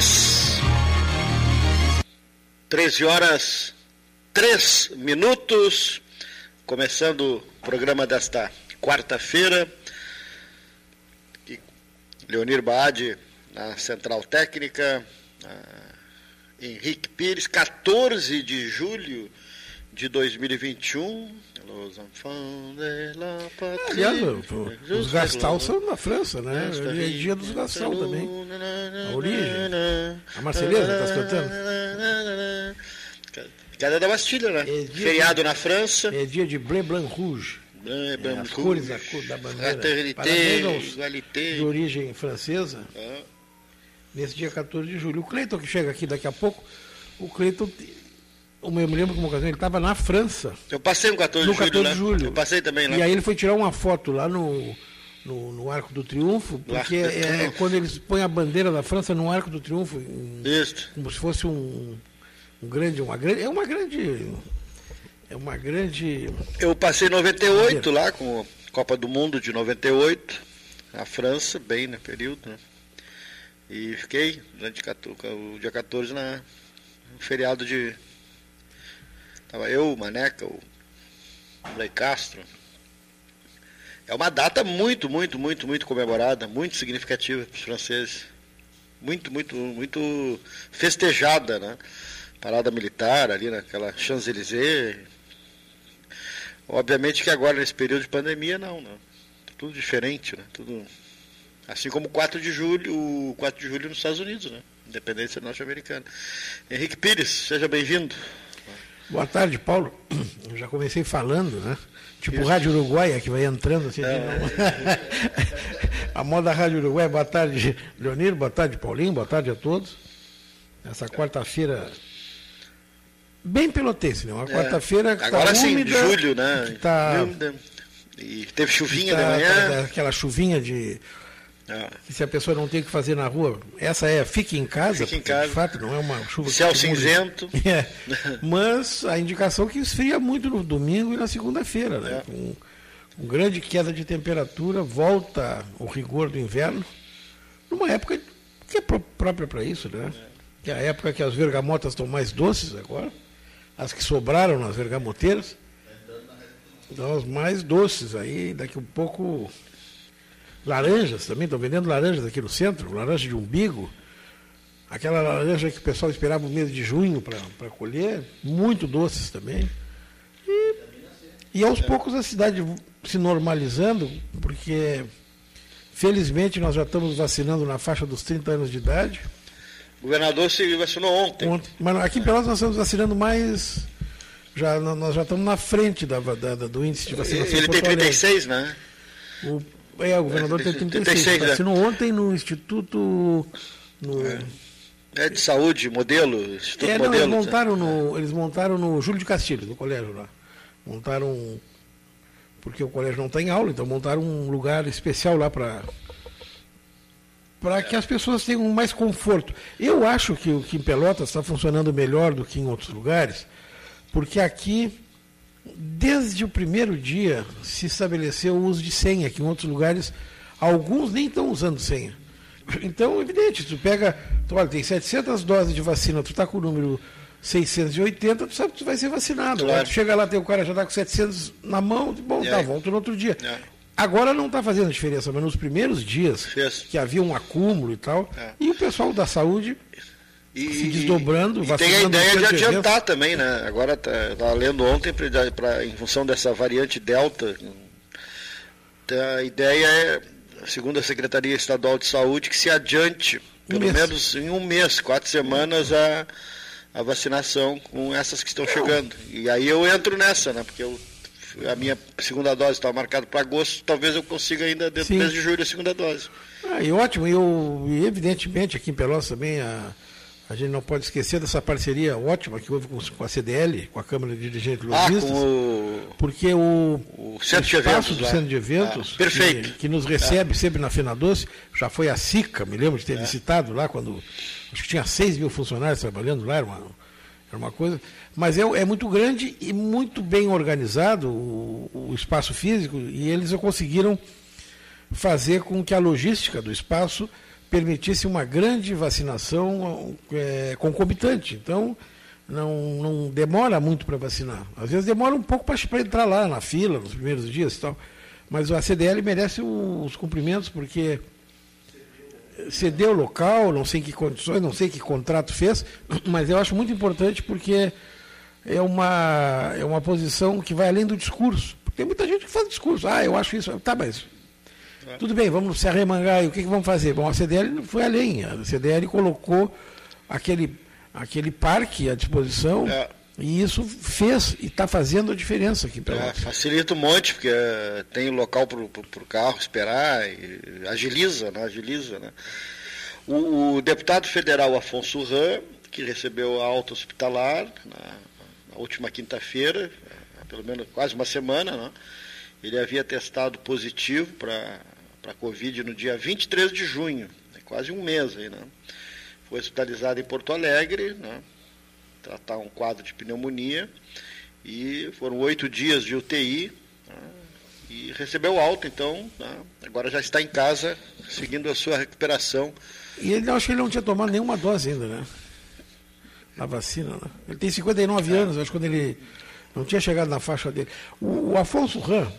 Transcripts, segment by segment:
Três. Treze horas, três minutos. Começando o programa desta quarta-feira. Leonir Baade na Central Técnica. Henrique Pires, 14 de julho de 2021. Los enfants de la patrie. Aliás, os Gastal são na França, né? Hoje é dia dos Gastal também. A origem. A Marceleza, estás cantando? Queda da Bastilha, né? É Feriado na França. É dia de Bleu Blanc Rouge. Bleu, É, Blanc as Rouge, cores da, cor da bandeira. Fraternité, igualité. de origem francesa, É. nesse dia 14 de julho. O Cleiton, que chega aqui daqui a pouco, o Cleiton, eu me lembro que uma ocasião ele estava na França, Eu passei no 14 no de julho, 14 né? de julho. Eu passei também lá. E aí ele foi tirar uma foto lá no, no, no Arco do Triunfo, porque é, Triunfo. quando eles põem a bandeira da França no Arco do Triunfo, como se fosse um, um grande, uma grande, é uma grande, é uma grande, Eu passei em 98 lá com a Copa do Mundo de 98, na França, bem no período, né? E fiquei durante 14 o dia 14 na no feriado de. Tava eu, o Maneca, o Blay Castro. É uma data muito, muito, muito, muito comemorada, muito significativa para os franceses. Muito, muito, muito festejada, né? Parada militar ali naquela Champs-Élysées. Obviamente que agora, nesse período de pandemia, não, né? Tudo diferente, né? Tudo. Assim como o 4 de julho, o 4 de julho nos Estados Unidos, né? Independência norte-americana. Henrique Pires, seja bem-vindo. Boa tarde, Paulo. Eu já comecei falando, né? Tipo Rádio Uruguaia, que vai entrando assim. É. a moda Rádio Uruguaia. Boa tarde, Leonir. Boa tarde, Paulinho. Boa tarde a todos. Essa quarta-feira. Bem pelotense, né? Uma quarta-feira que É. Agora tá sim, úmida, de julho, né? Que tá. E teve chuvinha tá- de manhã. tá aquela chuvinha de. Ah, que se a pessoa não tem o que fazer na rua, essa é fique em casa, Fique em casa. de fato não é uma chuva Céu cinzento. É, mas a indicação é que esfria muito no domingo e na segunda-feira, né? É. Com, com grande queda de temperatura, volta o rigor do inverno, numa época que é pró- própria para isso, né? Que é a época que as vergamotas estão mais doces agora, as que sobraram nas vergamoteiras, estão as mais doces aí, daqui um pouco laranjas também, estão vendendo laranjas aqui no centro, laranja de umbigo, aquela laranja que o pessoal esperava o mês de junho para colher, muito doces também. E, e aos poucos a cidade se normalizando, porque felizmente nós já estamos vacinando na faixa dos 30 anos de idade. O governador se vacinou ontem. Ontem- Mas aqui em Pelotas nós estamos vacinando mais. Já, nós já estamos na frente da, da- do índice de vacinação. Ele em tem Porto Alegre. 36, né? O, é, o governador tem 36. 36, né? Vacinou ontem no Instituto. No, É de saúde, modelo, Instituto é, não, eles Modelo. montaram, no, eles montaram no Júlio de Castilhos, no colégio lá. Montaram. Porque o colégio não está em aula, então montaram um lugar especial lá para. Para que as pessoas tenham mais conforto. Eu acho que o que em Pelotas está funcionando melhor do que em outros lugares, porque aqui, desde o primeiro dia, se estabeleceu o uso de senha, que em outros lugares, alguns nem estão usando senha. Então, evidente, tu pega, tu, olha, tem 700 doses de vacina, tu está com o número 680, tu sabe que tu vai ser vacinado. Claro. Aí tu chega lá, tem o cara já está com 700 na mão, bom, tá, aí? volta no outro dia. É. Agora não está fazendo diferença, mas nos primeiros dias, Fez. que havia um acúmulo e tal, É. e o pessoal da saúde E, se desdobrando, e tem a ideia de adiantar também, né? Agora tá, tava lendo ontem, pra, pra- em função dessa variante Delta, tá, a ideia é, segundo a Secretaria Estadual de Saúde, que se adiante, Um pelo mês. menos em um mês, quatro semanas, a, a vacinação com essas que estão chegando. E aí eu entro nessa, né? Porque eu, a minha segunda dose estava marcada para agosto, talvez eu consiga ainda dentro do mês de julho a segunda dose. Ah, e ótimo, e eu, evidentemente aqui em Pelotas também a, a gente não pode esquecer dessa parceria ótima que houve com, a CDL, com a Câmara de Dirigentes Ah, Lojistas, com o, porque o, o centro de espaço eventos do lá. centro de eventos, Ah, perfeito. Que, que nos recebe sempre na Fena Doce, já foi a SICA, me lembro de É. ter visitado lá, quando acho que tinha 6 mil funcionários trabalhando lá, era uma, era uma coisa. Mas é, é muito grande e muito bem organizado o, o espaço físico, e eles conseguiram fazer com que a logística do espaço permitisse uma grande vacinação é, concomitante. Então, não, não demora muito para vacinar. Às vezes demora um pouco para entrar lá na fila, nos primeiros dias e tal. Mas a CDL merece os cumprimentos, porque cedeu o local, não sei em que condições, não sei que contrato fez, mas eu acho muito importante porque é uma, é uma posição que vai além do discurso. Tem muita gente que faz discurso, ah, eu acho isso, tá, mas é. tudo bem, vamos se arremangar e o que, que vamos fazer? Bom, a CDL foi além, a CDL colocou aquele, aquele parque à disposição. É. E isso fez e está fazendo a diferença aqui para é, Facilita um monte, porque eh, tem local para o carro esperar, e agiliza, né? Agiliza, né? O, o, deputado federal Afonso Ram, que recebeu a alta hospitalar na, na última quinta-feira, pelo menos quase uma semana, né? ele havia testado positivo para a Covid no dia 23 de junho, é quase um mês aí, né? Foi hospitalizado em Porto Alegre, né? tratar um quadro de pneumonia e foram oito dias de UTI né? e recebeu alta, então né? agora já está em casa seguindo a sua recuperação. E ele acho que ele não tinha tomado nenhuma dose ainda, né? A vacina, né? Ele tem 59 é. anos, acho que quando ele não tinha chegado na faixa dele. O, o Afonso Ram,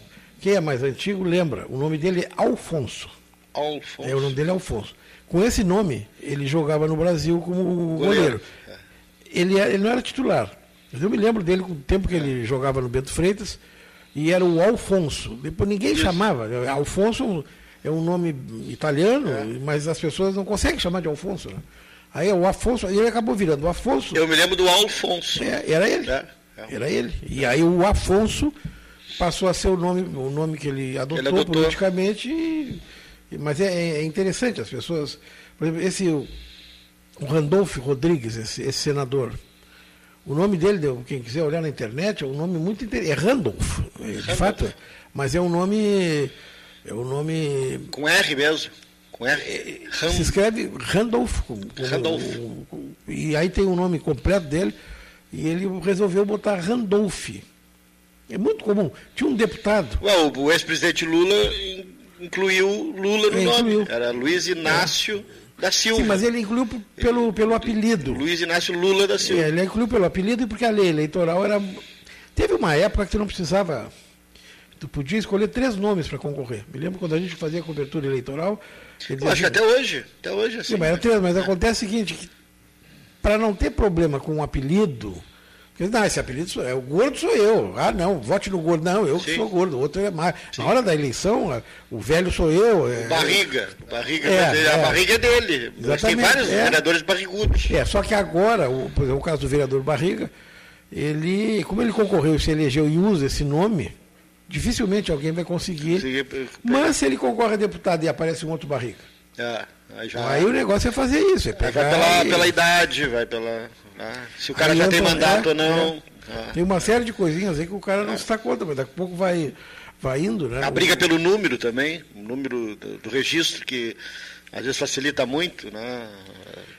quem é mais antigo, lembra, o nome dele é Alfonso. Alfonso. É, o nome dele é Alfonso. Com esse nome, ele jogava no Brasil como goleiro. goleiro ele, é, ele não era titular. Mas eu me lembro dele com o tempo que ele jogava no Bento Freitas, e era o Alfonso. Depois ninguém Isso. chamava. Alfonso é um nome italiano, é. mas as pessoas não conseguem chamar de Alfonso. Né? Aí o Afonso, ele acabou virando o Afonso. Eu me lembro do Alfonso. É, era ele. É, é. Era ele. E aí o Afonso passou a ser o nome, o nome que ele adotou, ele adotou. politicamente. E, mas é, é, interessante, as pessoas. Por exemplo, esse o Randolph Rodrigues, esse, esse, senador. O nome dele, quem quiser olhar na internet, é um nome muito interessante. É Randolph, de fato. Mas é um nome. É um nome. Com R mesmo. Com R. É, se escreve Randolph. Randolph. E aí tem o nome completo dele. E ele resolveu botar Randolph. É muito comum. Tinha um deputado. O ex-presidente Lula incluiu Lula no é, nome. Era Luiz Inácio. É da Silva. Sim, mas ele incluiu pelo, pelo apelido. Luiz Inácio Lula da Silva. É, ele incluiu pelo apelido e porque a lei eleitoral era. Teve uma época que tu não precisava. Tu podia escolher três nomes para concorrer. Me lembro quando a gente fazia cobertura eleitoral. Eu acho que até hoje. Até hoje assim. Sim, mas, três, mas acontece o seguinte: para não ter problema com o um apelido não, esse apelido é o gordo sou eu. Ah, não, vote no gordo. Não, eu que sou gordo. O outro é mais. Sim. Na hora da eleição, o velho sou eu. É... Barriga. Barriga é, a é. barriga é dele. Exatamente, tem vários é. vereadores barrigudos. É, só que agora, o, por exemplo, o caso do vereador Barriga, ele, como ele concorreu e se elegeu e usa esse nome, dificilmente alguém vai conseguir. Mas se ele concorre a deputado e aparece um outro Barriga. É, aí, já... aí o negócio é fazer isso. É pegar vai pela, e... pela idade, vai pela. Ah, se o cara aí já tem mandato é, ou não. É. Tem uma série de coisinhas aí que o cara não se dá conta, mas daqui a pouco vai, vai indo, né? A briga pelo número também, o número do, do registro, que às vezes facilita muito, né?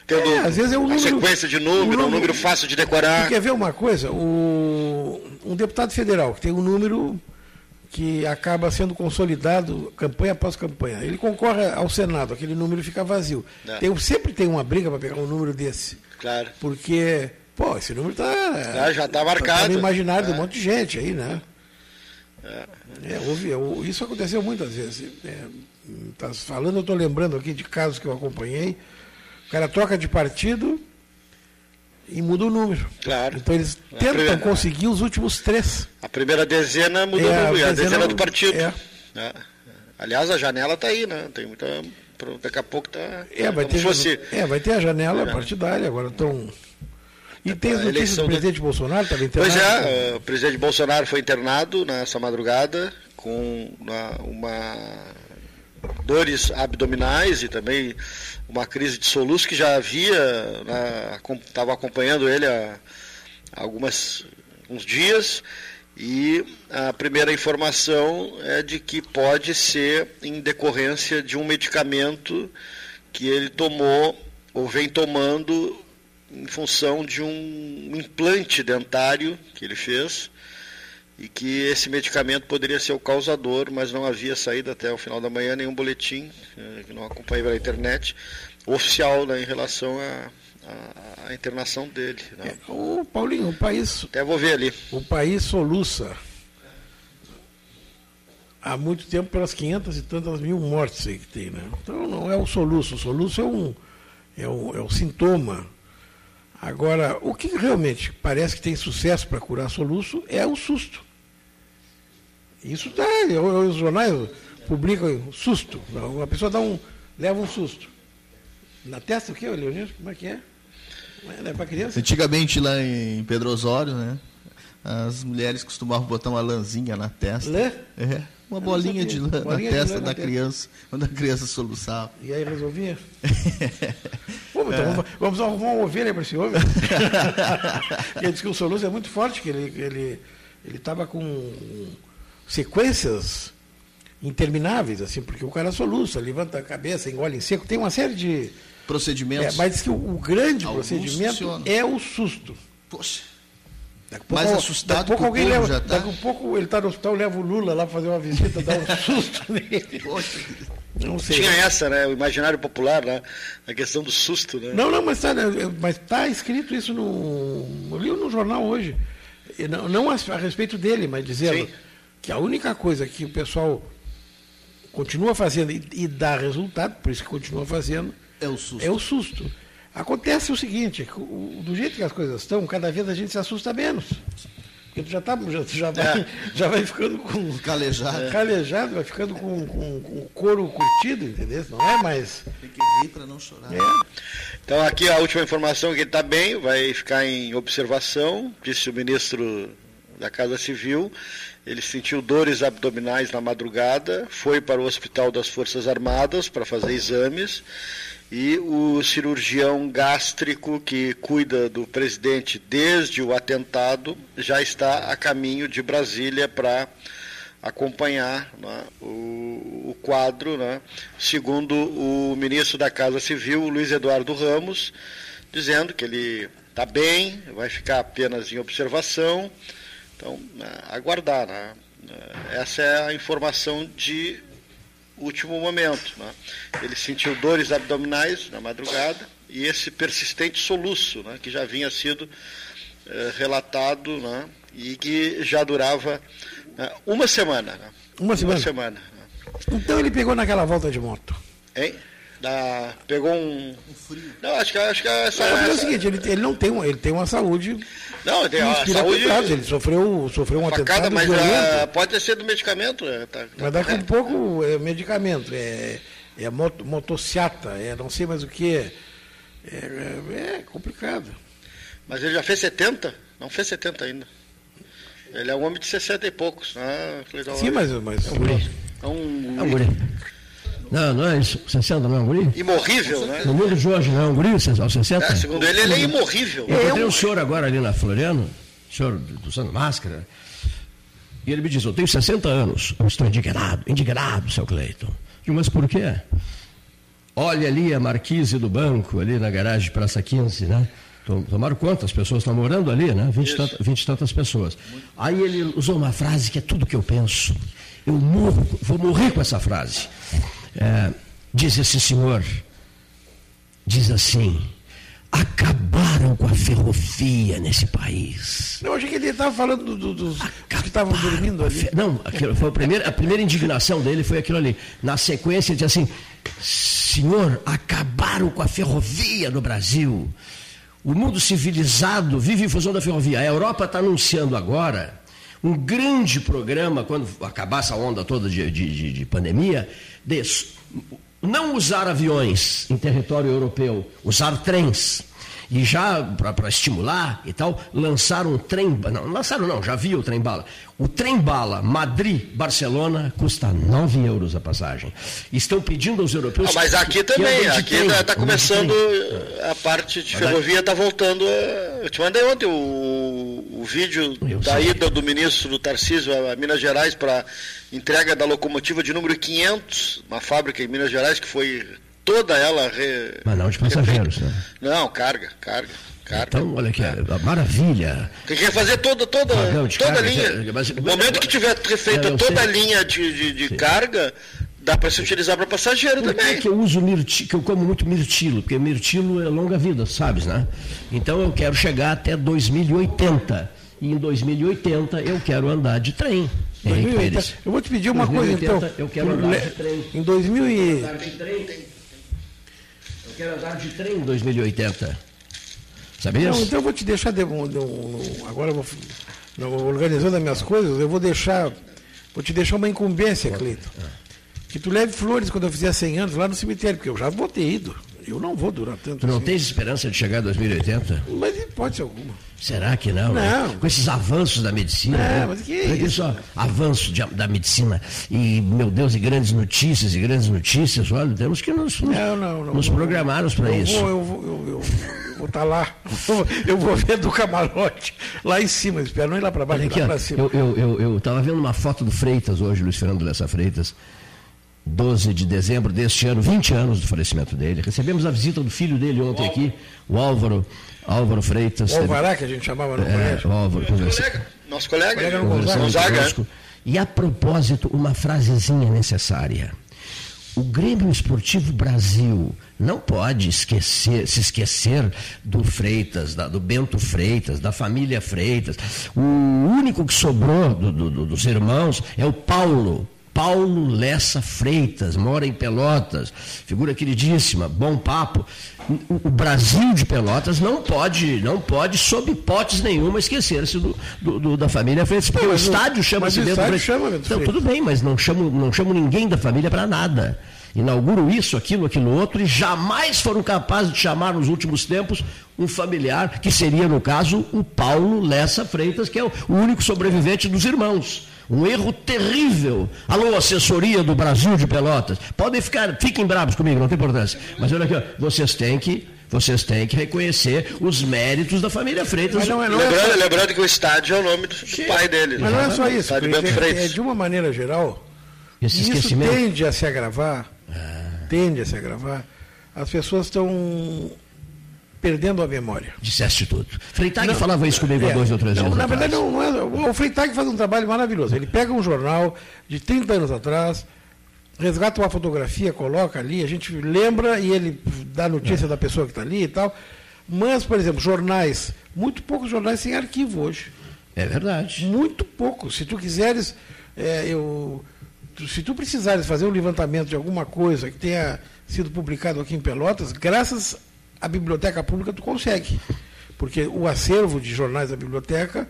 Tendo é, às vezes é um número, sequência de número, um número, um número fácil de decorar. quer ver uma coisa? O, um deputado federal que tem um número que acaba sendo consolidado campanha após campanha. Ele concorre ao Senado, aquele número fica vazio. É. Tem, sempre tem uma briga para pegar um número desse. Claro. Porque, pô, esse número está. Ah, já está marcado. Está no imaginário é. de um monte de gente aí, né? É. É, houve, isso aconteceu muitas vezes. É, tá falando, eu estou lembrando aqui de casos que eu acompanhei. O cara troca de partido e muda o número. Claro. Então eles tentam primeira, conseguir os últimos três. A primeira dezena muda é, o número, a, a dezena, do partido. É. É. Aliás, a janela está aí, né? Tem muita daqui a pouco tá. É, vai ter, fosse... é, vai ter a janela é. partidária, agora estão. E é, tem as notícias do presidente Bolsonaro, estava internado? Pois é, o presidente Bolsonaro foi internado nessa madrugada com uma, uma dores abdominais e também uma crise de soluço que já havia, estava né, acompanhando ele há algumas uns dias e a primeira informação é de que pode ser em decorrência de um medicamento que ele tomou ou vem tomando em função de um implante dentário que ele fez e que esse medicamento poderia ser o causador, mas não havia saído até o final da manhã nenhum boletim, eh, que não acompanhei pela internet, oficial né, em relação à internação dele. Né? É, o Paulinho, o país. Até vou ver ali. O país soluça há muito tempo pelas 500 e tantas mil mortes que tem, né? Então não é o soluço, o soluço é um é um, é um sintoma. Agora, o que realmente parece que tem sucesso para curar soluço é o susto. Isso tá, os jornais publicam susto. Uma pessoa dá um, leva um susto. Na testa o quê, Leonino? Como é que é? É para criança? Antigamente lá em Pedro Osório, né? As mulheres costumavam botar uma lãzinha na testa. Lã? É. Uma bolinha de lã bolinha na testa da criança, quando a criança soluçava. E aí resolvia? Pô, então é. vamos, vamos arrumar uma ovelha para esse homem. ele disse que o soluço é muito forte, que ele estava ele, ele tava com sequências intermináveis, assim, porque o cara soluça, levanta a cabeça, engole em seco, tem uma série de procedimentos. É, mas diz que o, o grande Alguns procedimento funcionam. é o susto. Poxa. Pouco, mais assustado daqui pouco alguém leva, já tá. Daqui a pouco ele está no hospital, leva o Lula lá para fazer uma visita, dá um susto nele. Poxa. Não sei. Tinha essa, né? O imaginário popular, né? A questão do susto, né? Não, não, mas está mas tá escrito isso no. Eu li no jornal hoje. Não, não a, a, respeito dele, mas dizendo Sim. que a única coisa que o pessoal continua fazendo e, e dá resultado, por isso que continua fazendo, é o susto. É o susto. Acontece o seguinte, do jeito que as coisas estão, cada vez a gente se assusta menos. Porque tu já, tá, já, já, vai, é. já vai ficando com. Calejado. Calejado, vai ficando com, com, com o couro curtido, entendeu? Não é mais. Tem que rir para não chorar. É. Então, aqui a última informação que ele está bem, vai ficar em observação, disse o ministro da Casa Civil. Ele sentiu dores abdominais na madrugada, foi para o Hospital das Forças Armadas para fazer exames e o cirurgião gástrico que cuida do presidente desde o atentado já está a caminho de Brasília para acompanhar né, o, o, quadro, né, segundo o ministro da Casa Civil, Luiz Eduardo Ramos, dizendo que ele está bem, vai ficar apenas em observação. Então, né, aguardar. Né? Essa é a informação de último momento. Né? Ele sentiu dores abdominais na madrugada e esse persistente soluço, né, que já vinha sido eh, relatado né, e que já durava né, uma semana. Né? Uma semana? Uma semana. Né? Então ele pegou naquela volta de moto. Hein? Da, pegou um. um frio. Não, acho que, acho que essa. Não, é o seguinte, ele, ele não tem, uma, ele tem uma saúde. Não, tem uma saúde. Ele sofreu, sofreu um facada, atentado. Mas já, pode ter sido medicamento. Né? Tá, tá, mas daqui a um pouco é medicamento. É, é moto, motociata, é não sei mais o que. É, é, é complicado. Mas ele já fez 70? Não fez 70 ainda. Ele é um homem de 60 e poucos. Ah, Sim, mas, mas é um guri. É um, é um guri. Não, não é isso. 60 não é um guri? Imorrível, né? No mundo de hoje não é um guri, aos 60? É, segundo ele, ele é imorrível. Eu encontrei um senhor agora ali na Floriano, senhor usando máscara, e ele me diz, eu tenho 60 anos, eu estou indignado, indignado, seu Cleiton. Digo, mas por quê? Olha ali a marquise do banco, ali na garagem de Praça 15, né? Tomaram quantas pessoas estão morando ali, né? 20 e, 20 tantas pessoas. Aí ele usou uma frase que é tudo que eu penso. Eu morro, vou morrer com essa frase. É, diz esse senhor, diz assim, acabaram com a ferrovia nesse país. Eu achei que ele estava falando do, do, dos que estavam dormindo ali. Não, aquilo foi a primeira, a primeira indignação dele foi aquilo ali. Na sequência, ele disse assim: Senhor, acabaram com a ferrovia no Brasil. O mundo civilizado vive em função da ferrovia. A Europa está anunciando agora um grande programa, quando acabar essa onda toda de, de, de pandemia, de não usar aviões em território europeu, usar trens. E já, para estimular e tal, lançaram um trem. Não, lançaram não, já viu o trem bala. O trem bala Madrid-Barcelona custa 9 euros a passagem. Estão pedindo aos europeus. Ah, mas aqui também, aqui está começando a parte de ferrovia, está voltando. Eu te mandei ontem o, o vídeo eu da sei. ida do ministro Tarcísio a Minas Gerais para entrega da locomotiva de número 500, uma fábrica em Minas Gerais que foi toda ela. Re... Mas não de passageiros, né? Não, carga, carga. Carga. Então, olha aqui, é. maravilha. Tem que fazer toda, toda, toda a linha. Mas, no momento que tiver feita é, toda sei. a linha de, de, de carga, dá para se utilizar para passageiro Por também. que eu uso mirtilo, que eu como muito mirtilo? Porque mirtilo é longa vida, sabes, né? Então eu quero chegar até 2080. E em 2080 eu quero andar de trem. 2080, eu vou te pedir uma 2080, coisa então. Eu quero andar de trem. Em 2000 e... Eu quero andar de trem em 2080. Sabia? Não, então eu vou te deixar. De, de, de, agora eu vou organizando as minhas coisas, eu vou deixar. Vou te deixar uma incumbência, Cleiton. Que tu leve flores quando eu fizer 100 anos lá no cemitério, porque eu já vou ter ido. Eu não vou durar tanto. Tu não assim. tens esperança de chegar a 2080? Mas pode ser alguma. Será que não? Não. Né? Com esses avanços da medicina. Não, né? mas que é isso? Só, avanço de, da medicina e, meu Deus, e grandes notícias e grandes notícias. Olha, temos que nos, nos, não, não, não, nos programarmos para isso. Vou, eu vou, eu, eu, vou estar tá lá. Eu vou ver do camarote lá em cima. Espero não ir lá para baixo, aqui, lá para cima. Eu estava vendo uma foto do Freitas hoje, Luiz Fernando Lessa Freitas. 12 de dezembro deste ano, 20 anos do falecimento dele. Recebemos a visita do filho dele ontem aqui, o Álvaro, Álvaro Freitas. O Alvará, que a gente chamava no é, colégio. O Álvaro, colega, nosso colega, colega Gonzaga. E a propósito, uma frasezinha necessária. O Grêmio Esportivo Brasil não pode esquecer, se esquecer do Freitas, da, do Bento Freitas, da família Freitas. O único que sobrou do, do, dos irmãos é o Paulo, Paulo Lessa Freitas, mora em Pelotas, figura queridíssima, bom papo. O, Brasil de Pelotas não pode, não pode, sob hipótese nenhuma, esquecer-se do, do, do, da família Freitas, porque não, o estádio chama-se Bento Freitas. Chama Bento Freitas. Então, tudo bem, mas não chamo, não chamo ninguém da família para nada. Inauguro isso, aquilo, aquilo outro, e jamais foram capazes de chamar nos últimos tempos um familiar, que seria, no caso, o Paulo Lessa Freitas, que é o único sobrevivente dos irmãos. Um erro terrível. Alô, assessoria do Brasil de Pelotas. Podem ficar, fiquem bravos comigo, não tem importância. Mas olha aqui, ó, vocês têm que vocês têm que reconhecer os méritos da família Freitas. Não é, não é lembrando, só... lembrando, que o estádio é o nome do, do pai dele. Mas não é só isso. É, é, de uma maneira geral, Esse isso tende a se agravar. Ah. Tende a se agravar. As pessoas estão perdendo a memória. Disseste tudo. Freitag falava isso comigo é, há dois ou três anos. Na verdade, não, não é, o Freitag faz um trabalho maravilhoso. Ele pega um jornal de 30 anos atrás, resgata uma fotografia, coloca ali, a gente lembra e ele dá notícia é. da pessoa que está ali e tal. Mas, por exemplo, jornais, muito poucos jornais têm arquivo hoje. É verdade. Muito pouco. Se tu quiseres, é, eu, se tu precisares fazer um levantamento de alguma coisa que tenha sido publicado aqui em Pelotas, graças a biblioteca pública tu consegue. Porque o acervo de jornais da biblioteca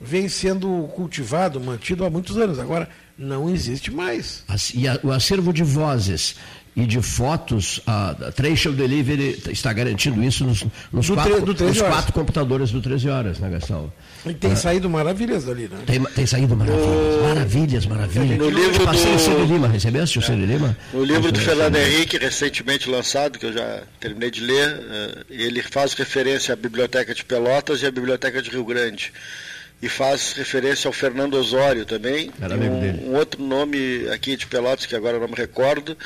vem sendo cultivado, mantido há muitos anos. Agora, não existe mais. E a, o acervo de vozes e de fotos, a Tracial Delivery está garantindo isso nos, nos, quatro, nos quatro, computadores do 13 Horas, né, Gastão? E tem ah, saído maravilhas dali, né? Tem, tem saído maravilhas, maravilhas, maravilhas. No livro Passei do... o Ciro Lima, recebeste o Ciro Lima? No livro do Fernando Henrique, recentemente lançado, que eu já terminei de ler, eh, ele faz referência à Biblioteca de Pelotas e à Biblioteca de Rio Grande e faz referência ao Fernando Osório também, um, um, outro nome aqui de Pelotas, que agora não me recordo,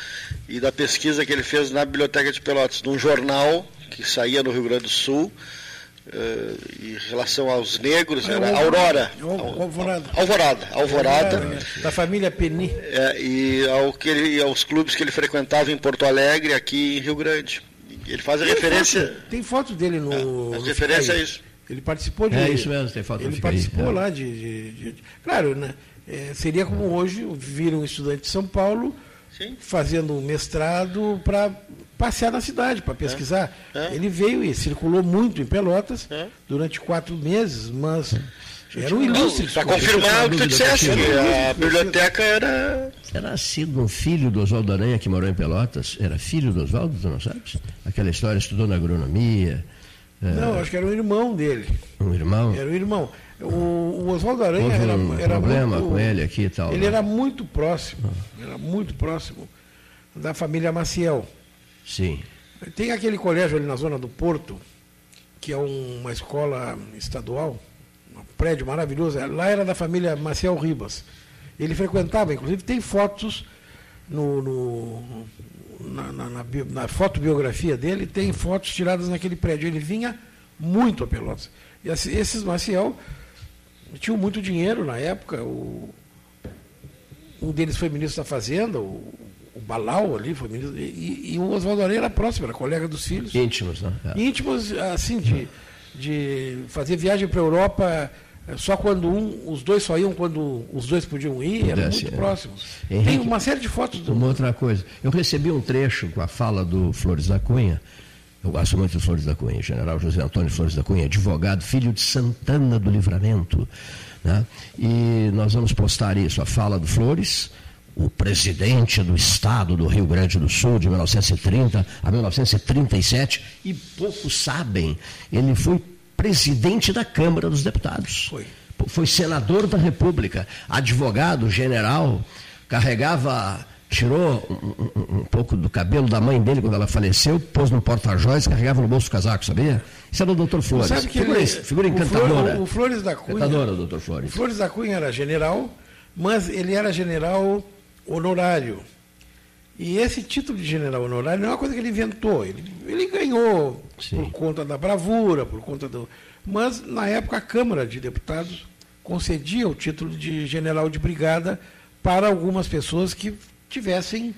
e da pesquisa que ele fez na Biblioteca de Pelotas, num jornal que saía no Rio Grande do Sul, uh, em relação aos negros, era Aurora. Alvorada. Alvorada. Alvorada. Da família Peni. É, e ao que ele, aos clubes que ele frequentava em Porto Alegre, aqui em Rio Grande. Ele faz a tem referência. Foto, tem foto dele no. É, a referência é isso. Ele participou de. É isso mesmo, tem foto Ele participou aí, é. lá de, de, de, Claro, né? É, seria como hoje vir um estudante de São Paulo Sim. fazendo um mestrado para passear na cidade, para pesquisar. É. É. Ele veio e circulou muito em Pelotas é. durante quatro meses, mas era um ilustre. Para confirmar o que tu disseste, a biblioteca era. Era sido um filho do Oswaldo Aranha que morou em Pelotas? Era filho do Oswaldo, tu não sabes? Aquela história, estudou na agronomia é. Não, acho que era um irmão dele. Um irmão? Era um irmão. O, o Oswaldo Aranha Houve era, um era problema muito, com ele aqui e tal. Ele né? era muito próximo, era muito próximo da família Maciel. Sim. Tem aquele colégio ali na zona do Porto, que é uma escola estadual, um prédio maravilhoso. Lá era da família Maciel Ribas. Ele frequentava, inclusive tem fotos no, no, na, na, na, na fotobiografia dele, tem fotos tiradas naquele prédio. Ele vinha muito a Pelotas. E esses Maciel tinham muito dinheiro na época. O, um deles foi ministro da Fazenda, o, o Balau ali foi ministro. E, e o Oswaldo Areia era próximo, era colega dos filhos. Íntimos, né? É. Íntimos, assim, de, de fazer viagem para a Europa só quando um, os dois só iam quando os dois podiam ir, eram muito é. próximos. Henrique, Tem uma série de fotos. Do... Uma outra coisa. Eu recebi um trecho com a fala do Flores da Cunha. Eu gosto muito do Flores da Cunha, general José Antônio Flores da Cunha, advogado, filho de Santana do Livramento. Né? E nós vamos postar isso, a fala do Flores, o presidente do Estado do Rio Grande do Sul, de 1930 a 1937, e poucos sabem, ele foi presidente da Câmara dos Deputados. Foi. Foi senador da República, advogado, general, carregava, tirou um, um, um, pouco do cabelo da mãe dele quando ela faleceu, pôs no porta-joias, carregava no bolso do casaco, sabia? Isso era o doutor Flores. Sabe que figura, ele, figura encantadora. O, o, Flores da Cunha. Encantadora, doutor Flores. O Flores da Cunha era general, mas ele era general honorário. E esse título de general honorário não é uma coisa que ele inventou. Ele, ele ganhou Sim. por conta da bravura, por conta do. Mas, na época, a Câmara de Deputados concedia o título de general de brigada para algumas pessoas que tivessem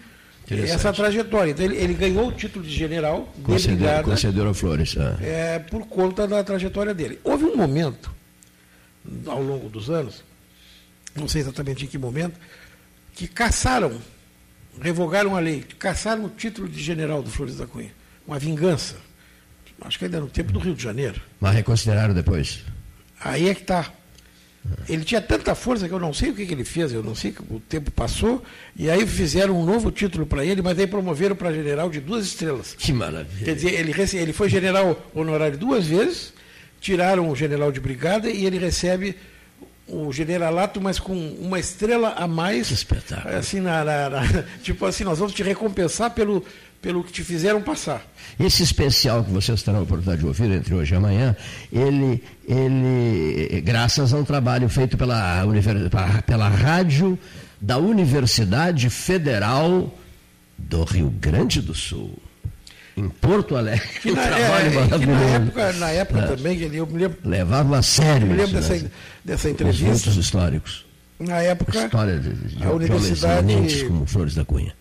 essa trajetória. Então, ele, ele, ganhou o título de general de concedeu, brigada. Concedeu a Flores. Ah. É, por conta da trajetória dele. Houve um momento, ao longo dos anos, não sei exatamente em que momento, que caçaram revogaram a lei, caçaram o título de general do Flores da Cunha. Uma vingança. Acho que ainda no tempo do Rio de Janeiro. Mas reconsideraram depois. Aí é que está. Ele tinha tanta força que eu não sei o que, que ele fez, eu não sei que o tempo passou, e aí fizeram um novo título para ele, mas aí promoveram para general de duas estrelas. Que maravilha. Quer dizer, ele, ele foi general honorário duas vezes, tiraram o general de brigada e ele recebe o generalato, mas com uma estrela a mais. Que espetáculo. Assim, na, na, na, tipo assim, nós vamos te recompensar pelo, pelo que te fizeram passar. Esse especial que vocês terão a oportunidade de ouvir entre hoje e amanhã, ele, ele graças a um trabalho feito pela, pela rádio da Universidade Federal do Rio Grande do Sul em Porto Alegre. Que na, trabalho é, que na época, na época é. também, eu me lembro. Levava a sério. Eu me lembro dessa, né? Dessa entrevista. Os históricos. Na época. A história de, de, a universidade. como Flores da Cunha.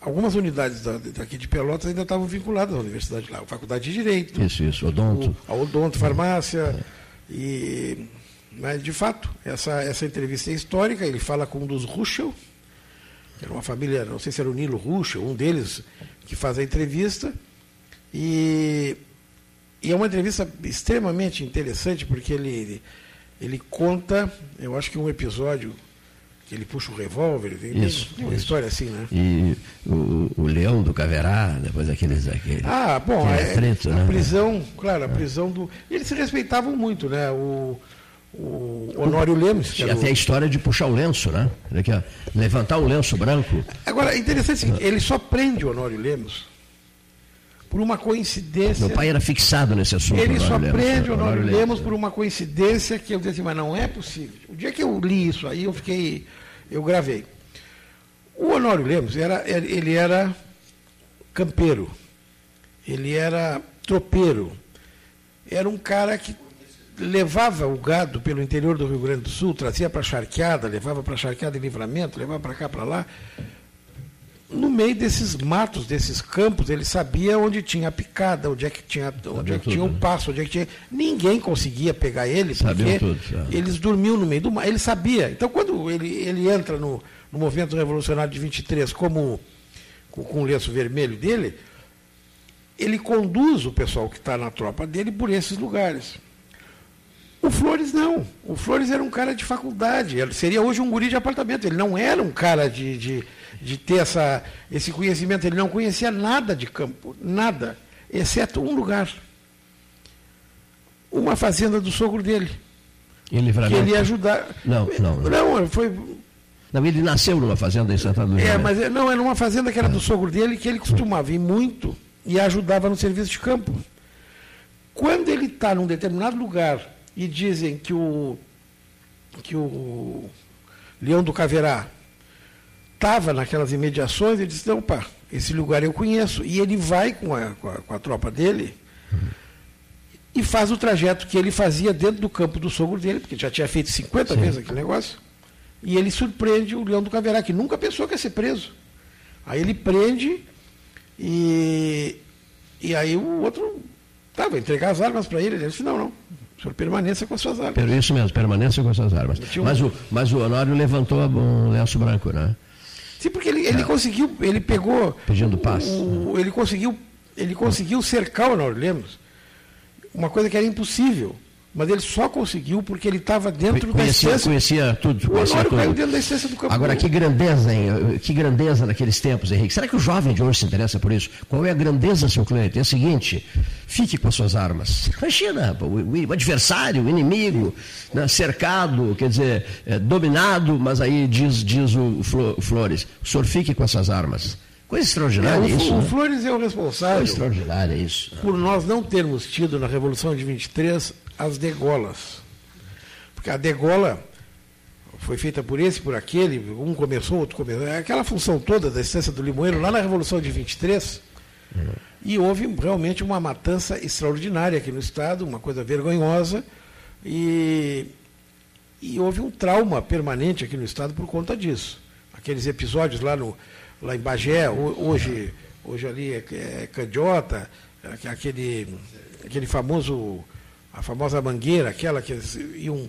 Algumas unidades daqui de Pelotas ainda estavam vinculadas à universidade lá, a Faculdade de Direito. Isso, isso, Odonto. O, a Odonto, farmácia. É. E, mas, de fato, essa, essa entrevista é histórica, ele fala com um dos Ruschel, era uma família, não sei se era o Nilo Ruschel, um deles que faz a entrevista. E, e é uma entrevista extremamente interessante, porque ele, ele, conta, eu acho que um episódio que ele puxa o revólver, tem, isso, uma isso. história assim, né? E o, o Leão do Caverá, depois daqueles. Daquele, ah, bom, é, preto, a né? prisão, claro, a prisão do. Eles se respeitavam muito, né? O, o Honório Lemos. Que até a história de puxar o lenço, né? Levantar o lenço branco. Agora, é interessante o ele só prende o Honório Lemos por uma coincidência. Meu pai era fixado nesse assunto. Ele só Lemos, prende o Honório, Lemos, Lemos por uma coincidência que eu disse assim, mas não é possível. O dia que eu li isso aí, eu fiquei, eu gravei. O Honório Lemos, era, ele era campeiro, ele era tropeiro, era um cara que levava o gado pelo interior do Rio Grande do Sul, trazia para a charqueada, levava para a charqueada em livramento, levava para cá, para lá. No meio desses matos, desses campos, ele sabia onde tinha a picada, onde é que tinha, onde é que tinha o né? passo, onde é que tinha. Ninguém conseguia pegar ele, porque tudo, eles dormiam no meio do mar. Ele sabia. Então, quando ele, ele entra no, no movimento revolucionário de 23 como com, com o lenço vermelho dele, ele conduz o pessoal que está na tropa dele por esses lugares. O Flores não. O Flores era um cara de faculdade. Ele seria hoje um guri de apartamento. Ele não era um cara de, de, de ter essa, esse conhecimento. Ele não conhecia nada de campo. Nada. Exceto um lugar. Uma fazenda do sogro dele. Ele que ele ia ajudar. Não, não. Não, não foi. Não, ele nasceu numa fazenda em Santa Luzia. É, mas não, era uma fazenda que era do sogro dele, que ele costumava ir muito e ajudava no serviço de campo. Quando ele está num determinado lugar e dizem que o, que o Leão do Caverá estava naquelas imediações, ele disse, não, pá, esse lugar eu conheço. E ele vai com a, com a, com a tropa dele e faz o trajeto que ele fazia dentro do campo do sogro dele, porque já tinha feito 50 Sim. vezes aquele negócio, e ele surpreende o Leão do Caverá, que nunca pensou que ia ser preso. Aí ele prende e, e aí o outro tá, vai entregar as armas para ele. Ele disse, não, não, o senhor permaneça com as suas armas. Isso mesmo, permaneça com as suas armas. Um... Mas, o, mas o Honório levantou um lenço branco, né? Sim, porque ele, ele é. conseguiu, ele pegou. Pedindo paz. O, ele conseguiu, ele conseguiu cercar o Honório Lemos. Uma coisa que era impossível mas ele só conseguiu porque ele estava dentro conhecia, da essência. Conhecia tudo. Conhecia tudo. caiu dentro da essência do campo. Agora, que grandeza, hein? que grandeza naqueles tempos, Henrique. Será que o jovem de hoje se interessa por isso? Qual é a grandeza, seu cliente? É o seguinte, fique com as suas armas. Imagina, o, o adversário, o inimigo, né, cercado, quer dizer, é, dominado, mas aí diz, diz o Flores, o senhor fique com as suas armas. Coisa extraordinária é, o, isso. O né? Flores é o responsável. Coisa extraordinária isso. Por nós não termos tido na Revolução de 23 as degolas. Porque a degola foi feita por esse, por aquele, um começou, outro começou. É aquela função toda da essência do limoeiro lá na Revolução de 23. Uhum. E houve realmente uma matança extraordinária aqui no Estado, uma coisa vergonhosa. E, e houve um trauma permanente aqui no Estado por conta disso. Aqueles episódios lá, no, lá em Bagé, hoje, hoje ali é, é Candiota, aquele, aquele famoso a famosa mangueira, aquela que eles iam,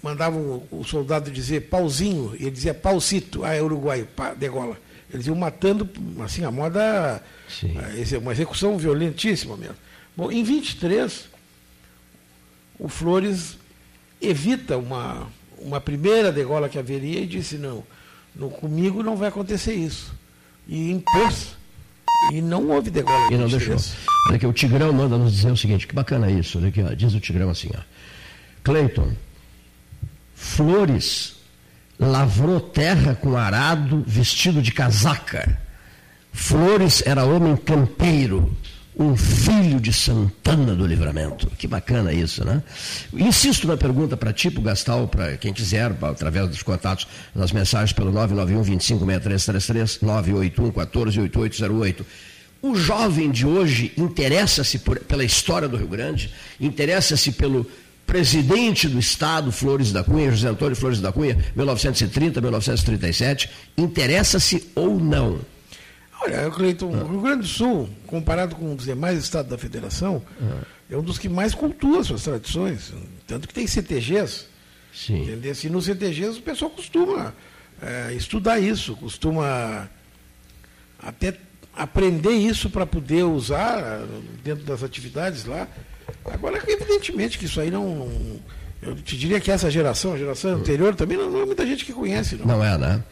mandavam o soldado dizer pauzinho, e ele dizia paucito, ah, é uruguaio, pá, degola. Eles iam matando, assim, a moda, Sim. Uma execução violentíssima mesmo. Bom, em 23, o Flores evita uma, uma primeira degola que haveria e disse, não, no, comigo não vai acontecer isso. E impôs e não houve degola. E não deixou. Olha aqui, o Tigrão manda nos dizer o seguinte, que bacana isso. Olha aqui, ó, diz o Tigrão assim, ó. Cleiton, Flores lavrou terra com arado vestido de casaca. Flores era homem campeiro, um filho de Santana do Livramento. Que bacana isso, né? Insisto na pergunta para ti, para Gastal, para quem quiser, através dos contatos, nas mensagens pelo 991 256333 981 14 8808. O jovem de hoje interessa-se pela história do Rio Grande, interessa-se pelo presidente do Estado, Flores da Cunha, José Antônio Flores da Cunha, 1930, 1937, interessa-se ou não? Olha, Cleiton, o Rio Grande do Sul, comparado com os demais estados da federação, ah. é um dos que mais cultua suas tradições. Tanto que tem CTGs. Sim. Entendeu? E nos CTGs o pessoal costuma é, estudar isso, costuma até aprender isso para poder usar dentro das atividades lá. Agora, evidentemente que isso aí não, não eu te diria que essa geração, a geração anterior, também não, não é muita gente que conhece. Não, não é, né?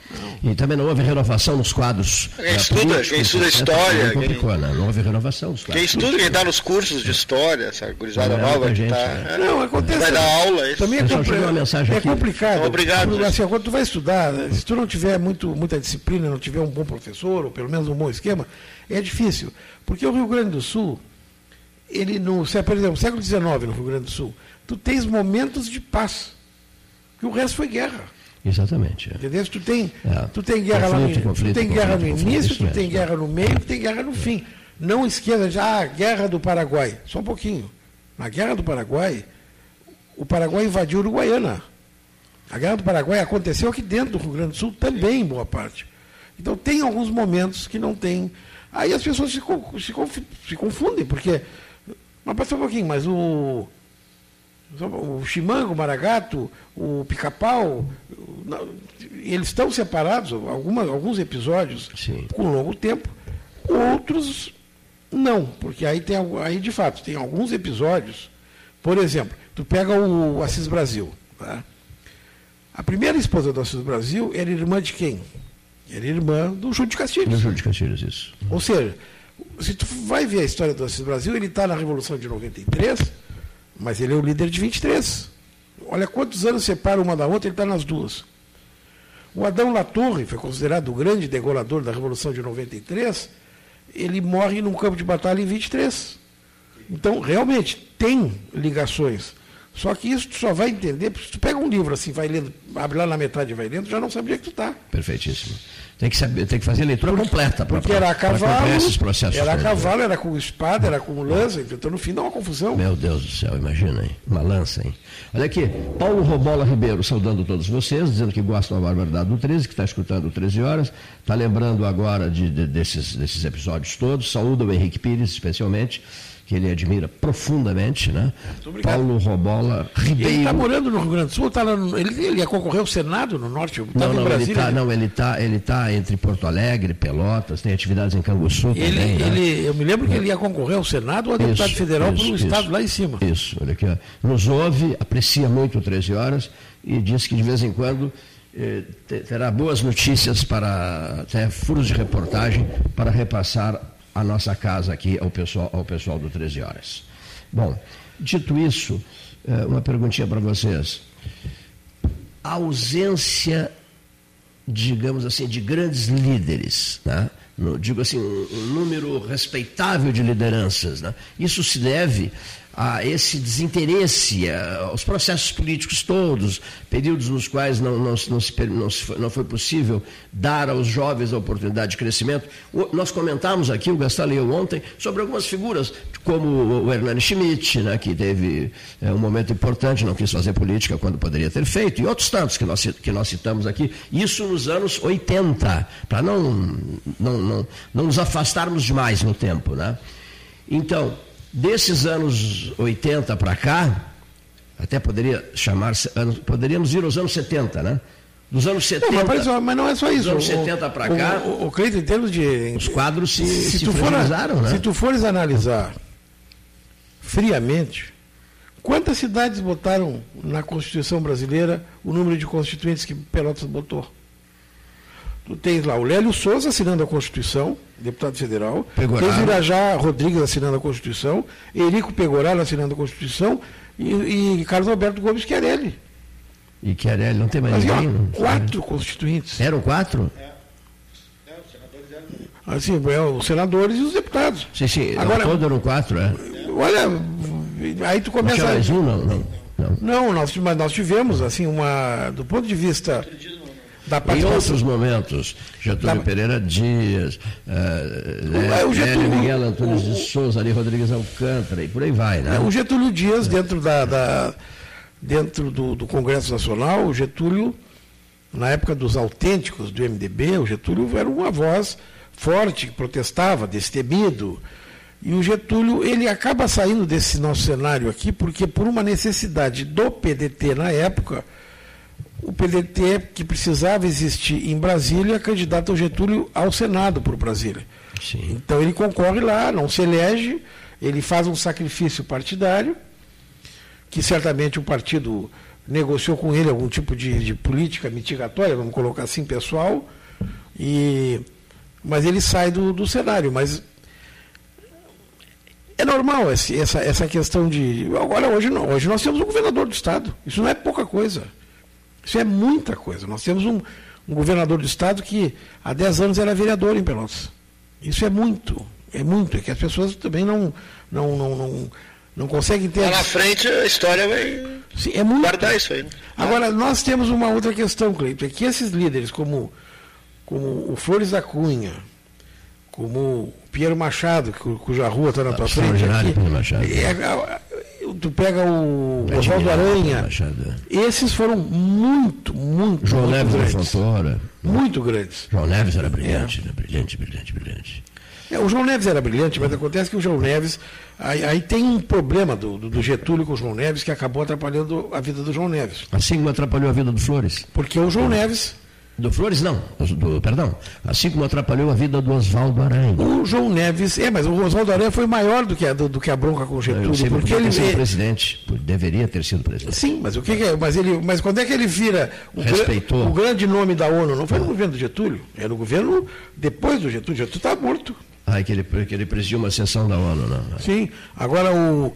Não. E também não houve renovação nos quadros. Quem estuda, quem estuda história. Complicou, quem... né? Não houve renovação nos quadros. Quem estuda, quem está nos cursos de história, essa gurizada é, nova que está. É. Não, acontece. Vai dar aula. Isso. Também é, compl... uma mensagem é complicado. Então, obrigado. Assim, quando tu vai estudar, se tu não tiver muito, muita disciplina, não tiver um bom professor, ou pelo menos um bom esquema, é difícil. Porque o Rio Grande do Sul, ele no, por exemplo, século XIX no Rio Grande do Sul, tu tens momentos de paz que o resto foi guerra. Exatamente. Entendeu? Tu tem, é. tu tem guerra conflito, lá no, conflito, tu tem guerra no início, tu tem guerra no meio, tu tem guerra no fim. Não esqueça de, ah, guerra do Paraguai. Só um pouquinho. Na guerra do Paraguai, o Paraguai invadiu Uruguaiana. A guerra do Paraguai aconteceu aqui dentro do Rio Grande do Sul também, em boa parte. Então tem alguns momentos que não tem. Aí as pessoas se, se, se confundem, porque. Mas passa um pouquinho, mas o o chimango, o maragato, o pica-pau, eles estão separados, algumas, alguns episódios, Sim. com longo tempo, outros não, porque aí tem aí de fato tem alguns episódios, por exemplo, tu pega o Assis Brasil, tá? A primeira esposa do Assis Brasil era irmã de quem? Era irmã do Júlio de Castilhos. Do Júlio de Castilhos, isso. Ou seja, se tu vai ver a história do Assis Brasil, ele está na Revolução de 93, mas ele é o líder de 23. Olha quantos anos separa uma da outra, ele está nas duas. O Adão Latorre, foi considerado o grande degolador da Revolução de 93, ele morre num campo de batalha em 23. Então, realmente, tem ligações. Só que isso tu só vai entender, se tu pega um livro assim, vai lendo, abre lá na metade e vai lendo, já não sabia que tu está. Perfeitíssimo. Tem que, saber, tem que fazer a leitura completa. Pra, porque era a cavalo, esses processos era a cavalo, era com espada, era com lança, então no fim dá uma confusão. Meu Deus do céu, imagina, hein? Uma lança, hein? Olha aqui, Paulo Robola Ribeiro saudando todos vocês, dizendo que gostam da barbaridade do 13, que está escutando 13 horas, está lembrando agora de, de, desses, desses episódios todos, saúda o Henrique Pires, especialmente que ele admira profundamente, né? Paulo Robola Ribeiro. Ele está morando no Rio Grande do Sul, tá no, ele, ele ia concorrer ao Senado no Norte, tá não, não, Brasília, ele tá, não, ele está ele tá entre Porto Alegre, Pelotas, tem atividades em Canguçu ele, também. Né? Ele, né? Eu me lembro que ele ia concorrer ao Senado ou a deputado isso, federal para um estado lá em cima. Isso, olha aqui, ó. nos ouve, aprecia muito o 13 horas e diz que de vez em quando eh, terá boas notícias para até furos de reportagem para repassar a nossa casa aqui ao pessoal, ao pessoal do 13 Horas. Bom, dito isso, é, uma perguntinha para vocês. A ausência, digamos assim, de grandes líderes, né? digo assim, um, número respeitável de lideranças, né? isso se deve a esse desinteresse, aos processos políticos todos, períodos nos quais não, não, não, se, não, se, não foi possível dar aos jovens a oportunidade de crescimento. O, nós comentamos aqui, o Gastal leu ontem, sobre algumas figuras, como o Hernani Schmidt, né, que teve é, um momento importante, não quis fazer política quando poderia ter feito, e outros tantos que nós, que nós citamos aqui, isso nos anos 80, para não, não, não, não nos afastarmos demais no tempo. Né? Então, Desses anos 80 para cá, até poderia chamar, poderíamos ir aos anos 70, né? Dos anos 70. Não, mas, mas não é só isso. Dos anos 70 para cá. O, o, o Cleiton, em termos de. Os quadros se, se, se tu for, né? Se tu fores analisar friamente, quantas cidades botaram na Constituição brasileira o número de constituintes que Pelotas botou? Tu tens lá o Lélio Souza assinando a Constituição, deputado federal. Pegoraro. Tens Irajá Rodrigues assinando a Constituição, Erico Pegoraro assinando a Constituição e, e Carlos Alberto Gomes Chiarelli. E Chiarelli, não tem mais Mas, ninguém? Ó, quatro constituintes. Eram quatro? É. é os senadores eram... Assim, é, os senadores e os deputados. Sim, sim. Agora, todos eram quatro, é. Olha, aí tu começa... Não mais um, não? Não, não. não nós, mas nós tivemos, assim, uma... Do ponto de vista Em outros momentos, Getúlio da... Pereira Dias, uh, o Getúlio... Miguel Antunes de Souza, Ali Rodrigues Alcântara, e por aí vai, né? O Getúlio Dias, dentro, da, da dentro do, do, Congresso Nacional, o Getúlio, na época dos autênticos do MDB, o Getúlio era uma voz forte, que protestava, destemido. E o Getúlio, ele acaba saindo desse nosso cenário aqui, porque por uma necessidade do PDT na época, o PDT, que precisava existir em Brasília, candidata o Getúlio ao Senado por Brasília. Sim. Então ele concorre lá, não se elege, ele faz um sacrifício partidário, que certamente o partido negociou com ele algum tipo de, de política mitigatória, vamos colocar assim, pessoal, e, mas ele sai do, do cenário. Mas é normal esse, essa, essa questão de. Agora, hoje, não, hoje nós temos um governador do Estado. Isso não é pouca coisa. Isso é muita coisa. Nós temos um, um governador do estado que há 10 anos era vereador em Pelotas. Isso é muito, é muito, é que as pessoas também não, não, não, não, não conseguem ter. Lá na frente a história vai Sim, é muito. guardar isso aí. Né? Agora, nós temos uma outra questão, Cleito, é que esses líderes, como, como o Flores da Cunha, como o Piero Machado, cuja rua está na tua frente aqui, Machado. É, tu pega o Oswaldo Aranha. Machado. Esses foram muito, muito, João muito Neves grandes. era. Muito grandes. João Neves era brilhante, é. né? brilhante, brilhante, brilhante. É, o João Neves era brilhante, mas acontece que o João Neves. Aí, aí tem um problema do, do, do, Getúlio com o João Neves que acabou atrapalhando a vida do João Neves. Assim como atrapalhou a vida do Flores. Porque o João Neves do Flores, não. Do, perdão. Assim como atrapalhou a vida do Oswaldo Aranha. O João Neves, é, mas o Oswaldo Aranha foi maior do que a, do, do que a bronca com o Getúlio. Sei, porque ele ter presidente. Deveria ter sido presidente. Sim, mas o que, que, é? Mas, ele, mas quando é que ele vira o, Respeitou. o grande nome da ONU? Não foi no governo do Getúlio. Era no governo depois do Getúlio. Getúlio está morto. Ah, que ele, que ele presidiu uma sessão da ONU, não. Sim. Agora o.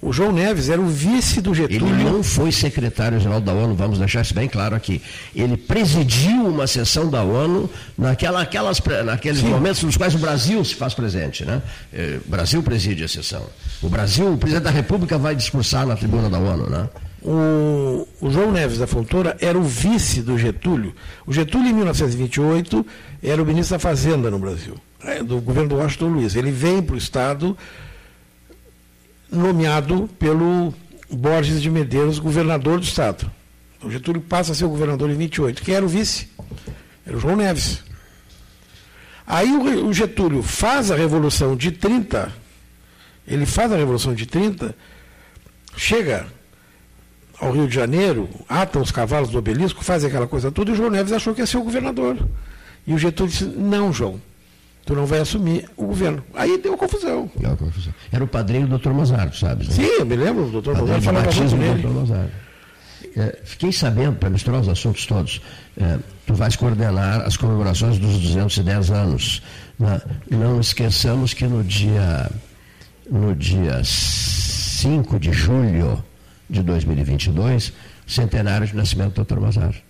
O João Neves era o vice do Getúlio. Ele não foi secretário-geral da ONU, vamos deixar isso bem claro aqui. Ele presidiu uma sessão da ONU naquela, aquelas, naqueles Sim. momentos nos quais o Brasil se faz presente. Né? É, o Brasil preside a sessão. O Brasil, o presidente da República vai discursar na tribuna da ONU. Né? O, o João Neves da Fontoura era o vice do Getúlio. O Getúlio, em 1928, era o ministro da Fazenda no Brasil, é, do governo do Washington Luiz. Ele vem para o Estado nomeado pelo Borges de Medeiros, governador do Estado. O Getúlio passa a ser o governador em 28. Quem era o vice? Era o João Neves. Aí o Getúlio faz a Revolução de 30, ele faz a Revolução de 30, chega ao Rio de Janeiro, ata os cavalos do obelisco, faz aquela coisa toda, e o João Neves achou que ia ser o governador. E o Getúlio disse, não, João, tu não vai assumir o governo. Aí deu confusão. Deu confusão. Era o padrinho do doutor Mazaro, sabe? Né? Sim, eu me lembro, o doutor Mazaro falava nele. Do Mazaro. É, fiquei sabendo, para misturar os assuntos todos, é, tu vais coordenar as comemorações dos 210 anos. Né? Não esqueçamos que no dia, no dia 5 de julho de 2022, centenário de nascimento do doutor Mazaro.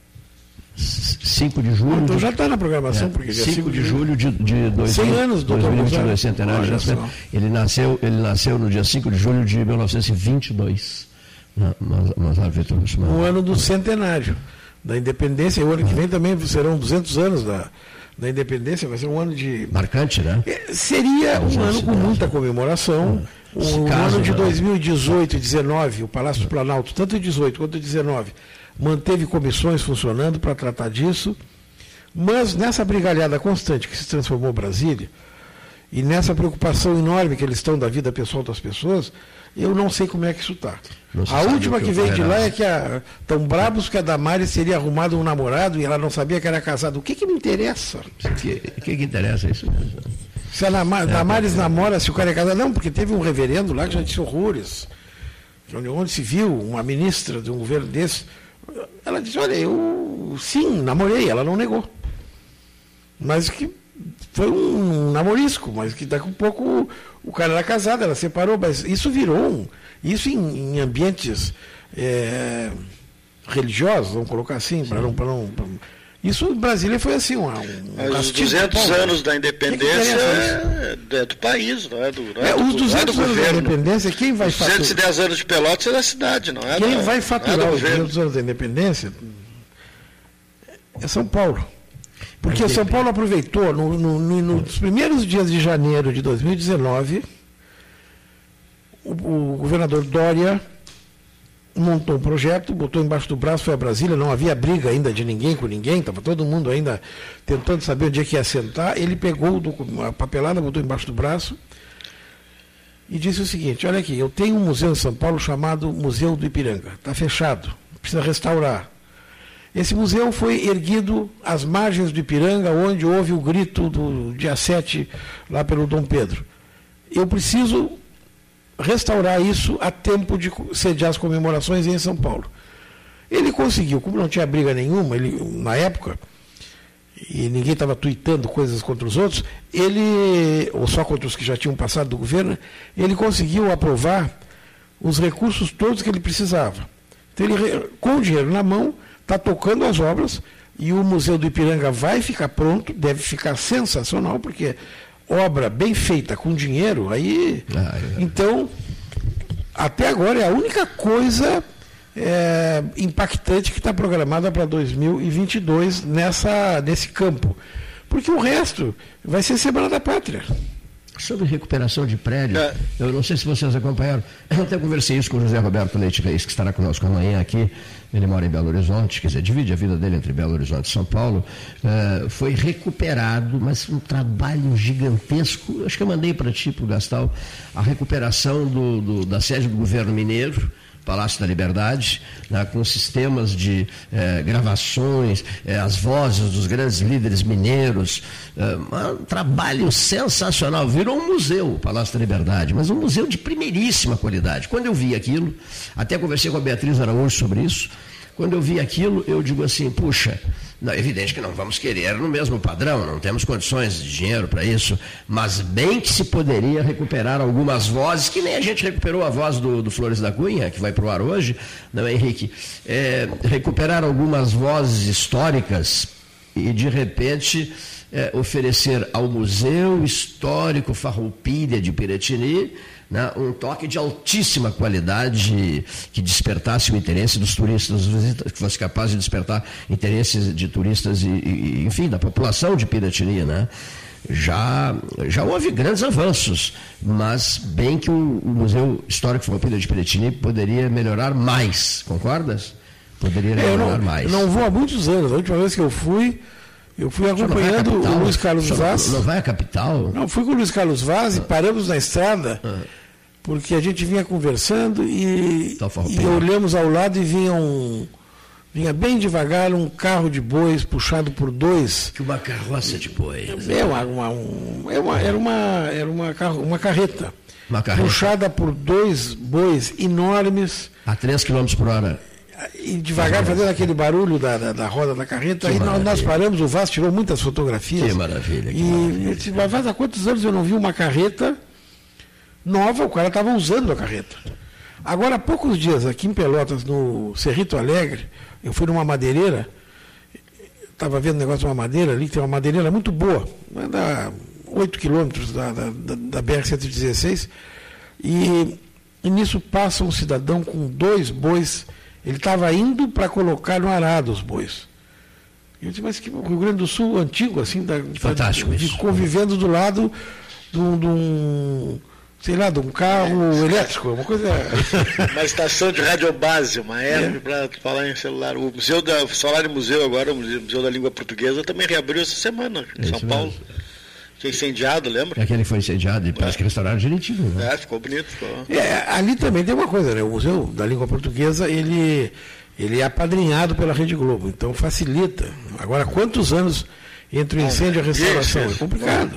5 de julho. Então já está na programação, é, porque 5 de julho de, de dois, 100 anos do 2022, centenário de nascimento. Ele nasceu, ele nasceu no dia 5 de julho de 1922. Mazar Vitor O ano do centenário da independência, e o ano que vem também serão 200 anos da, da independência, vai ser um ano de. Marcante, né? É, seria um ano com muita comemoração. O caso, ano de 2018 e 2019, o Palácio do Planalto, tanto em 18 quanto em 19, manteve comissões funcionando para tratar disso, mas nessa brigalhada constante que se transformou Brasília, e nessa preocupação enorme que eles estão da vida pessoal das pessoas, eu não sei como é que isso está. A última que, que veio de lá é que estão brabos que a Damares teria arrumado um namorado e ela não sabia que era casada. O que, que me interessa? O que, que, que interessa isso? Se a Damares é, namora, se o cara é casado. Não, porque teve um reverendo lá que já disse horrores. Onde se viu uma ministra de um governo desse ela disse, olha, eu sim, namorei, ela não negou. Mas que foi um namorisco, mas que daqui a um pouco o cara era casado, ela separou, mas isso virou um. Isso em, em ambientes é, religiosos, vamos colocar assim, para não, não isso em Brasília foi assim, um, um Os 200 anos da independência é, é, do país, não é do, não é, é do, Os 200 do anos governo. da independência, quem vai faturar? 210 anos de Pelotas é da cidade, não é Quem da, vai faturar é os 200 anos da independência é São Paulo. Porque São Paulo aproveitou, no, no, no, nos primeiros dias de janeiro de 2019, o, o governador Dória montou um projeto, botou embaixo do braço, foi a Brasília, não havia briga ainda de ninguém com ninguém, estava todo mundo ainda tentando saber onde é que ia sentar. Ele pegou a papelada, botou embaixo do braço e disse o seguinte: Olha aqui, eu tenho um museu em São Paulo chamado Museu do Ipiranga, está fechado, precisa restaurar. Esse museu foi erguido às margens do Ipiranga, onde houve o grito do dia 7, lá pelo Dom Pedro. Eu preciso restaurar isso a tempo de sediar as comemorações em São Paulo. Ele conseguiu, como não tinha briga nenhuma, ele, na época, e ninguém estava tuitando coisas contra os outros, ele, ou só contra os que já tinham passado do governo, ele conseguiu aprovar os recursos todos que ele precisava. Então, ele, com o dinheiro na mão, está tocando as obras e o Museu do Ipiranga vai ficar pronto, deve ficar sensacional, porque obra bem feita com dinheiro, aí. Ah, é. Então, até agora é a única coisa é, impactante que está programada para 2022 nessa, nesse campo. Porque o resto vai ser Semana da Pátria. Sobre recuperação de prédios, é. eu não sei se vocês acompanharam, eu até conversei isso com o José Roberto Leite Reis, que estará conosco amanhã aqui, ele mora em Belo Horizonte, quer dizer, divide a vida dele entre Belo Horizonte e São Paulo, uh, foi recuperado, mas um trabalho gigantesco, acho que eu mandei para ti, para o Gastal, a recuperação do, do, da sede do governo mineiro, Palácio da Liberdade, né, com sistemas de eh, gravações, eh, as vozes dos grandes líderes mineiros. Eh, um trabalho sensacional. Virou um museu, o Palácio da Liberdade, mas um museu de primeiríssima qualidade. Quando eu vi aquilo, até conversei com a Beatriz Araújo sobre isso, quando eu vi aquilo, eu digo assim, puxa, Não, é evidente que não vamos querer no mesmo padrão, não temos condições de dinheiro para isso, mas bem que se poderia recuperar algumas vozes, que nem a gente recuperou a voz do, do Flores da Cunha, que vai para o ar hoje, não é, Henrique? É, recuperar algumas vozes históricas e, de repente, é, oferecer ao Museu Histórico Farroupilha de Piratini né, um toque de altíssima qualidade que despertasse o interesse dos turistas, que fosse capaz de despertar interesses de turistas e, e enfim, da população de Piratini, né? Já, já houve grandes avanços, mas bem que o, Museu Histórico Farroupilha de Piratini poderia melhorar mais, concordas? Poderia melhorar não, mais. Não vou há muitos anos, a última vez que eu fui, eu fui acompanhando o Luiz Carlos Vaz. Não, vai à capital? Não, fui com o Luiz Carlos Vaz e paramos na estrada, ah. porque a gente vinha conversando e, tá e olhamos ao lado e vinha um. Vinha bem devagar um carro de bois puxado por dois. Que uma carroça de bois. É uma, uma, um, é uma, era uma, era uma, carro, uma carreta. Uma carreta. Puxada por dois bois enormes. A 3 km por hora e devagar fazendo aquele barulho da, da, da roda da carreta. Que aí nós, nós, paramos, o Vaz tirou muitas fotografias. Que maravilha. Que e maravilha. eu disse, mas Vaz, há quantos anos eu não vi uma carreta nova? O cara estava usando a carreta. Agora, há poucos dias, aqui em Pelotas, no Cerrito Alegre, eu fui numa madeireira, estava vendo um negócio de uma madeira ali, tem uma madeireira muito boa, anda 8 quilômetros da, da, da, da BR-116, e, e nisso passa um cidadão com dois bois ele estava indo para colocar no arado os bois. Eu disse, mas que o Rio Grande do Sul antigo, assim, da, Fantástico de, de, convivendo do lado de um, sei lá, de um carro elétrico, uma coisa. uma estação de radiobase, uma herb é. para falar em celular. O Museu da. Falar em museu agora, o Museu da Língua Portuguesa também reabriu essa semana em São Paulo. Mesmo. Foi incendiado, lembra? É aquele foi incendiado e parece é. que restauraram direitinho. Né? É, ficou bonito. Ficou... É, ali também tem uma coisa, né? O Museu da Língua Portuguesa, ele, ele é apadrinhado pela Rede Globo, então facilita. Agora, quantos anos entre o incêndio e a restauração? É complicado.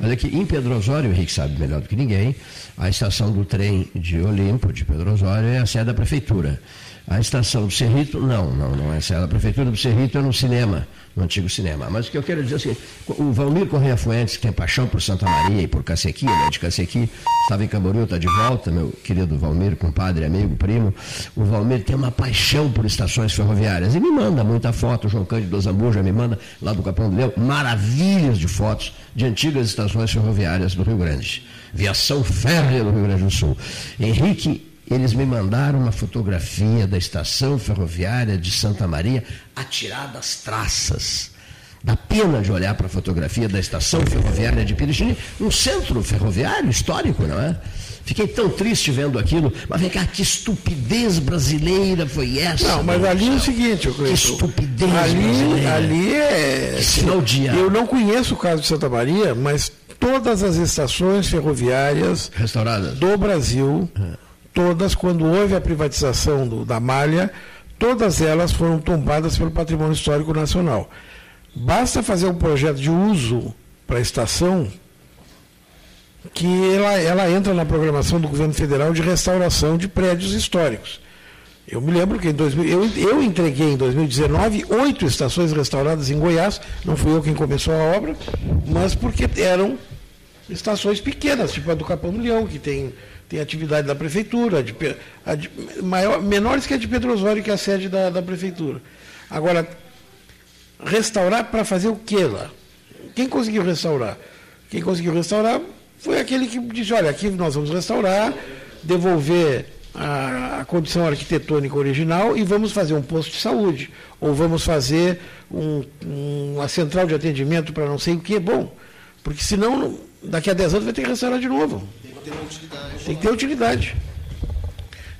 Olha aqui, em Pedro Osório, o Henrique sabe melhor do que ninguém, a estação do trem de Olimpo, de Pedro Osório, é a sede da prefeitura. A estação do Cerrito, não, não, não é a sede da prefeitura do Cerrito, é no cinema no antigo cinema. Mas o que eu quero dizer é assim, o Valmir Correia Fuentes, que tem paixão por Santa Maria e por Cacequi, né, de Cacequi, estava em Camboriú, está de volta, meu querido Valmir, compadre, amigo, primo. O Valmir tem uma paixão por estações ferroviárias e me manda muita foto, o João Cândido Zambuja me manda lá do Capão do Leão, maravilhas de fotos de antigas estações ferroviárias do Rio Grande. Viação férrea do Rio Grande do Sul. Henrique eles me mandaram uma fotografia da estação ferroviária de Santa Maria, atirada às traças. Dá pena de olhar para a fotografia da estação ferroviária de Pirixini, um centro ferroviário histórico, não é? Fiquei tão triste vendo aquilo. Mas vem cá, que estupidez brasileira foi essa? Não, mas ali é o seguinte, eu Que estupidez ali, brasileira. Ali é. Que eu não conheço o caso de Santa Maria, mas todas as estações ferroviárias restauradas do Brasil. É todas, quando houve a privatização do, da malha, todas elas foram tombadas pelo patrimônio histórico nacional. Basta fazer um projeto de uso para a estação que ela, ela entra na programação do governo federal de restauração de prédios históricos. Eu me lembro que em 2000, eu, eu entreguei em 2019 oito estações restauradas em Goiás, não fui eu quem começou a obra, mas porque eram estações pequenas, tipo a do Capão do Leão, que tem tem atividade da prefeitura, de, de, maior, menores que a de Pedro Osório, que é a sede da, da prefeitura. Agora, restaurar para fazer o que lá? Quem conseguiu restaurar? Quem conseguiu restaurar foi aquele que disse, olha, aqui nós vamos restaurar, devolver a, a, condição arquitetônica original e vamos fazer um posto de saúde, ou vamos fazer um, um, uma central de atendimento para não sei o que. Bom, porque senão, daqui a 10 anos vai ter que restaurar de novo ter uma utilidade. Tem que ter utilidade.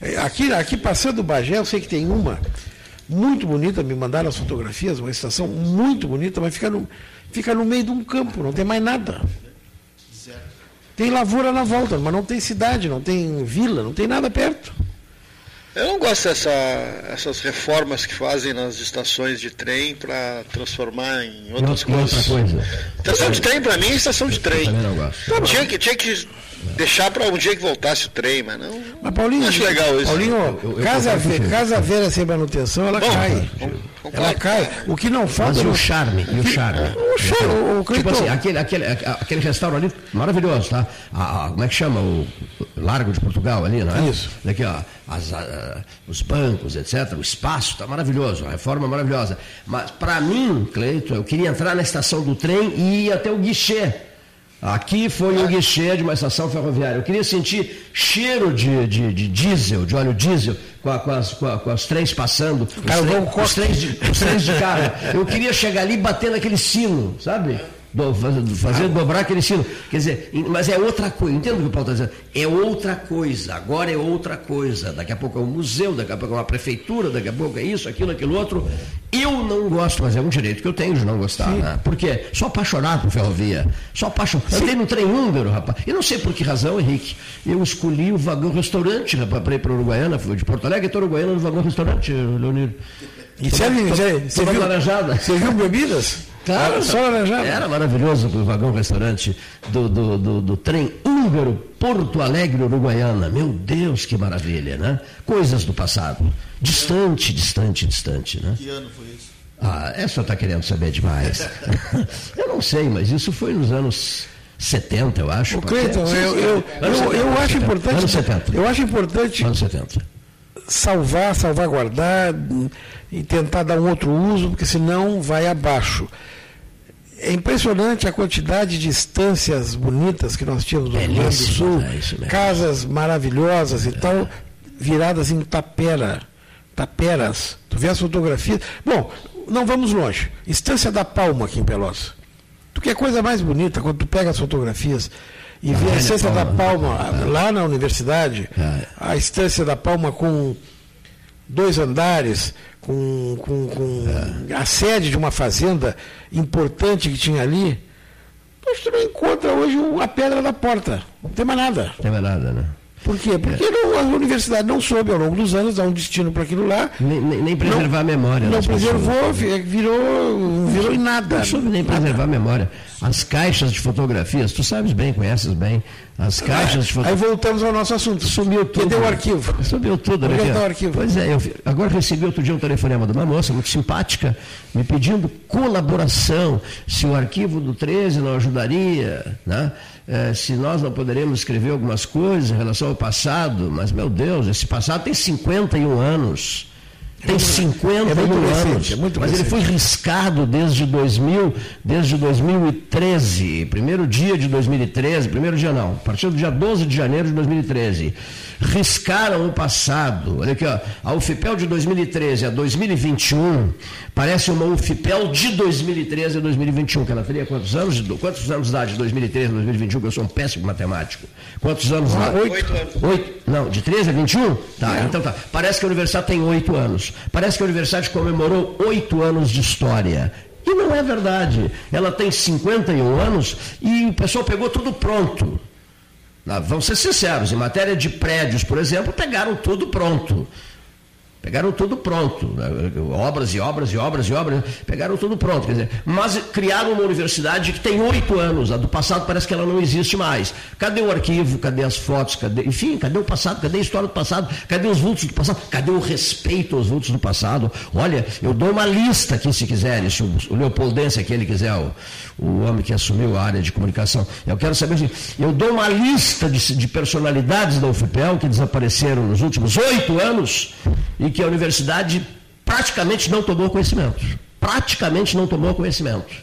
É, aqui, aqui passando o Bagé, eu sei que tem uma muito bonita, me mandaram as fotografias, uma estação muito bonita, mas fica no, fica no meio de um campo, não tem mais nada. Tem lavoura na volta, mas não tem cidade, não tem vila, não tem nada perto. Eu não gosto dessa, essas reformas que fazem nas estações de trem para transformar em outras coisas. Outra coisa. Estação de trem, para mim, é estação de trem. Eu não gosto. tinha, que, tinha que deixar para um dia que voltasse o trem, mas não. Mas Paulinho, acho legal isso. Paulinho, eu, eu, casa, eu, casa velha sem manutenção, ela Bom, cai. Vamos, Ela cai. O que não falta. Mas o charme? E o charme? O charme, o, o Tipo assim, aquele, aquele, aquele restaurante ali, maravilhoso, tá? A, a, como é que chama? O Largo de Portugal ali, não é? Isso. Daqui, ó. As, a, os bancos, etc. O espaço está maravilhoso, a reforma maravilhosa. Mas, para mim, Cleiton, eu queria entrar na estação do trem e ir até o guichê Aqui foi um guichê de uma estação ferroviária. Eu queria sentir cheiro de, de, de diesel, de óleo diesel, com, a, com, as, com, a, com as trens passando, os, trem, os, trens de, os trens de carro. Eu queria chegar ali e bater naquele sino, sabe? Do, fazer dobrar aquele sino. Quer dizer, mas é outra coisa. Entendo o que o Paulo está dizendo? É outra coisa. Agora é outra coisa. Daqui a pouco é um museu, daqui a pouco é uma prefeitura, daqui a pouco é isso, aquilo, aquilo outro. Eu não gosto, mas é um direito que eu tenho de não gostar. Né? Por quê? Sou apaixonado por ferrovia. Sou apaixonado. Andei no trem húngaro, rapaz. E não sei por que razão, Henrique. Eu escolhi o vagão restaurante, rapaz, para ir para Uruguaiana. Fui de Porto Alegre, estou Uruguaiana no vagão restaurante, Leonir. E serve, você, você, viu, você viu bebidas? Claro, só laranjada. Era maravilhoso o vagão restaurante do, do, do, do, trem húngaro Porto Alegre, Uruguaiana. Meu Deus, que maravilha, né? Coisas do passado. Distante, distante, distante, né? Que ano foi isso? Ah, essa está querendo saber demais. eu não sei, mas isso foi nos anos 70, eu acho. O Cleiton, eu, eu, eu, eu, acho importante. Anos 70. Eu acho importante. Anos 70. Salvar, salvaguardar e tentar dar um outro uso, porque senão vai abaixo. É impressionante a quantidade de estâncias bonitas que nós tínhamos no Rio Grande do Sul, é casas maravilhosas e tal, viradas em tapera, taperas. Tu vê as fotografias. Bom, não vamos longe. Estância da Palma aqui em Pelotas. Tu quer coisa mais bonita quando tu pega as fotografias e vê a Estância da Palma lá na universidade, é. a Estância da Palma com dois andares, com, com, com é. a sede de uma fazenda importante que tinha ali, você não encontra hoje a pedra da porta. Não tem mais nada. Não tem mais nada, né? Por quê? Porque é. não, a universidade não soube ao longo dos anos dar um destino para aquilo lá. Nem, nem, preservar não, a memória. Não preservou, virou, virou em nada. Não soube nem preservar a memória. As caixas de fotografias, tu sabes bem, conheces bem. As caixas de fotografias. Aí voltamos ao nosso assunto. Sumiu tudo. Cadê o arquivo? Sumiu tudo. Cadê o arquivo? Pois é, eu agora recebi outro dia um telefonema de uma moça muito simpática, me pedindo colaboração, se o arquivo do 13 não ajudaria, né? É, se nós não poderíamos escrever algumas coisas em relação ao passado, mas, meu Deus, esse passado tem 51 anos. Tem 51 é anos. Recente, é muito mas recente. ele foi riscado desde 2000, desde 2013, primeiro dia de 2013, primeiro dia não, a partir do dia 12 de janeiro de 2013 riscaram o passado. Olha aqui, ó, a UFIPEL de 2013 a 2021 parece uma UFIPEL de 2013 a 2021, que ela teria quantos anos? Quantos anos dá de 2013 a 2021? Que eu sou um péssimo matemático. Quantos anos dá? Oito anos. Oito? Não, de 13 a 21? Tá, então tá. Parece que a universidade tem oito anos. Parece que a universidade comemorou oito anos de história. E não é verdade. Ela tem 51 anos e o pessoal pegou tudo pronto. Vamos ser sinceros, em matéria de prédios, por exemplo, pegaram tudo pronto. Pegaram tudo pronto, né? obras e obras e obras e obras, pegaram tudo pronto. Quer dizer, mas criaram uma universidade que tem oito anos, a do passado parece que ela não existe mais. Cadê o arquivo? Cadê as fotos? Cadê, enfim, cadê o passado? Cadê a história do passado? Cadê os vultos do passado? Cadê o respeito aos vultos do passado? Olha, eu dou uma lista aqui se quiserem, se o, o Leopoldense aqui ele quiser, o, o homem que assumiu a área de comunicação. Eu quero saber assim, eu dou uma lista de, de personalidades da UFPEL que desapareceram nos últimos oito anos e que a universidade praticamente não tomou conhecimento. Praticamente não tomou conhecimento.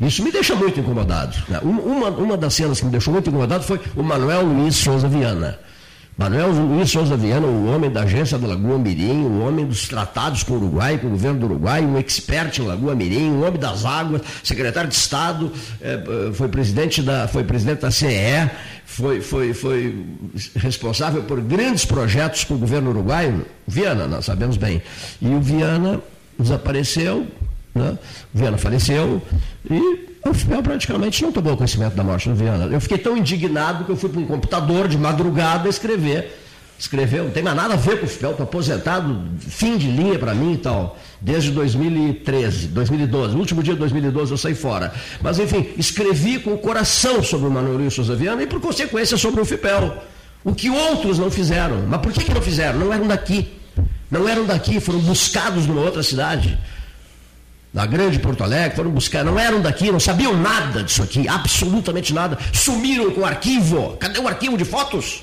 Isso me deixa muito incomodado. Né? Uma, uma das cenas que me deixou muito incomodado foi o Manuel Luiz Souza Viana. Manuel Luiz Souza Viana, o homem da agência da Lagoa Mirim, o homem dos tratados com o Uruguai, com o governo do Uruguai, um expert em Lagoa Mirim, o homem das águas, secretário de Estado, é, foi presidente da, foi presidente da CE, foi, foi, foi responsável por grandes projetos com o governo uruguaio, Viana, nós sabemos bem. E o Viana desapareceu, né? o Viana faleceu e o FIPEL praticamente não tomou conhecimento da morte do Viana. Eu fiquei tão indignado que eu fui para um computador de madrugada escrever. Escreveu, não tem mais nada a ver com o FIPEL, estou aposentado, fim de linha para mim e tal, desde 2013, 2012. No último dia de 2012 eu saí fora. Mas, enfim, escrevi com o coração sobre o Manuel Luiz Souza Viana e, por consequência, sobre o FIPEL. O que outros não fizeram. Mas por que, que não fizeram? Não eram daqui. Não eram daqui, foram buscados numa outra cidade. da grande Porto Alegre, foram buscar, não eram daqui, não sabiam nada disso aqui, absolutamente nada. Sumiram com o arquivo. Cadê o arquivo de fotos?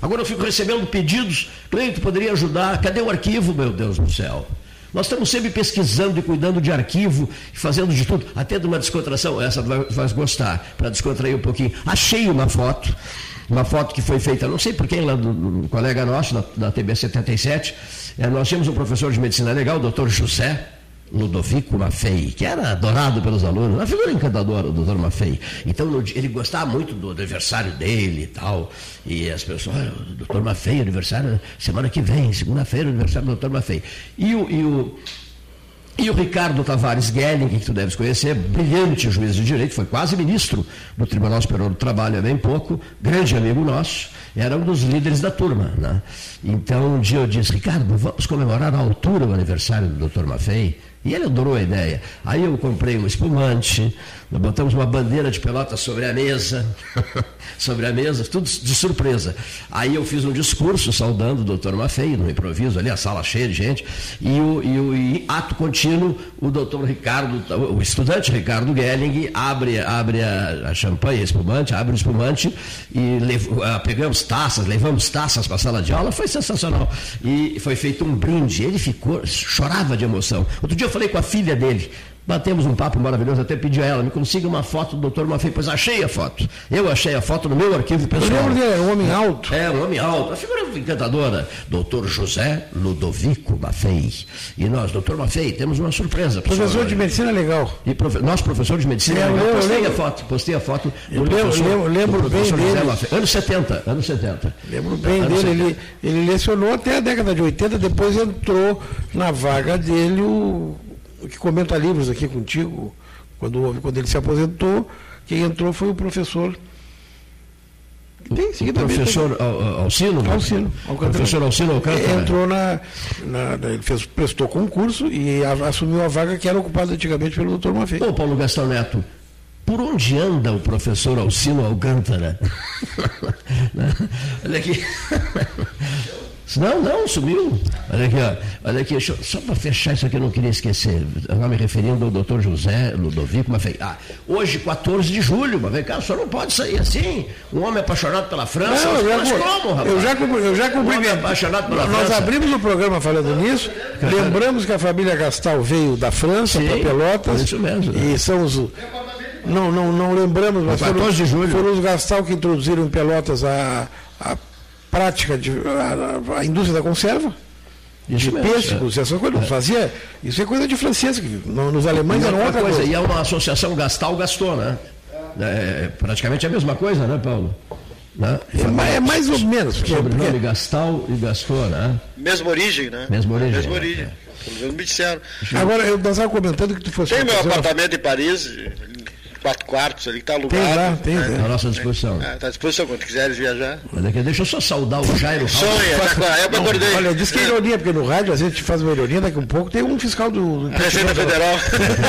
Agora eu fico recebendo pedidos. Cleito, poderia ajudar? Cadê o arquivo, meu Deus do céu? Nós estamos sempre pesquisando e cuidando de arquivo, fazendo de tudo, até de uma descontração. Essa vai, vai gostar, para descontrair um pouquinho. Achei uma foto, uma foto que foi feita, não sei por quem, lá do, do colega nosso, da, da TB 77. É, nós tínhamos um professor de medicina legal, o doutor José, Ludovico Maffei, que era adorado pelos alunos, uma figura encantadora, o doutor Maffei. Então ele gostava muito do aniversário dele e tal. E as pessoas, o doutor Maffei, aniversário semana que vem, segunda-feira, aniversário do doutor Maffei. E o, e o e o Ricardo Tavares Gelling, que tu deves conhecer, brilhante juiz de direito, foi quase ministro do Tribunal Superior do Trabalho há bem pouco, grande amigo nosso, era um dos líderes da turma. Né? Então um dia eu disse, Ricardo, vamos comemorar à altura o aniversário do Dr. Maffei. E ele adorou a ideia. Aí eu comprei um espumante, nós botamos uma bandeira de pelota sobre a mesa, sobre a mesa, tudo de surpresa. Aí eu fiz um discurso saudando o doutor Maffei, no improviso ali, a sala cheia de gente, e, o, e, o, e ato contínuo, o doutor Ricardo, o estudante Ricardo Gelling, abre, abre a, a champanhe, a espumante, abre o espumante, e uh, pegamos taças, levamos taças para a sala de aula, foi sensacional. E foi feito um brinde, ele ficou, chorava de emoção. Outro dia eu falei com a filha dele, Batemos um papo maravilhoso, até pedi a ela, me consiga uma foto do doutor Maffei, pois achei a foto. Eu achei a foto no meu arquivo pessoal. Eu lembro dele, um homem alto. É, um homem alto, uma figura encantadora. Doutor José Ludovico Maffei. E nós, doutor Maffei, temos uma surpresa. Professor de medicina legal. E profe... Nós, professor de medicina é, legal. Eu, postei lembro, a foto, postei a foto do lembro, professor, lembro, lembro do bem dele. Maffei. Anos 70, anos 70. Lembro bem anos dele, ele, ele lecionou até a década de 80, depois entrou na vaga dele o que comenta livros aqui contigo, quando, quando ele se aposentou, quem entrou foi o professor. Tem, o professor Alcino? Alcino. Alcântara. Professor Alcino Alcântara. Entrou na, na, Ele fez, prestou concurso e a, assumiu a vaga que era ocupada antigamente pelo doutor Maffei. Ô, Paulo Gastão Neto, por onde anda o professor Alcino Alcântara? Olha aqui. Não, não, sumiu. Olha aqui, ó. Olha aqui, eu, só para fechar isso aqui, eu não queria esquecer. Estava me referindo ao doutor José Ludovico Maffei. Ah, hoje, 14 de julho, mas vem cá, o senhor não pode sair assim. Um homem apaixonado pela França. Não, eu, já, como, rapaz? eu já, eu já cumpri. Um homem apaixonado pela Nós França. abrimos o programa falando nisso. Lembramos que a família Gastal veio da França para Pelotas. Isso mesmo. Né? E são os. Não, não, não lembramos, mas foram, de julho. foram os Gastal que introduziram em Pelotas a, a prática de a, a indústria da conserva. Isso de pêssegos, é. essas coisas. É. Fazia, isso é coisa de francês, que nos alemães era outra coisa. coisa. E é uma associação Gastal Gastou, né? É praticamente a mesma coisa, né, Paulo? Né? É, é, mais ou menos. Porque, Sobrenome porque... Gastal e Gastou, né? Mesma origem, né? Mesma origem. Mesma origem. É. Pelo menos me disseram. Agora, eu estava comentando que tu fosse. Tem meu apartamento em Paris, quatro quartos ali, que está alugado. Tem lá, tem, né? À nossa disposição. Está é, à disposição, quando quiseres viajar. Olha aqui, deixa eu só saudar o Jairo Sonha, já, eu me acordei. Olha, diz que é ironia, porque no rádio às vezes a gente faz uma ironia, daqui a um pouco tem um fiscal do... do Receita Federal.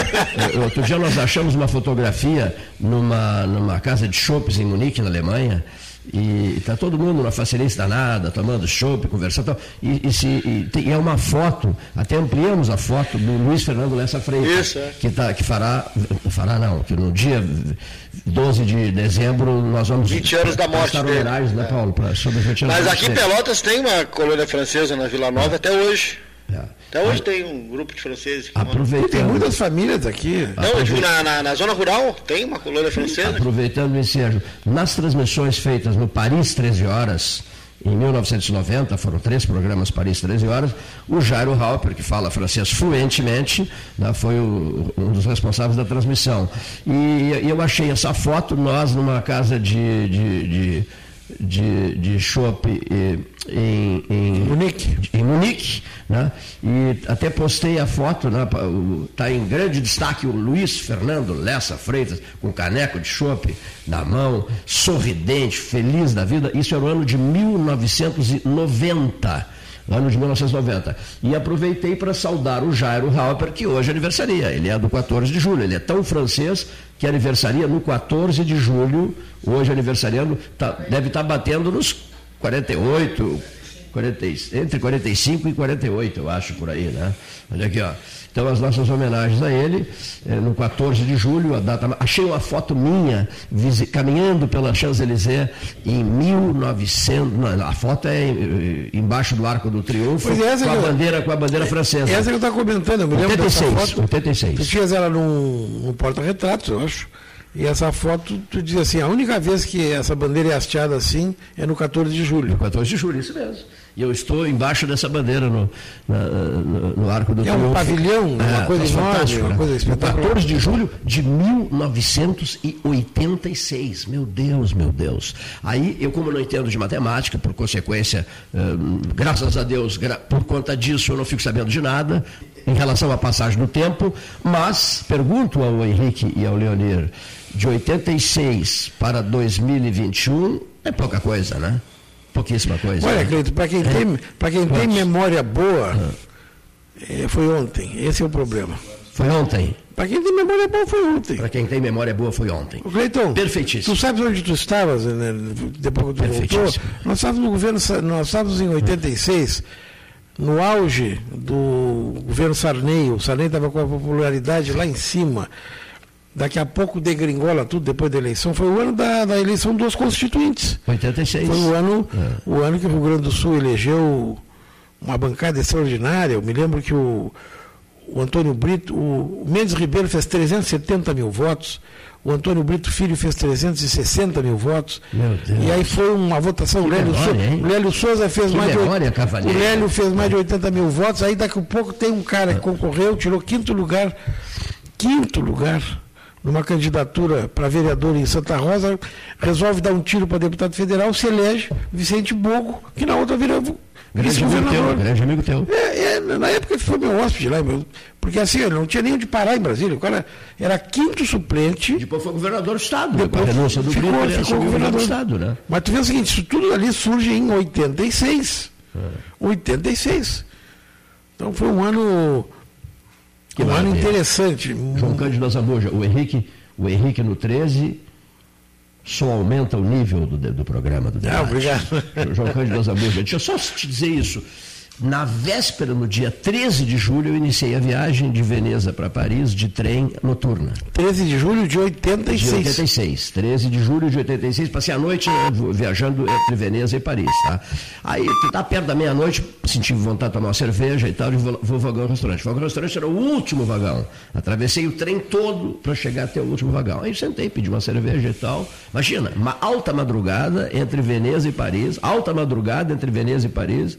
Outro dia nós achamos uma fotografia numa, numa casa de shopping em Munique, na Alemanha, e está todo mundo numa facilência danada, tomando chopp, conversando. E, e, se, e, tem, é uma foto, até ampliamos a foto do Luiz Fernando Lessa Freitas, Isso, é. que, tá, que fará, fará não, que no dia 12 de dezembro nós vamos 20 anos da morte dele. né, Paulo? Pra, sobre 20 anos Mas aqui em Pelotas tem uma colônia francesa na Vila Nova é. até hoje. É. Até hoje tem um grupo de franceses que Aproveitando. Tem muitas famílias aqui. Não, digo, na, na, na, zona rural tem uma colônia francesa. Aproveitando o ensejo, nas transmissões feitas no Paris 13 Horas, em 1990, foram três programas Paris 13 Horas, o Jairo Halper, que fala francês fluentemente, né, foi o, um dos responsáveis da transmissão. E, e, eu achei essa foto, nós numa casa de, de, de de, de chopp em, em, Munique. Em Munique né? E até postei a foto, né? Está em grande destaque o Luiz Fernando Lessa Freitas, com caneco de chopp na mão, sorridente, feliz da vida. Isso era o ano de 1990 ano de 1990. E aproveitei para saudar o Jairo Halper, que hoje aniversaria. Ele é do 14 de julho. Ele é tão francês que aniversaria no 14 de julho, hoje aniversariando, tá, deve estar tá batendo nos 48, 40, entre 45 e 48, eu acho, por aí, né? Olha aqui, ó. Então, as nossas homenagens a ele, eh, no 14 de julho, a data. Achei uma foto minha caminhando pela Champs-Élysées em 1900. Não, a foto é eh, embaixo do Arco do Triunfo, é, com, a bandeira, com a bandeira francesa. Essa que eu estava comentando, eu me 86, lembro dessa foto. 86. Tu tinhas ela num, num porta-retratos, eu acho. E essa foto, tu diz assim, a única vez que essa bandeira é hasteada assim é no 14 de julho. No 14 de julho, isso mesmo. E eu estou embaixo dessa bandeira no, na, no, no Arco do é. É um pavilhão, é, uma coisa enorme, uma né? coisa espetacular. 14 de julho de 1986. Meu Deus, meu Deus. Aí, eu como não entendo de matemática, por consequência, hum, graças a Deus, gra por conta disso eu não fico sabendo de nada em relação à passagem do tempo, mas pergunto ao Henrique e ao Leonir, de 86 para 2021 é pouca coisa, né? Pouquíssima coisa. Olha, né? Cleito, para quem, é. tem, quem tem memória boa, é, foi ontem. Esse é o problema. Foi ontem? Para quem tem memória boa, foi ontem. Para quem tem memória boa, foi ontem. Cleiton, Perfeitíssimo. Tu sabes onde tu estavas, né, depois que tu voltou? Nós estávamos no governo, nós estávamos em 86, no auge do governo Sarney. O Sarney estava com a popularidade lá em cima daqui a pouco degringola tudo depois da eleição, foi o ano da, da eleição dos constituintes. 86. Foi o ano, é. o ano que o Rio Grande do Sul elegeu uma bancada extraordinária. Eu me lembro que o, o Antônio Brito, o, o Mendes Ribeiro fez 370 mil votos, o Antônio Brito Filho fez 360 mil votos. E aí foi uma votação. o Lélio, memória, so, o Lélio Souza fez que mais memória, de. O Lélio fez mais de 80 mil votos. Aí daqui a pouco tem um cara que concorreu, tirou quinto lugar. Quinto lugar numa candidatura para vereador em Santa Rosa, resolve dar um tiro para deputado federal, se elege Vicente Bogo, que na outra vira vice-governador. Grande amigo teu. É, é, na época ele foi meu hóspede lá, meu, porque assim, ele não tinha nem onde parar em Brasília. O cara era quinto suplente. Depois foi governador do Estado. Depois a renúncia do ficou, Brito, ficou governador do Estado. Né? Mas tu vê o seguinte, isso tudo ali surge em 86. É. 86. Então foi um ano que um ano interessante. João Cândido Azambuja, o Henrique, o Henrique no 13 só aumenta o nível do, do programa do debate. Ah, obrigado. João Cândido Azambuja, deixa eu só te dizer isso. Na véspera, no dia 13 de julho, eu iniciei a viagem de Veneza para Paris de trem noturna. 13 de julho de 86. De 86. 13 de julho de 86. Passei a noite viajando entre Veneza e Paris, tá? Aí, tá perto da meia-noite, senti vontade de tomar uma cerveja e tal, e vou, vou ao vagão restaurante. O vagão restaurante era o último vagão. Atravessei o trem todo para chegar até o último vagão. Aí sentei, pedi uma cerveja e tal. Imagina, uma alta madrugada entre Veneza e Paris, alta madrugada entre Veneza e Paris.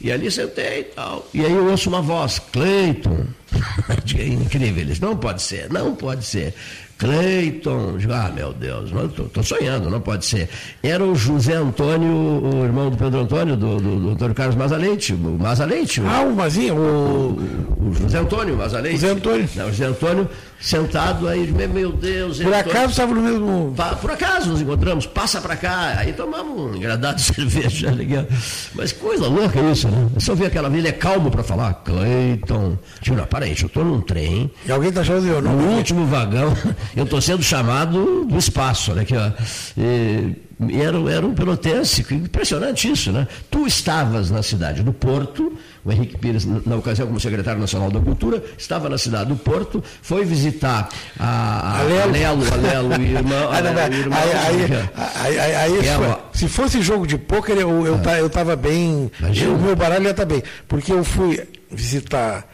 E ali sentei e tal. E aí eu ouço uma voz, Cleiton. É incrível, eles, não pode ser, não pode ser. Cleiton, ah, meu Deus, estou sonhando, não pode ser. Era o José Antônio, o irmão do Pedro Antônio, do, do, do Antônio Carlos Mazaleite, o Mazaleite. Ah, o Mazinho, o... o... o José Antônio Mazaleite. José Antônio. Não, José Antônio sentado aí, meu Deus. Por acaso estava no mesmo. Por acaso nos encontramos, passa para cá, aí tomamos um engradado de cerveja, legal. Mas coisa louca isso, né? Eu só vi aquela vida, é calmo para falar, Cleiton. Digo, não, para aí, eu estou num trem. E alguém está chamando eu, não? No último vagão, eu estou sendo chamado do espaço, olha aqui, ó. E, era, era um pelotense, impressionante isso, né? Tu estavas na cidade do Porto, o Henrique Pires, na ocasião como secretário nacional da Cultura, estava na cidade do Porto, foi visitar a, Alelo, Alelo, e irmão. Aí, é se fosse jogo de pôquer, eu, eu, ah. eu tava bem, o meu baralho ia estar tá bem, porque eu fui visitar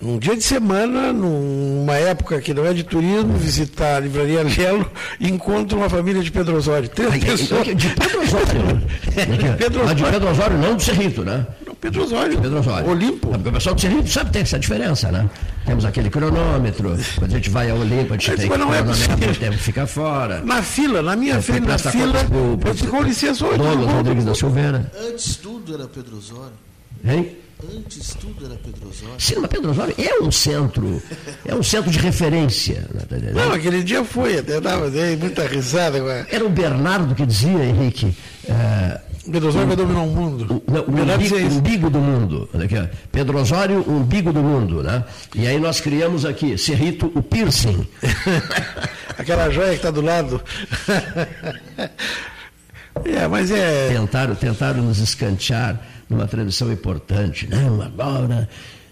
num dia de semana, numa época que não é de turismo, visitar a Livraria Lelo e encontro uma família de Pedro Osório. Três pessoas. De Pedro Osório. Pedro Osório. de Pedro Osório, não do Cerrito, né? Pedro Osório. Pedro Osório. Olimpo. Porque o pessoal do Cerrito sabe tem essa diferença, né? Temos aquele cronômetro, quando a gente vai ao Olimpo, a gente Mas, tem que não é o tempo fica fora. Na fila, na minha frente, na fila, eu fico com licença hoje. Douglas Rodrigues da Silveira. Antes tudo era Pedro Osório. Hein? Antes tudo era Pedro Osório. Sim, mas Pedro Osório é um centro, é um centro de referência. Né, tá não, aquele dia foi, até dava dei muita risada. Era o Bernardo que dizia, Henrique. Uh, Pedro Osório vai dominar o mundo. O, não, o umbigo, umbigo, do mundo. Pedro Osório, umbigo do mundo. Né? E aí nós criamos aqui, Cerrito, o piercing. Aquela joia que está do lado. é, mas é. Tentaram, tentaram nos escantear numa transmissão importante. Não, agora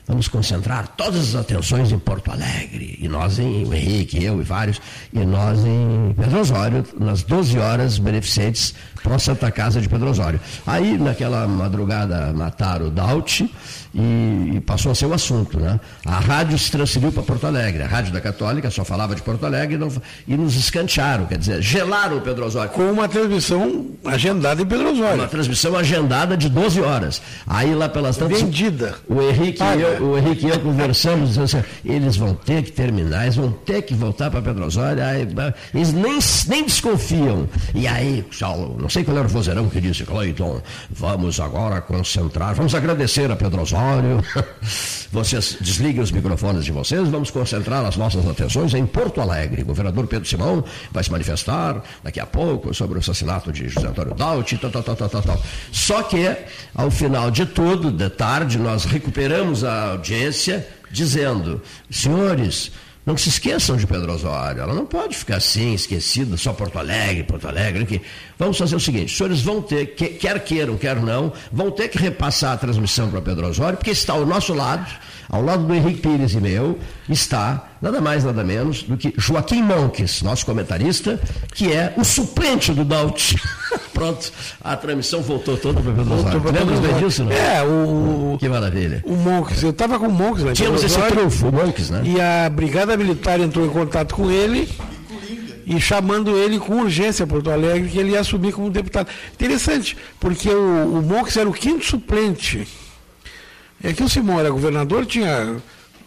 vamos concentrar todas as atenções em Porto Alegre. E nós em, o Henrique, eu e vários, e nós em Pedro Osório, nas 12 horas beneficentes para a Santa Casa de Pedro Osório. Aí, naquela madrugada, mataram o Daut e, e, passou a ser o assunto. Né? A rádio se transferiu para Porto Alegre. A rádio da Católica só falava de Porto Alegre e, não, e nos escantearam, quer dizer, gelaram o Pedro Osório. Com uma transmissão agendada em Pedro Osório. Uma transmissão agendada de 12 horas. Aí lá pelas tantas. Vendida. O Henrique, e eu, o Henrique e eu conversamos, dizendo assim, eles vão ter que terminar, eles vão ter que voltar para Pedro Osório. Aí, eles nem, nem desconfiam. E aí, não sei qual era o vozeirão que disse, Cleiton, vamos agora concentrar, vamos agradecer a Pedro Osório vocês desliguem os microfones de vocês, vamos concentrar as nossas atenções em Porto Alegre. O governador Pedro Simão vai se manifestar daqui a pouco sobre o assassinato de José Antônio Daut, tal, tal, tal, tal, tal. Só que, ao final de tudo, de tarde, nós recuperamos a audiência dizendo, senhores, não se esqueçam de Pedro Osório, ela não pode ficar assim, esquecida, só Porto Alegre, Porto Alegre. Aqui. Vamos fazer o seguinte: os senhores vão ter, quer queiram, quer não, vão ter que repassar a transmissão para Pedro Osório, porque está ao nosso lado ao lado do Henrique Pires e meu, está nada mais, nada menos do que Joaquim Monques, nosso comentarista, que é o suplente do Daut. Pronto, a transmissão voltou toda para Pedro Osório. Lembra bem disso, não? É, o. Que maravilha. O Monques, eu estava com o Monques, né? Tínhamos esse trunfo, o Monques, né? E a Brigada Militar entrou em contato com ele e chamando ele com urgência a Porto Alegre, que ele ia assumir como deputado. Interessante, porque o, o Monks era o quinto suplente é que o Simão era governador, tinha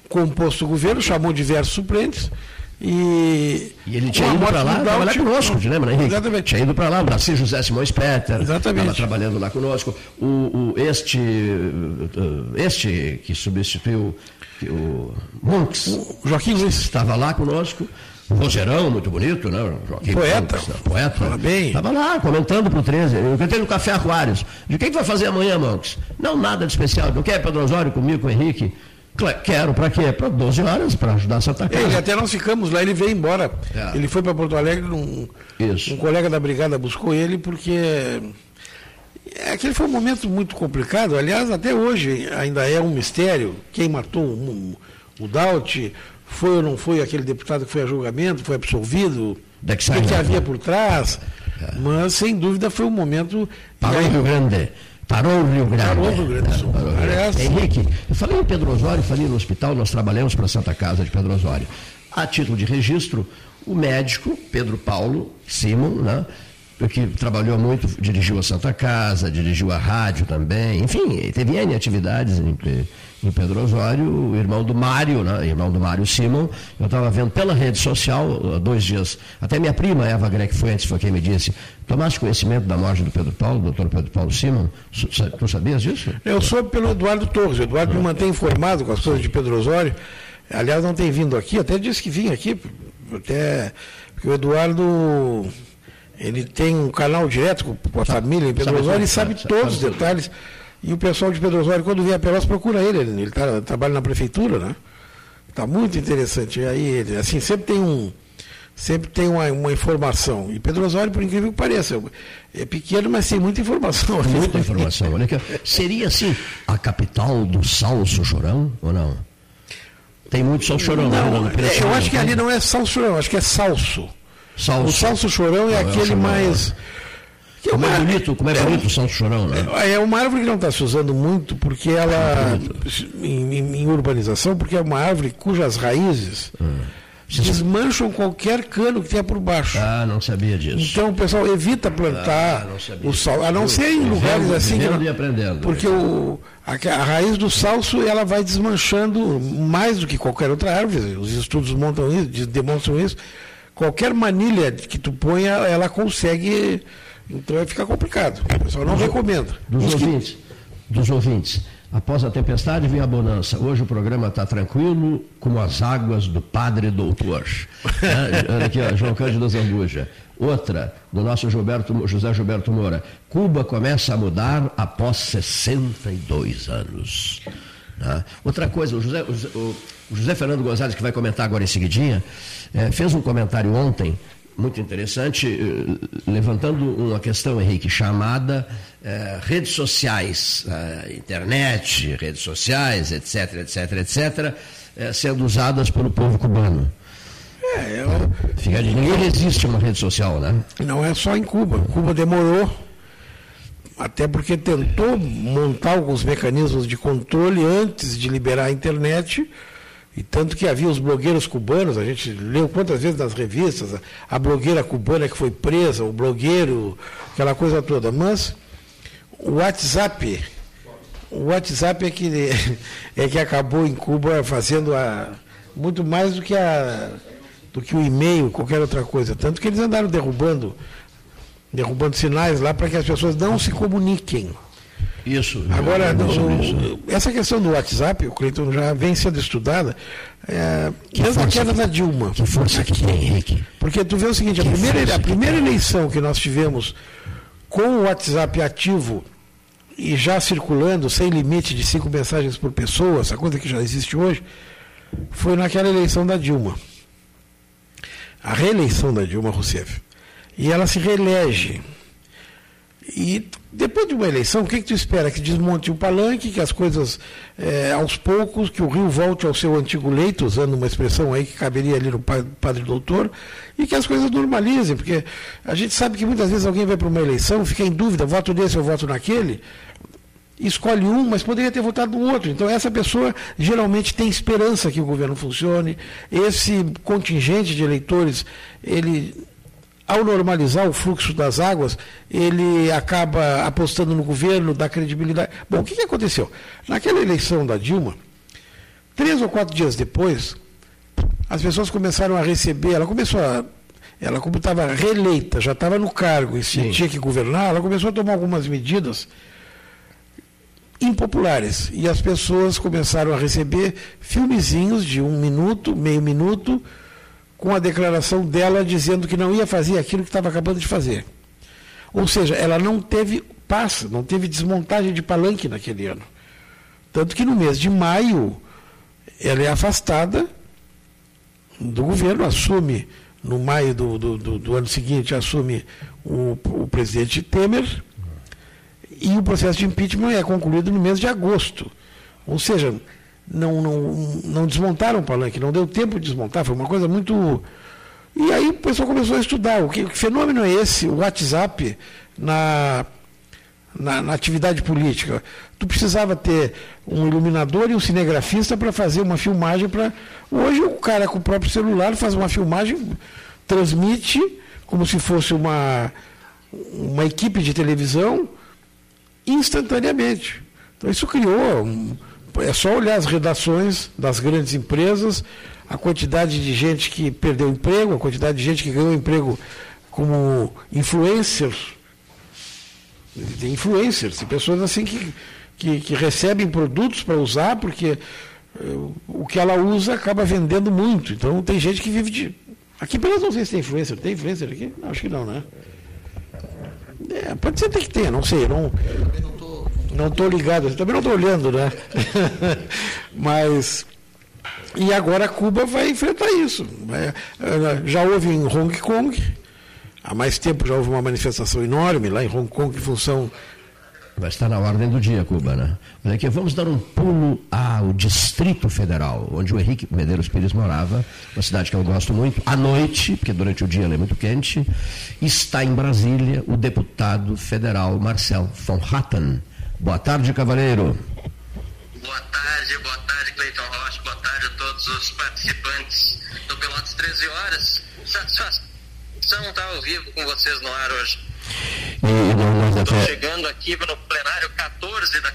composto o governo, chamou diversos suplentes. E, e ele tinha ido para lá trabalhar conosco, te lembra, né, Henrique? Exatamente. Tinha ido para lá, o Narciso José Simões. Exatamente. Estava trabalhando lá conosco. O, o, este, este que substituiu o Monks. O Joaquim Luiz. Estava lá conosco. Vozeirão, muito bonito, né? Joaquim poeta. Né? Poeta. Fala bem. Estava lá comentando para o 13. Eu cantei no Café Aquários. De quem que vai fazer amanhã, Monks? Não, nada de especial. Não quer Pedro Osório comigo, com o Henrique? Quero, para quê? Para 12 horas, para ajudar a Santa Casa. Ele, até nós ficamos lá, ele veio embora. É. Ele foi para Porto Alegre, um, um colega da brigada buscou ele, porque aquele foi um momento muito complicado. Aliás, até hoje ainda é um mistério quem matou o, o Daut, foi ou não foi aquele deputado que foi a julgamento, foi absolvido, o que, que havia por trás. É. Mas, sem dúvida, foi um momento. Parou o Rio Grande. Parou o Rio Grande. Parou o Rio Grande do Sul. Aliás, Henrique, eu falei em Pedro Osório, falei no hospital, nós trabalhamos para a Santa Casa de Pedro Osório. A título de registro, o médico, Pedro Paulo Simon, né, que trabalhou muito, dirigiu a Santa Casa, dirigiu a rádio também, enfim, teve N atividades em Pedro Osório, o irmão do Mário, né, irmão do Mário Simon, eu estava vendo pela rede social, dois dias, até minha prima, Eva Greg Fuentes, foi quem me disse, tomaste conhecimento da morte do Pedro Paulo, do doutor Pedro Paulo Simon, tu sabias disso? Eu soube pelo Eduardo Torres, o Eduardo me mantém informado com as coisas de Pedro Osório, aliás não tem vindo aqui, até disse que vinha aqui, até, porque o Eduardo ele tem um canal direto com a família em Pedro Osório e sabe, sabe todos os detalhes. E o pessoal de Pedro Osório, quando vier a Pelotas, procura ele. Ele tá, trabalha na prefeitura, né? Está muito interessante. E aí, ele, assim, sempre tem um. Sempre tem uma, uma, informação. E Pedro Osório, por incrível que pareça, é pequeno, mas tem muita informação. Muita informação. Aqui. Seria assim a capital do salso chorão ou não? Tem muito salso chorão. Né, não, né? eu acho que ali não é salso chorão, acho que é salso. Salso. O salso chorão é não, aquele é mais. Que é como é bonito, como é, é bonito o salso chorão, né? É, é uma árvore que não está se usando muito porque ela. É em, em, urbanização, porque é uma árvore cujas raízes. Hum. Desmancham qualquer cano que tenha por baixo. Ah, não sabia disso. Então o pessoal evita plantar ah, o sal, a não ser em lugares assim. Vivendo e aprendendo. Porque o, a, a, raiz do salso ela vai desmanchando mais do que qualquer outra árvore. Os estudos montam isso, demonstram isso qualquer manilha que tu ponha, ela consegue. Então vai ficar complicado. O pessoal não recomenda. Dos ouvintes, que... dos ouvintes. Após a tempestade vem a bonança. Hoje o programa está tranquilo, como as águas do Padre Doutor. Olha aqui, ó, João Cândido Zambuja. Outra, do nosso Gilberto, José Gilberto Moura. Cuba começa a mudar após 62 anos. Né? Outra coisa, o José, o, o José Fernando Gonzalez, que vai comentar agora em seguidinha, é, fez um comentário ontem muito interessante, eh, levantando uma questão, Henrique, chamada eh, redes sociais, eh, internet, redes sociais, etc, etc, etc, eh, sendo usadas pelo povo cubano. É, eu... Fica de ninguém resiste a uma rede social, né? Não é só em Cuba. Cuba demorou, até porque tentou montar alguns mecanismos de controle antes de liberar a internet. E tanto que havia os blogueiros cubanos, a gente leu quantas vezes nas revistas, a, blogueira cubana que foi presa, o blogueiro, aquela coisa toda. Mas o WhatsApp, o WhatsApp é que, é que acabou em Cuba fazendo a, muito mais do que, a, do que o e-mail, qualquer outra coisa. Tanto que eles andaram derrubando, derrubando sinais lá para que as pessoas não se comuniquem. Isso. Agora, no, isso. essa questão do WhatsApp, o Cleiton já vem sendo estudada, é, desde a queda da Dilma. Que força que tem, Henrique. Porque tu vê o seguinte, a primeira, a primeira eleição que nós tivemos com o WhatsApp ativo e já circulando, sem limite de cinco mensagens por pessoa, essa coisa que já existe hoje, foi naquela eleição da Dilma. A reeleição da Dilma Rousseff. E ela se reelege. E depois de uma eleição, o que, que tu espera? Que desmonte o palanque, que as coisas, é, aos poucos, que o Rio volte ao seu antigo leito, usando uma expressão aí que caberia ali no Padre Doutor, e que as coisas normalizem, porque a gente sabe que muitas vezes alguém vai para uma eleição, fica em dúvida, voto nesse ou voto naquele, escolhe um, mas poderia ter votado no outro. Então essa pessoa geralmente tem esperança que o governo funcione. Esse contingente de eleitores, ele ao normalizar o fluxo das águas, ele acaba apostando no governo, dá credibilidade. Bom, o que, que aconteceu? Naquela eleição da Dilma, três ou quatro dias depois, as pessoas começaram a receber, ela começou a. Ela, como estava reeleita, já estava no cargo e se tinha que governar, ela começou a tomar algumas medidas impopulares. E as pessoas começaram a receber filmezinhos de um minuto, meio minuto, com a declaração dela dizendo que não ia fazer aquilo que estava acabando de fazer. Ou seja, ela não teve paz, não teve desmontagem de palanque naquele ano. Tanto que no mês de maio ela é afastada do governo, assume, no maio do, do, do, do ano seguinte, assume o, o presidente Temer, e o processo de impeachment é concluído no mês de agosto. Ou seja, não, não, não desmontaram o palanque, não deu tempo de desmontar, foi uma coisa muito. E aí o pessoal começou a estudar. O que, que fenômeno é esse, o WhatsApp, na, na, na, atividade política? Tu precisava ter um iluminador e um cinegrafista para fazer uma filmagem para. Hoje o cara com o próprio celular faz uma filmagem, transmite como se fosse uma, uma equipe de televisão instantaneamente. Então isso criou um, é só olhar as redações das grandes empresas, a quantidade de gente que perdeu emprego, a quantidade de gente que ganhou emprego como influencers. Tem influencers, tem pessoas assim que, que, que recebem produtos para usar, porque uh, o que ela usa acaba vendendo muito. Então tem gente que vive de. Aqui pelo menos não sei se tem influencer. Tem influencer aqui? Não, acho que não, né? É, pode ser até que tenha, não sei. Não, não estou ligado, também não estou olhando, né? Mas. E agora Cuba vai enfrentar isso. Já houve em Hong Kong, há mais tempo já houve uma manifestação enorme lá em Hong Kong em função. Vai estar na ordem do dia, Cuba, né? Olha aqui, vamos dar um pulo ao Distrito Federal, onde o Henrique Medeiros Pires morava, uma cidade que eu gosto muito. À noite, porque durante o dia ela é muito quente, está em Brasília o deputado federal Marcel von Hatten Boa tarde, Cavaleiro. Boa tarde, boa tarde, Cleiton Rocha, boa tarde a todos os participantes do Pelotas 13 Horas. Satisfação estar ao vivo com vocês no ar hoje. Estou chegando aqui no plenário 14 da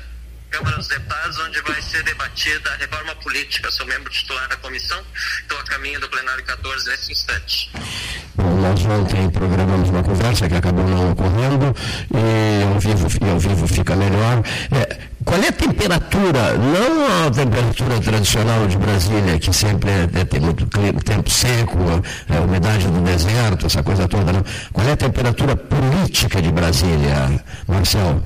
Câmara dos Deputados, onde vai ser debatida a reforma política. Sou membro titular da comissão, estou a caminho do plenário 14 nesse instante. Bom, nós ontem programamos uma conversa que acabou não ocorrendo e vivo, e ao vivo fica melhor. É, qual é a temperatura, não a temperatura tradicional de Brasília, que sempre é, é, tem muito clima, tempo seco, é, a umidade do deserto, essa coisa toda, não? Qual é a temperatura política de Brasília, Marcelo?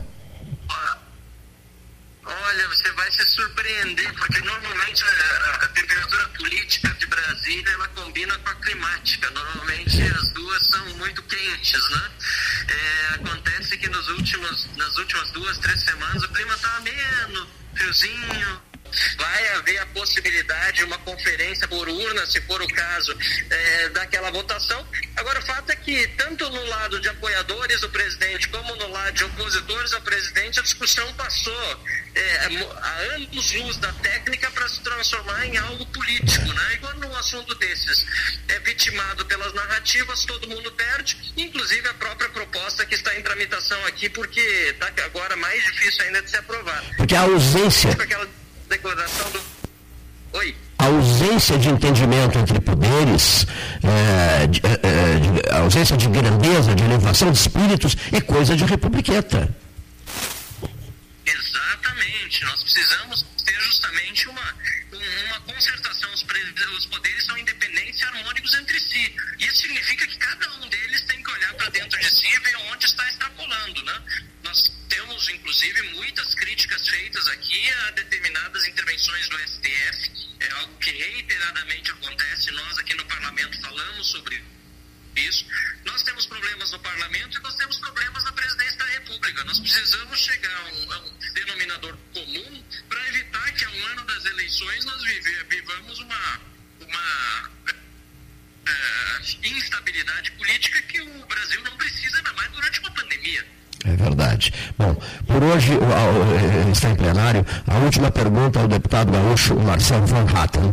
Olha, você vai se surpreender, porque normalmente a, a temperatura política Brasília ela combina com a climática. Normalmente as duas são muito quentes, né? É, acontece que nos últimos, nas últimas duas, três semanas o clima está ameno, friozinho, vai haver a possibilidade de uma conferência por urna, se for o caso, é, daquela votação. Agora, o fato é que, tanto no lado de apoiadores do presidente, como no lado de opositores ao presidente, a discussão passou é, a anos luz da técnica para se transformar em algo político. Né? E quando um assunto desses é vitimado pelas narrativas, todo mundo perde, inclusive a própria proposta que está em tramitação aqui, porque está agora mais difícil ainda de ser aprovada. Porque a ausência declaração do. Oi. A ausência de entendimento entre poderes, é, de, é, de, a ausência de grandeza, de elevação de espíritos, é coisa de republiqueta. Exatamente. Nós precisamos ter justamente uma, uma concertação. Os, os poderes são independentes e harmônicos entre si. Isso significa que cada um deles tem que olhar para dentro de si e ver onde está extrapolando. Né? Nós temos, inclusive, muitas críticas feitas aqui a determinadas intervenções do STF. É algo que reiteradamente acontece. Nós aqui no parlamento falamos sobre isso. Nós temos problemas no parlamento e nós temos problemas na presidência da República. Nós precisamos chegar a um, a um denominador comum para evitar que, ao ano das eleições, nós vivamos uma, uma uh, instabilidade política que o Brasil não precisa, ainda mais durante uma pandemia. É verdade. Bom, por hoje está em plenário a última pergunta ao deputado gaúcho Marcelo Van Hatten,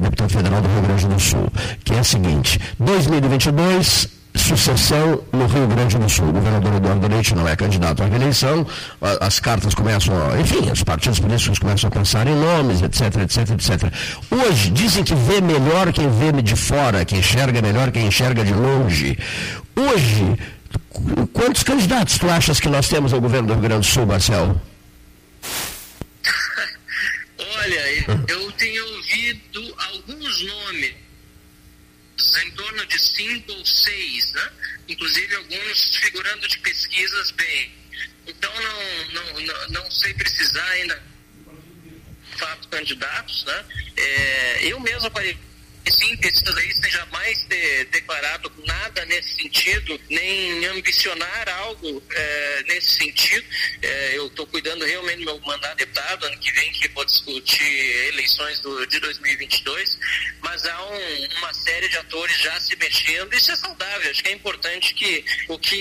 deputado federal do Rio Grande do Sul, que é a seguinte: 2022 sucessão no Rio Grande do Sul. O governador Eduardo Leite não é candidato à reeleição, as cartas começam, a, enfim, os partidos políticos começam a pensar em nomes, etc, etc, etc. Hoje, dizem que vê melhor quem vê de fora, que enxerga melhor quem enxerga de longe. Hoje, Quantos candidatos tu achas que nós temos ao governo do Rio Grande do Sul, Marcelo? Olha, eu tenho ouvido alguns nomes, em torno de cinco ou seis, né? inclusive alguns figurando de pesquisas bem. Então não, não, não, sei precisar ainda fato candidatos, né? É, eu mesmo apareci sim, pesquisas aí sem jamais ter declarado nada nesse sentido, nem ambicionar algo é, nesse sentido. É, eu estou cuidando realmente do meu mandato de deputado, ano que vem que vou discutir eleições do, de 2022, mas há um, uma série de atores já se mexendo, isso é saudável, acho que é importante que o que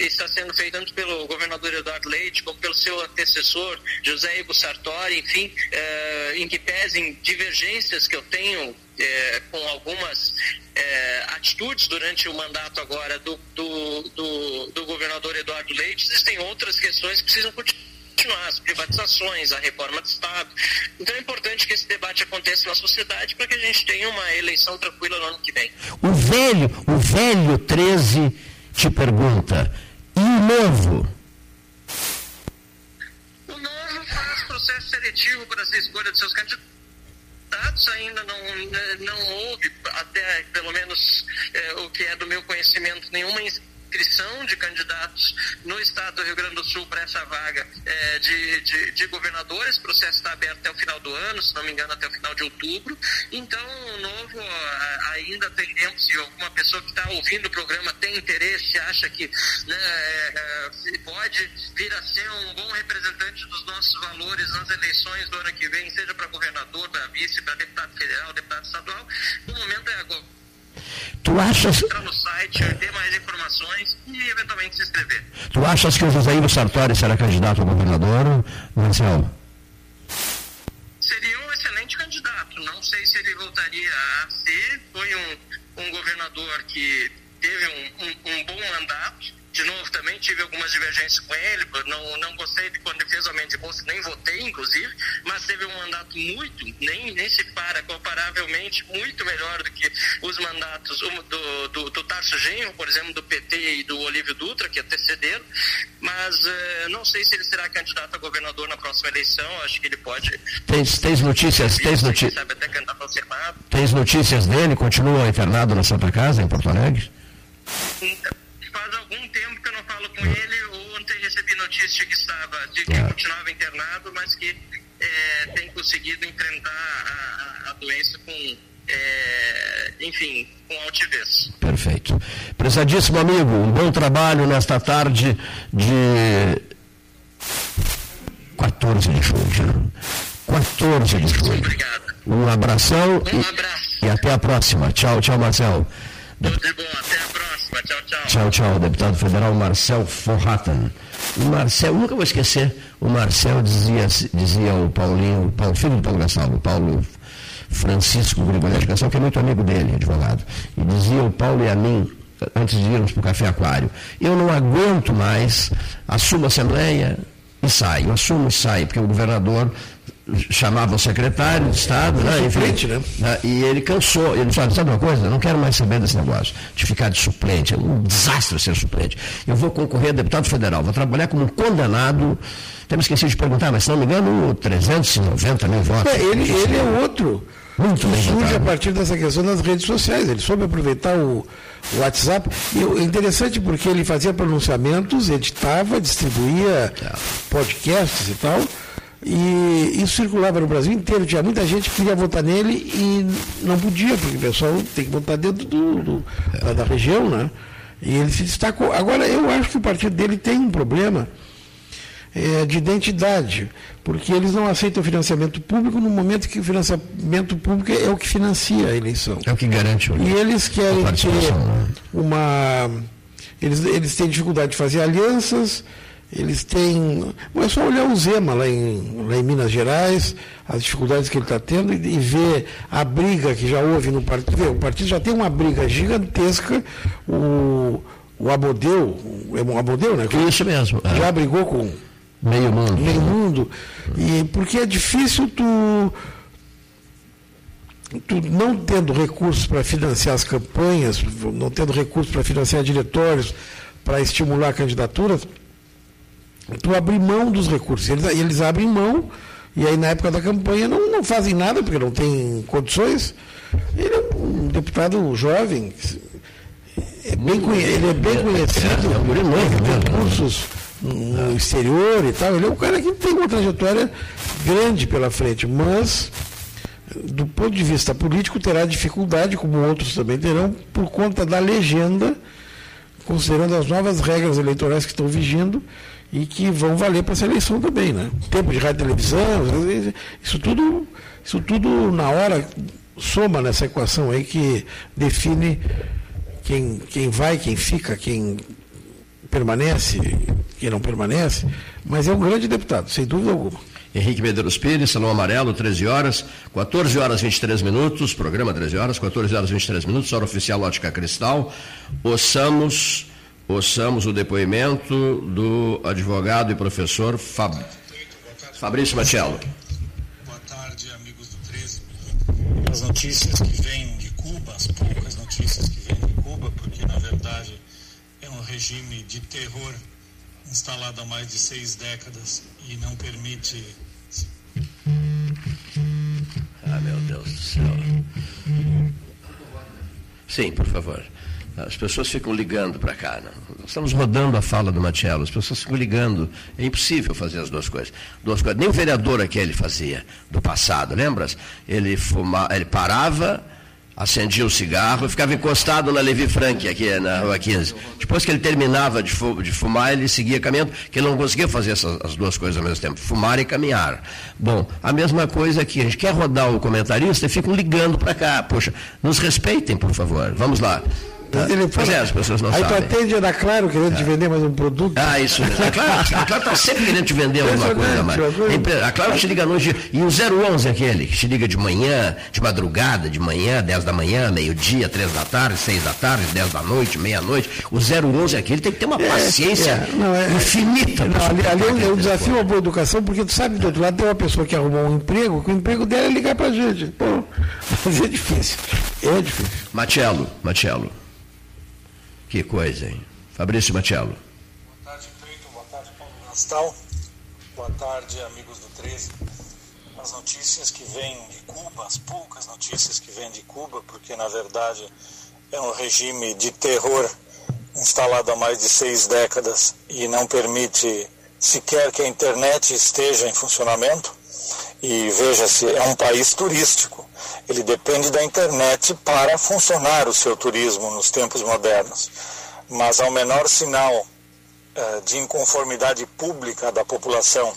está sendo feito tanto pelo governador Eduardo Leite, como pelo seu antecessor, José Ivo Sartori, enfim, é, em que pesem divergências que eu tenho é, com algumas é, atitudes durante o mandato agora do, do, do, do, governador Eduardo Leite, existem outras questões que precisam continuar, as privatizações, a reforma do Estado. Então é importante que esse debate aconteça na sociedade para que a gente tenha uma eleição tranquila no ano que vem. O velho, o velho 13 te pergunta, e o novo? O novo faz processo seletivo para essa escolha de seus candidatos dados ainda não, não houve, até pelo menos é, o que é do meu conhecimento, nenhuma inscrição de candidatos no estado do Rio Grande do Sul para essa vaga é, de, de, de governador. Esse processo está aberto até o final do ano, se não me engano, até o final de outubro. Então, o novo ainda tem tempo, se alguma pessoa que está ouvindo o programa tem interesse, acha que né, é, é, pode vir a ser um bom representante dos nossos valores nas eleições do ano que vem, seja para governador, para vice, para deputado federal, deputado estadual, o momento é agora Tu achas. Entrar no site, ter mais informações e eventualmente se inscrever. Tu achas que o José Ivo Sartori será candidato a governador, Marcelo? Seria um excelente candidato. Não sei se ele voltaria a ser. Foi um, um governador que teve um, um, um bom mandato de novo, também tive algumas divergências com ele, não, não gostei de quando ele fez o aumento de bolsa, nem votei, inclusive, mas teve um mandato muito, nem, nem se para, comparavelmente, muito melhor do que os mandatos do, do, do Tarso Genro, por exemplo, do PT e do Olívio Dutra, que antecederam, mas uh, não sei se ele será candidato a governador na próxima eleição, acho que ele pode... Tens, tens notícias, tens, noti sabe, até candidato ao Senado. tens notícias dele? Continua internado na Santa Casa, em Porto Alegre? Então, faz algum tempo que eu não falo com ele. Ontem recebi notícia que estava, de que é. continuava internado, mas que é, tem conseguido enfrentar a, a, a doença com, é, enfim, com altivez. Perfeito. Prezadíssimo amigo, um bom trabalho nesta tarde de 14 de julho. 14 de julho. Obrigado. Um abração Um abraço. e, e até a próxima. Tchau, tchau, Marcel. Tudo de bom. Até a próxima. Tchau, tchau. Tchau, tchau, deputado federal Marcel Forratan. O Marcel, nunca vou esquecer, o Marcel dizia, dizia o Paulinho, Paulo, filho do Paulo Gastal, o Paulo Francisco Grigolete Gastal, que é muito amigo dele, advogado, e dizia o Paulo e a mim, antes de irmos para o Café Aquário, eu não aguento mais, assumo a Assembleia e saio, assumo e saio, porque o governador chamava o secretário de Estado, né, né? né, e ele cansou, ele "Olha, sabe uma coisa, eu não quero mais saber desse negócio, de ficar de suplente, é um desastre ser suplente. Eu vou concorrer a deputado federal, vou trabalhar como um condenado, até me esqueci de perguntar, mas se não me engano, 390 mil votos. É, ele, ele é outro Muito surge votado. a partir dessa questão das redes sociais. Ele soube aproveitar o, o WhatsApp. E interessante porque ele fazia pronunciamentos, editava, distribuía É. podcasts e tal. E isso circulava no Brasil inteiro. Tinha muita gente que queria votar nele e não podia, porque o pessoal tem que votar dentro do, do- da, da região, né? E ele se destacou. Agora, eu acho que o partido dele tem um problema é, de identidade, porque eles não aceitam financiamento público no momento que o financiamento público é o que financia a eleição. É o que garante o E eles querem participação, né? ter uma. Eles, eles têm dificuldade de fazer alianças, eles têm. É só olhar o Zema lá em, lá em Minas Gerais, as dificuldades que ele está tendo, e, e ver a briga que já houve no partido. O partido já tem uma briga gigantesca, o, o Abodeu, é um Abodeu, né? Isso mesmo. é. Já brigou com Meio mundo. meio mundo. E porque é difícil tu, tu não tendo recursos para financiar as campanhas, não tendo recursos para financiar diretórios, para estimular candidaturas, tu abrir mão dos recursos. Eles, eles abrem mão, e aí na época da campanha não, não fazem nada, porque não tem condições. Ele é um deputado jovem, é bem ele é bem conhecido, é um tem né? cursos no exterior e tal. Ele é um cara que tem uma trajetória grande pela frente, mas do ponto de vista político terá dificuldade, como outros também terão, por conta da legenda, considerando as novas regras eleitorais que estão vigindo e que vão valer para essa eleição também, né? Tempo de rádio e televisão, isso tudo, isso tudo na hora soma nessa equação aí que define quem, quem vai, quem fica, quem permanece, quem não permanece, mas é um grande deputado, sem dúvida alguma. Henrique Medeiros Pires, Salão Amarelo, 13 horas, 14 horas 23 minutos, programa 13 horas, 14 horas 23 minutos, hora oficial Ótica Cristal. Ouçamos, ouçamos o depoimento do advogado e professor Fab... Fabrício Machello. Boa tarde, amigos do 13. As notícias que vêm de Cuba, as poucas notícias que vêm de Cuba, porque na verdade é um regime de terror instalado há mais de seis décadas e não permite Ah, meu Deus do céu. Sim, por favor. As pessoas ficam ligando para cá. Nós estamos rodando a fala do Machello, as pessoas ficam ligando. É impossível fazer as duas coisas. Duas coisas. Nem o vereador aquele fazia, do passado, lembras? Ele, fuma, ele parava, acendia o cigarro e ficava encostado na Levi Frank, aqui na Rua 15. Depois que ele terminava de, fu- de fumar, ele seguia caminhando, porque ele não conseguia fazer essas, as duas coisas ao mesmo tempo, fumar e caminhar. Bom, a mesma coisa aqui, a gente quer rodar o comentarista e ficam ligando para cá. Poxa, nos respeitem, por favor. Vamos lá. Tá? Ele Pois é, as pessoas não aí tu sabem. atende a Ana Claro querendo te vender mais um produto. Ah, isso mesmo. A Claro, a Claro está sempre querendo te vender alguma coisa mais. É A Claro te liga noite. E o 011 aquele, que te liga de manhã, de madrugada, de manhã, 10 da manhã, meio-dia, 3 da tarde, 6 da tarde, 10 da noite, meia-noite. O 011 aquele tem que ter uma paciência é, não, é- infinita. Não, ali, ali é um- é desafio uma boa educação, porque tu sabe do outro lado tem uma pessoa que arrumou um emprego, que o emprego dela é ligar pra gente. Pô, mas é difícil. É difícil. Machello, Machello. Que coisa, hein? Fabrício Machello. Boa tarde, Cleiton. Boa tarde, Paulo Gastal. Boa tarde, amigos do 13. As notícias que vêm de Cuba, as poucas notícias que vêm de Cuba, porque na verdade é um regime de terror instalado há mais de seis décadas e não permite sequer que a internet esteja em funcionamento. E veja-se, é um país turístico. Ele depende da internet para funcionar o seu turismo nos tempos modernos. Mas ao menor sinal eh, de inconformidade pública da população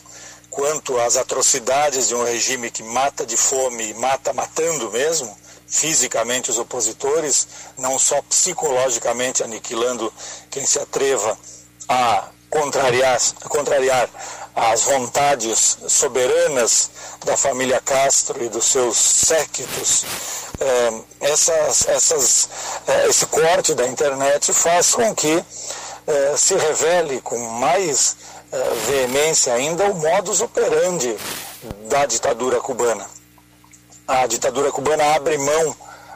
quanto às atrocidades de um regime que mata de fome e mata matando mesmo, fisicamente os opositores, não só psicologicamente aniquilando quem se atreva a contrariar, contrariar as vontades soberanas da família Castro e dos seus séquitos, é, essas, essas, é, esse corte da internet faz com que é, se revele com mais veemência ainda o modus operandi da ditadura cubana. A ditadura cubana abre mão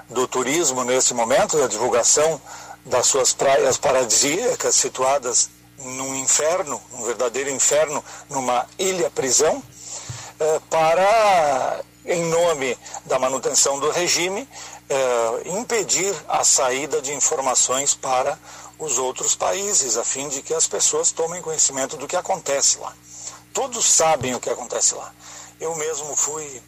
do turismo nesse momento, da divulgação das suas praias paradisíacas situadas num inferno, um verdadeiro inferno, numa ilha-prisão, eh, para, em nome da manutenção do regime, eh, impedir a saída de informações para os outros países, a fim de que as pessoas tomem conhecimento do que acontece lá. Todos sabem o que acontece lá. Eu mesmo fui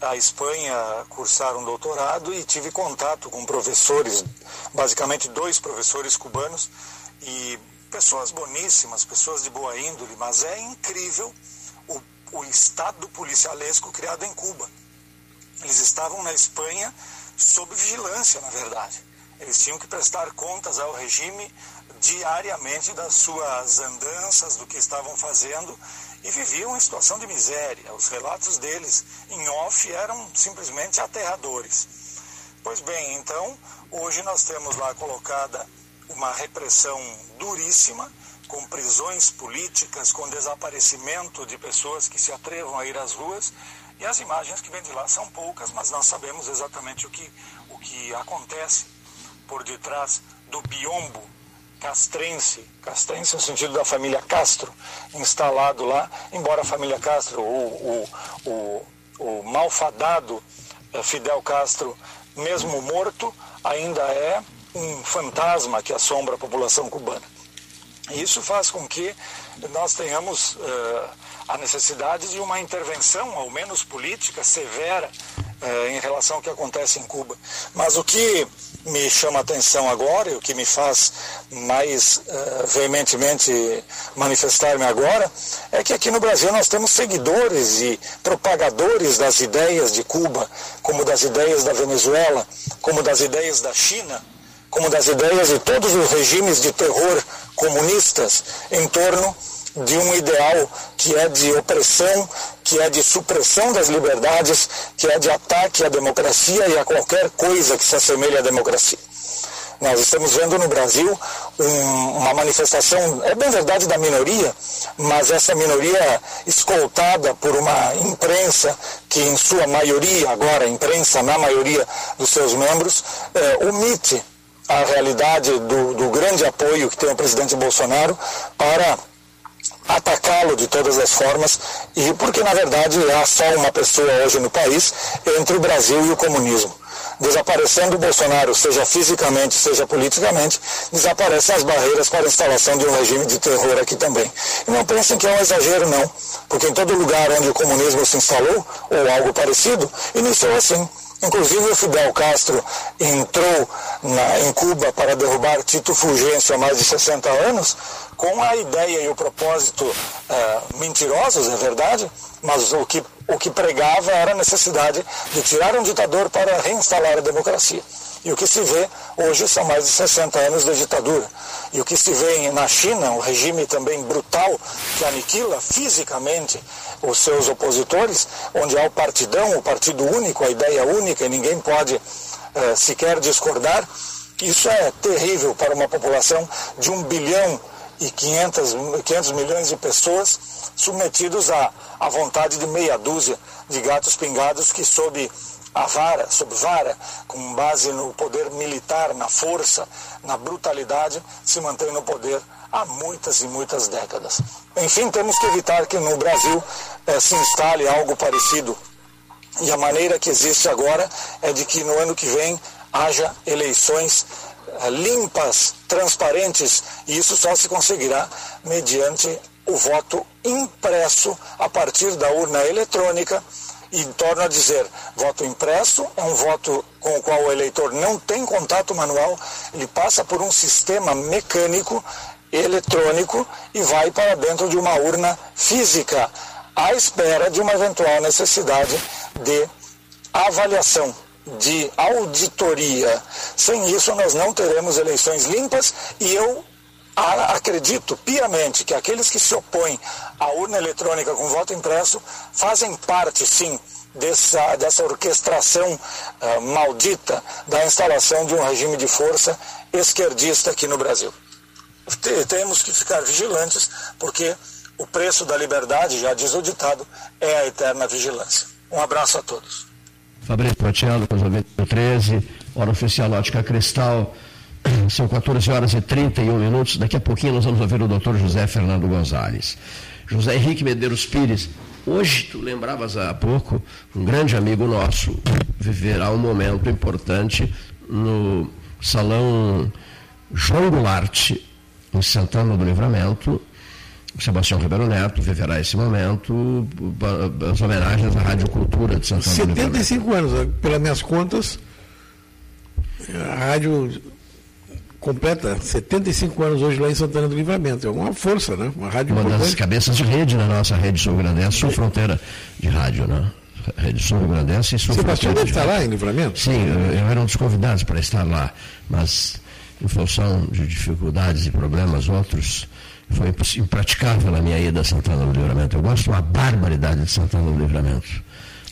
à Espanha cursar um doutorado e tive contato com professores, basicamente dois professores cubanos, e pessoas boníssimas, pessoas de boa índole, mas é incrível o estado policialesco criado em Cuba. Eles estavam na Espanha sob vigilância, na verdade. Eles tinham que prestar contas ao regime diariamente das suas andanças, do que estavam fazendo e viviam em situação de miséria. Os relatos deles em off eram simplesmente aterradores. Pois bem, então, hoje nós temos lá colocada uma repressão duríssima, com prisões políticas, com desaparecimento de pessoas que se atrevam a ir às ruas. E as imagens que vêm de lá são poucas, mas nós sabemos exatamente o que, o que acontece por detrás do biombo castrense, castrense no sentido da família Castro, instalado lá, embora a família Castro, o, o, o, o malfadado eh, Fidel Castro, mesmo morto, ainda é um fantasma que assombra a população cubana. Isso faz com que nós tenhamos uh, a necessidade de uma intervenção, ao menos política, severa uh, em relação ao que acontece em Cuba. Mas o que me chama a atenção agora e o que me faz mais uh, veementemente manifestar-me agora é que aqui no Brasil nós temos seguidores e propagadores das ideias de Cuba, como das ideias da Venezuela, como das ideias da China como das ideias de todos os regimes de terror comunistas em torno de um ideal que é de opressão, que é de supressão das liberdades, que é de ataque à democracia e a qualquer coisa que se assemelhe à democracia. Nós estamos vendo no Brasil um, uma manifestação, é bem verdade, da minoria, mas essa minoria escoltada por uma imprensa que, em sua maioria, agora, imprensa na maioria dos seus membros, é, omite a realidade do, do grande apoio que tem o presidente Bolsonaro para atacá-lo de todas as formas e porque na verdade há só uma pessoa hoje no país entre o Brasil e o comunismo. Desaparecendo o Bolsonaro, seja fisicamente, seja politicamente, desaparecem as barreiras para a instalação de um regime de terror aqui também. E não pensem que é um exagero, não, porque em todo lugar onde o comunismo se instalou, ou algo parecido, iniciou assim. Inclusive o Fidel Castro entrou na, em Cuba para derrubar Tito Fulgêncio há mais de 60 anos, com a ideia e o propósito é, mentirosos, é verdade, mas o que, o que pregava era a necessidade de tirar um ditador para reinstalar a democracia. E o que se vê hoje são mais de 60 anos de ditadura. E o que se vê na China, um regime também brutal que aniquila fisicamente os seus opositores, onde há o partidão, o partido único, a ideia única, e ninguém pode eh, sequer discordar. Isso é terrível para uma população de 1 bilhão e 500, 500 milhões de pessoas submetidos à, à vontade de meia dúzia de gatos pingados que, sob a vara, sob vara, com base no poder militar, na força, na brutalidade, se mantém no poder há muitas e muitas décadas. Enfim, temos que evitar que no Brasil eh, se instale algo parecido. E a maneira que existe agora é de que no ano que vem haja eleições eh, limpas, transparentes, e isso só se conseguirá mediante o voto impresso a partir da urna eletrônica E torno a dizer, voto impresso é um voto com o qual o eleitor não tem contato manual, ele passa por um sistema mecânico, eletrônico e vai para dentro de uma urna física, à espera de uma eventual necessidade de avaliação, de auditoria. Sem isso, nós não teremos eleições limpas e eu acredito piamente que aqueles que se opõem à urna eletrônica com voto impresso fazem parte, sim, dessa, dessa orquestração uh, maldita da instalação de um regime de força esquerdista aqui no Brasil. Temos que ficar vigilantes, porque o preço da liberdade, já diz o ditado, é a eterna vigilância. Um abraço a todos. Fabrício Protiano, 13, hora oficial Ótica Cristal. São 14 horas e 31 minutos. Daqui a pouquinho nós vamos ouvir o doutor José Fernando Gonzalez. José Henrique Medeiros Pires, hoje, tu lembravas há pouco, um grande amigo nosso viverá um momento importante no Salão João Goulart, em Santana do Livramento. Sebastião Ribeiro Neto viverá esse momento, as homenagens à Rádio Cultura de Santana do Livramento. 75 anos, pelas minhas contas, a rádio completa 75 anos hoje lá em Santana do Livramento. É uma força, né? Uma rádio Uma importante. das cabeças de rede na nossa rede sul-grandense, sul-fronteira de rádio, né? Rede Sul-Grandense e sul Sebastião deve estar lá em Livramento? Sim, eu, eu era um dos convidados para estar lá, mas em função de dificuldades e problemas outros, foi impraticável a minha ida a Santana do Livramento. Eu gosto de uma barbaridade de Santana do Livramento.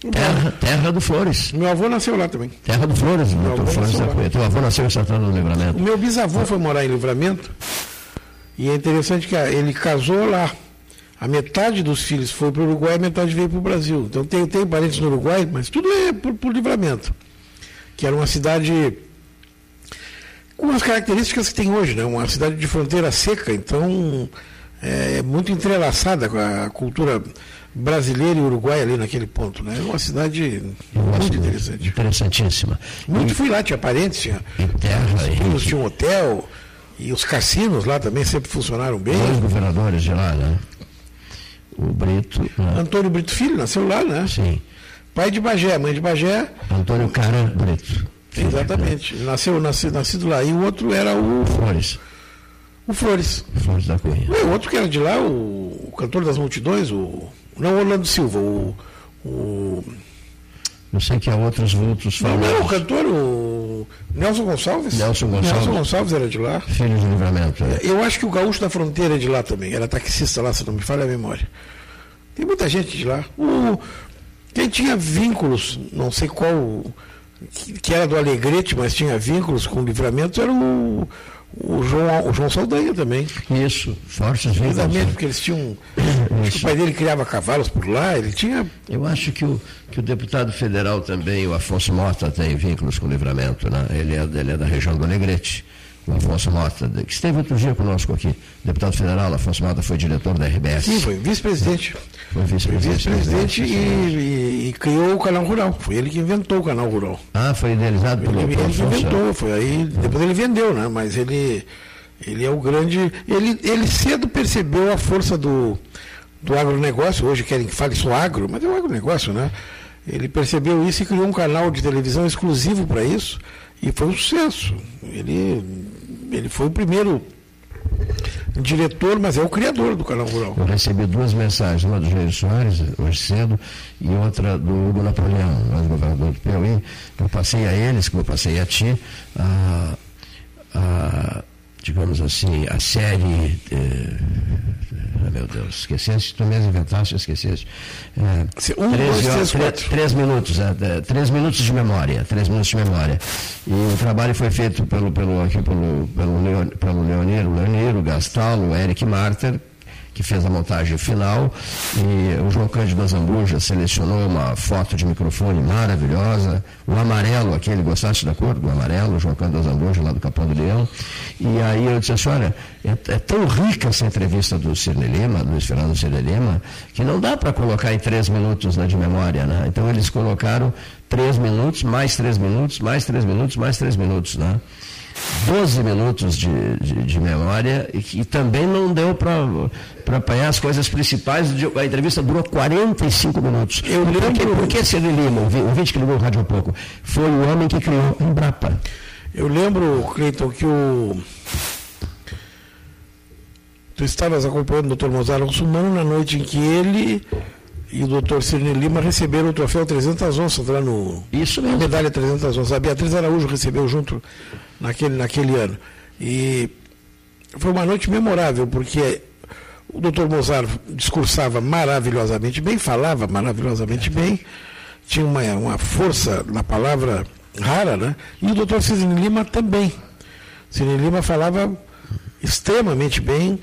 Terra, terra do Flores. Meu avô nasceu lá também. Terra do Flores, meu doutor Flores da Cunha. Teu avô nasceu em Santana do Livramento. O meu bisavô foi morar em Livramento. E é interessante que ele casou lá. A metade dos filhos foi para o Uruguai, a metade veio para o Brasil. Então tem, tem parentes no Uruguai, mas tudo é por, por livramento. Que era uma cidade com as características que tem hoje, né? Uma cidade de fronteira seca, então é muito entrelaçada com a cultura brasileira e uruguaia ali naquele ponto, né? É uma cidade muito interessante. Interessantíssima. Muito e, fui lá, tinha parentes, tinha, terra, os tinha um hotel, e os cassinos lá também sempre funcionaram bem. Dois governadores de lá, né? O Brito. Né? Antônio Brito Filho nasceu lá, né? Sim. Pai de Bagé, mãe de Bagé. Antônio Cara Brito. Exatamente. Nasceu, nascido, nascido lá. E o outro era o. Flores. O Flores. Flores da Cunha. O outro que era de lá, o, o cantor das multidões, o. Não Orlando Silva, o. o eu sei que há outros vultos falando. Não, não, o cantor, o Nelson Gonçalves. Nelson Gonçalves. Nelson Gonçalves era de lá. Filho de livramento. É. Eu acho que o Gaúcho da Fronteira é de lá também. Era taxista lá, se não me falha a memória. Tem muita gente de lá. O, quem tinha vínculos, não sei qual, que, que era do Alegrete, mas tinha vínculos com o livramento, era o o João, o João Saldanha também. Isso, fortes Exatamente, porque eles tinham. o pai dele criava cavalos por lá, ele tinha. Eu acho que o, que o deputado federal também, o Afonso Mota, tem vínculos com o livramento, né? ele, é, ele é da região do Alegrete o Afonso Mota, que esteve outro dia conosco aqui, deputado federal, Afonso Mota foi diretor da RBS. Sim, foi vice-presidente. Foi vice-presidente. Vice-presidente e, e, criou o canal rural. Foi ele que inventou o canal rural. Ah, foi idealizado pelo Ele, ele que inventou, foi aí, depois ele vendeu, né? Mas ele, ele é o grande. Ele, ele cedo percebeu a força do, do agronegócio, hoje querem que fale só agro, mas é o agronegócio, né? Ele percebeu isso e criou um canal de televisão exclusivo para isso e foi um sucesso. Ele ele foi o primeiro diretor, mas é o criador do canal rural. Eu recebi duas mensagens, uma do Jair Soares, hoje cedo, e outra do Hugo Napoleão, governador do Piauí. Eu passei a eles, como eu passei a ti, a, a digamos assim, a série. Eh, oh, meu Deus, esqueceste, tu mesmo inventaste, esqueceste. É, um, três, dois, três, três minutos, é, três minutos de memória, três minutos de memória. E o trabalho foi feito pelo, pelo, aqui, pelo, pelo, Leon, pelo Leoniro, Leoniro Gastalo, Eric Marter, que fez a montagem final. E o João Cândido Azambuja selecionou uma foto de microfone maravilhosa. O amarelo, aquele, gostaste da cor do amarelo? O João Cândido Azambuja, lá do Capão do Leão. E aí eu disse assim: olha, é, é tão rica essa entrevista do Cirne Lima, do Luiz Fernando Cirne Lima, que não dá para colocar em três minutos né, de memória. Né? Então eles colocaram três minutos, mais três minutos, mais três minutos, mais três minutos, né? 12 minutos de, de, de, memória e que também não deu para apanhar as coisas principais. A entrevista durou 45 minutos. Eu lembro. Por que, por que Ciro Lima, o ouvinte que ligou o rádio há pouco, foi o homem que criou a Embrapa? Eu lembro, Cleiton, que o. Tu estavas acompanhando o Dr. Mozart Russumano na noite em que ele e o doutor Cirne Lima receberam o troféu 300 onças lá no. Isso mesmo. A medalha 300 onças. A Beatriz Araújo recebeu junto naquele, naquele ano. E foi uma noite memorável, porque o doutor Mozart discursava maravilhosamente bem, falava maravilhosamente bem, tinha uma, uma força na palavra rara, né? E o doutor Cisne Lima também. Cisne Lima falava extremamente bem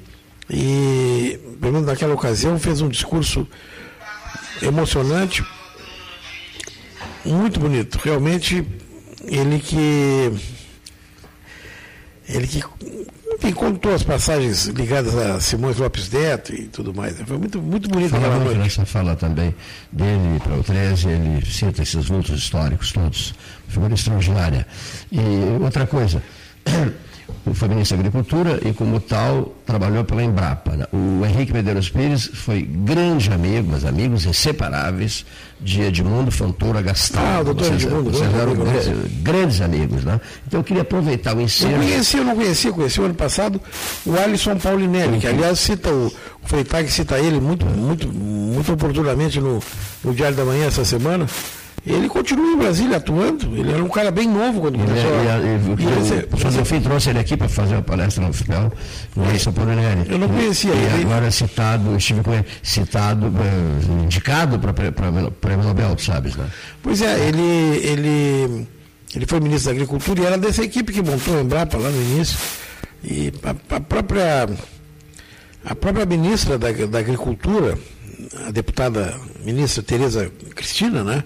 e, pelo menos naquela ocasião, fez um discurso emocionante, muito bonito. Realmente, ele que. Ele que enfim, contou as passagens ligadas a Simões Lopes Neto e tudo mais. Foi muito, muito bonito aquela noite. Nessa fala também dele para o 13, ele cita esses vultos históricos todos. Figura extraordinária. E outra coisa, foi ministro da Agricultura e, como tal, trabalhou pela Embrapa. Né? O Henrique Medeiros Pires foi grande amigo, mas amigos inseparáveis, de Edmundo Fontoura Gastal. Ah, doutor vocês, Edmundo. Vocês eram amigo, grandes amigos, né? Então eu queria aproveitar o ensino. Eu conheci, eu não conhecia, conheci o ano passado o Alisson Paulinelli, que aliás cita o, o Freitag cita ele muito, muito, muito oportunamente no, no Diário da Manhã essa semana. Ele continua em Brasília atuando. Ele era um cara bem novo quando ele, começou. Ele, ele, o Josefim trouxe ele aqui para fazer uma palestra no hospital, no é, São Paulo Eu não conhecia e ele. agora citado, estive com ele, citado, uh, indicado para o Prêmio Nobel, sabes, né? Pois é, ele, ele, ele foi ministro da Agricultura e era dessa equipe que montou a Embrapa lá no início. E a, a própria, a própria ministra da, da Agricultura, a deputada ministra Tereza Cristina, né?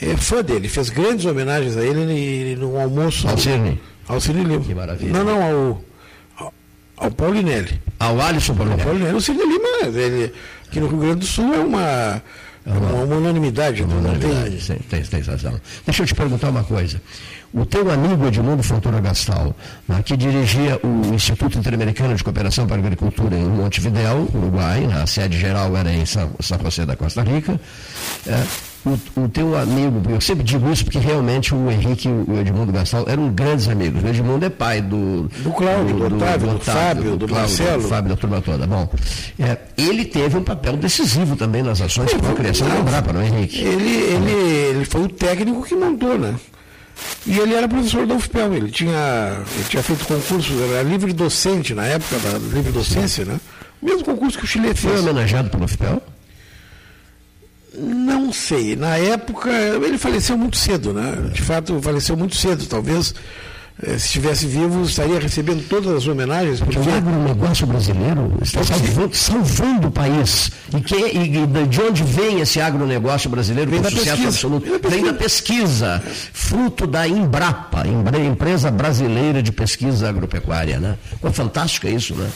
É fã dele, fez grandes homenagens a ele no almoço. Alcine. Alcine Lima. Que maravilha. Não, não, ao, ao, ao Paulinelli. Ao Alisson Paulinelli. Ao Paulinelli. O Cine Lima, ele, aqui no Rio Grande do Sul, é uma, é uma, uma unanimidade. Uma unanimidade, tem... Tem, tem razão. Deixa eu te perguntar uma coisa. O teu amigo Edmundo Fontoura Gastal, né, que dirigia o Instituto Interamericano de Cooperação para a Agricultura em Montevidéu, Uruguai, né, a sede geral era em São, José da Costa Rica, é, o, o, teu amigo, eu sempre digo isso porque realmente o Henrique e o Edmundo Gastal eram grandes amigos. O Edmundo é pai do. Do Cláudio, do, do, Otávio, do, do Fábio, do, Cláudio, Marcelo. Do Fábio, da turma toda. Bom, é, ele teve um papel decisivo também nas ações a criação do Embrapa, não é, Henrique? Ele, ele, ele foi o técnico que montou, né? E ele era professor da UFPEL, ele tinha, ele tinha feito concurso, era livre docente na época da livre docência, né? O mesmo concurso que o Chile fez. Foi homenageado pelo UFPEL? Não sei. Na época, ele faleceu muito cedo, né? De fato, faleceu muito cedo. Talvez, se estivesse vivo, estaria recebendo todas as homenagens. Porque, o agronegócio brasileiro está salvando, salvando, o país. E, que, e de onde vem esse agronegócio brasileiro vem com sucesso pesquisa. absoluto? Vem da, vem da pesquisa. Fruto da Embrapa, Empresa Brasileira de Pesquisa Agropecuária. Né? É fantástico isso, né?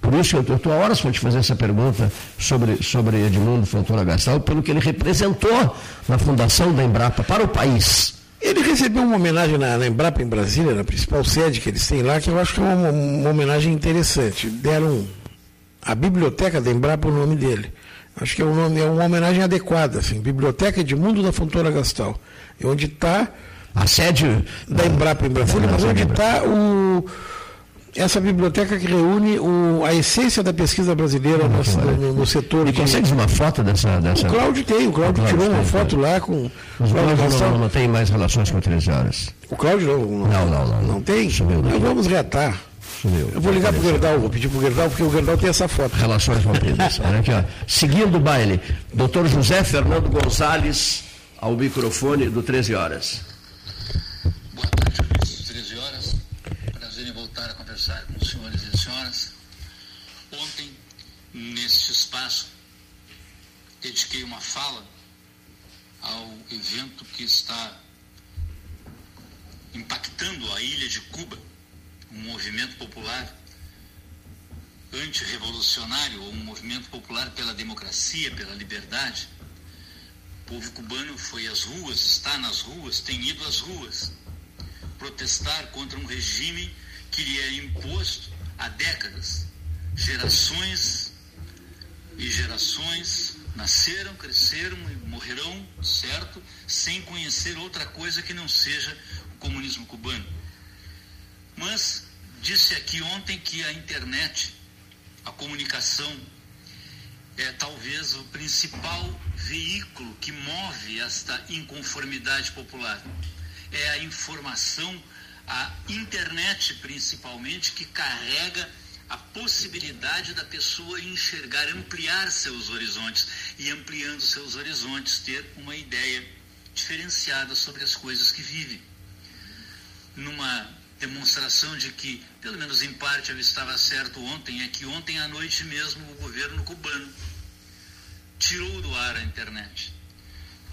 Por isso eu estou a horas para te fazer essa pergunta sobre, sobre Edmundo Fontoura Gastal, pelo que ele representou na fundação da Embrapa para o país. Ele recebeu uma homenagem na, na, Embrapa em Brasília, na principal sede que eles têm lá, que eu acho que é uma, uma homenagem interessante. Deram a biblioteca da Embrapa o nome dele. Acho que é, um nome, é uma homenagem adequada, assim, Biblioteca Edmundo da Fontoura Gastal. É onde está a sede da Embrapa em Brasília, mas onde está o essa biblioteca que reúne o, a essência da pesquisa brasileira no, no, no, setor. E de... consegues uma foto dessa, dessa. O Cláudio tem, o Cláudio, tirou uma foto lá com. Os Cláudio não, não, tem mais relações com 13 horas. O Cláudio não. Não, não, não. Não, tem? Sumiu Nós vamos reatar. Sumiu. Eu vou ligar para o Gerdau, vou pedir para o Gerdau, porque o Gerdau tem essa foto. Relações rompidas. Olha aqui, ó. Seguindo o baile, doutor José Fernando Gonçalves, ao microfone do 13 horas. Neste espaço, dediquei uma fala ao evento que está impactando a ilha de Cuba, um movimento popular antirrevolucionário ou um movimento popular pela democracia, pela liberdade, povo cubano foi às ruas, está nas ruas, tem ido às ruas protestar contra um regime que lhe é imposto há décadas. Gerações e gerações nasceram, cresceram e morrerão, certo, sem conhecer outra coisa que não seja o comunismo cubano. Mas disse aqui ontem que a internet, a comunicação, é talvez o principal veículo que move esta inconformidade popular. É a informação, a internet principalmente, que carrega a possibilidade da pessoa enxergar, ampliar seus horizontes e ampliando seus horizontes ter uma ideia diferenciada sobre as coisas que vive. Numa demonstração de que, pelo menos em parte, eu estava certo ontem, é que ontem à noite mesmo o governo cubano tirou do ar a internet,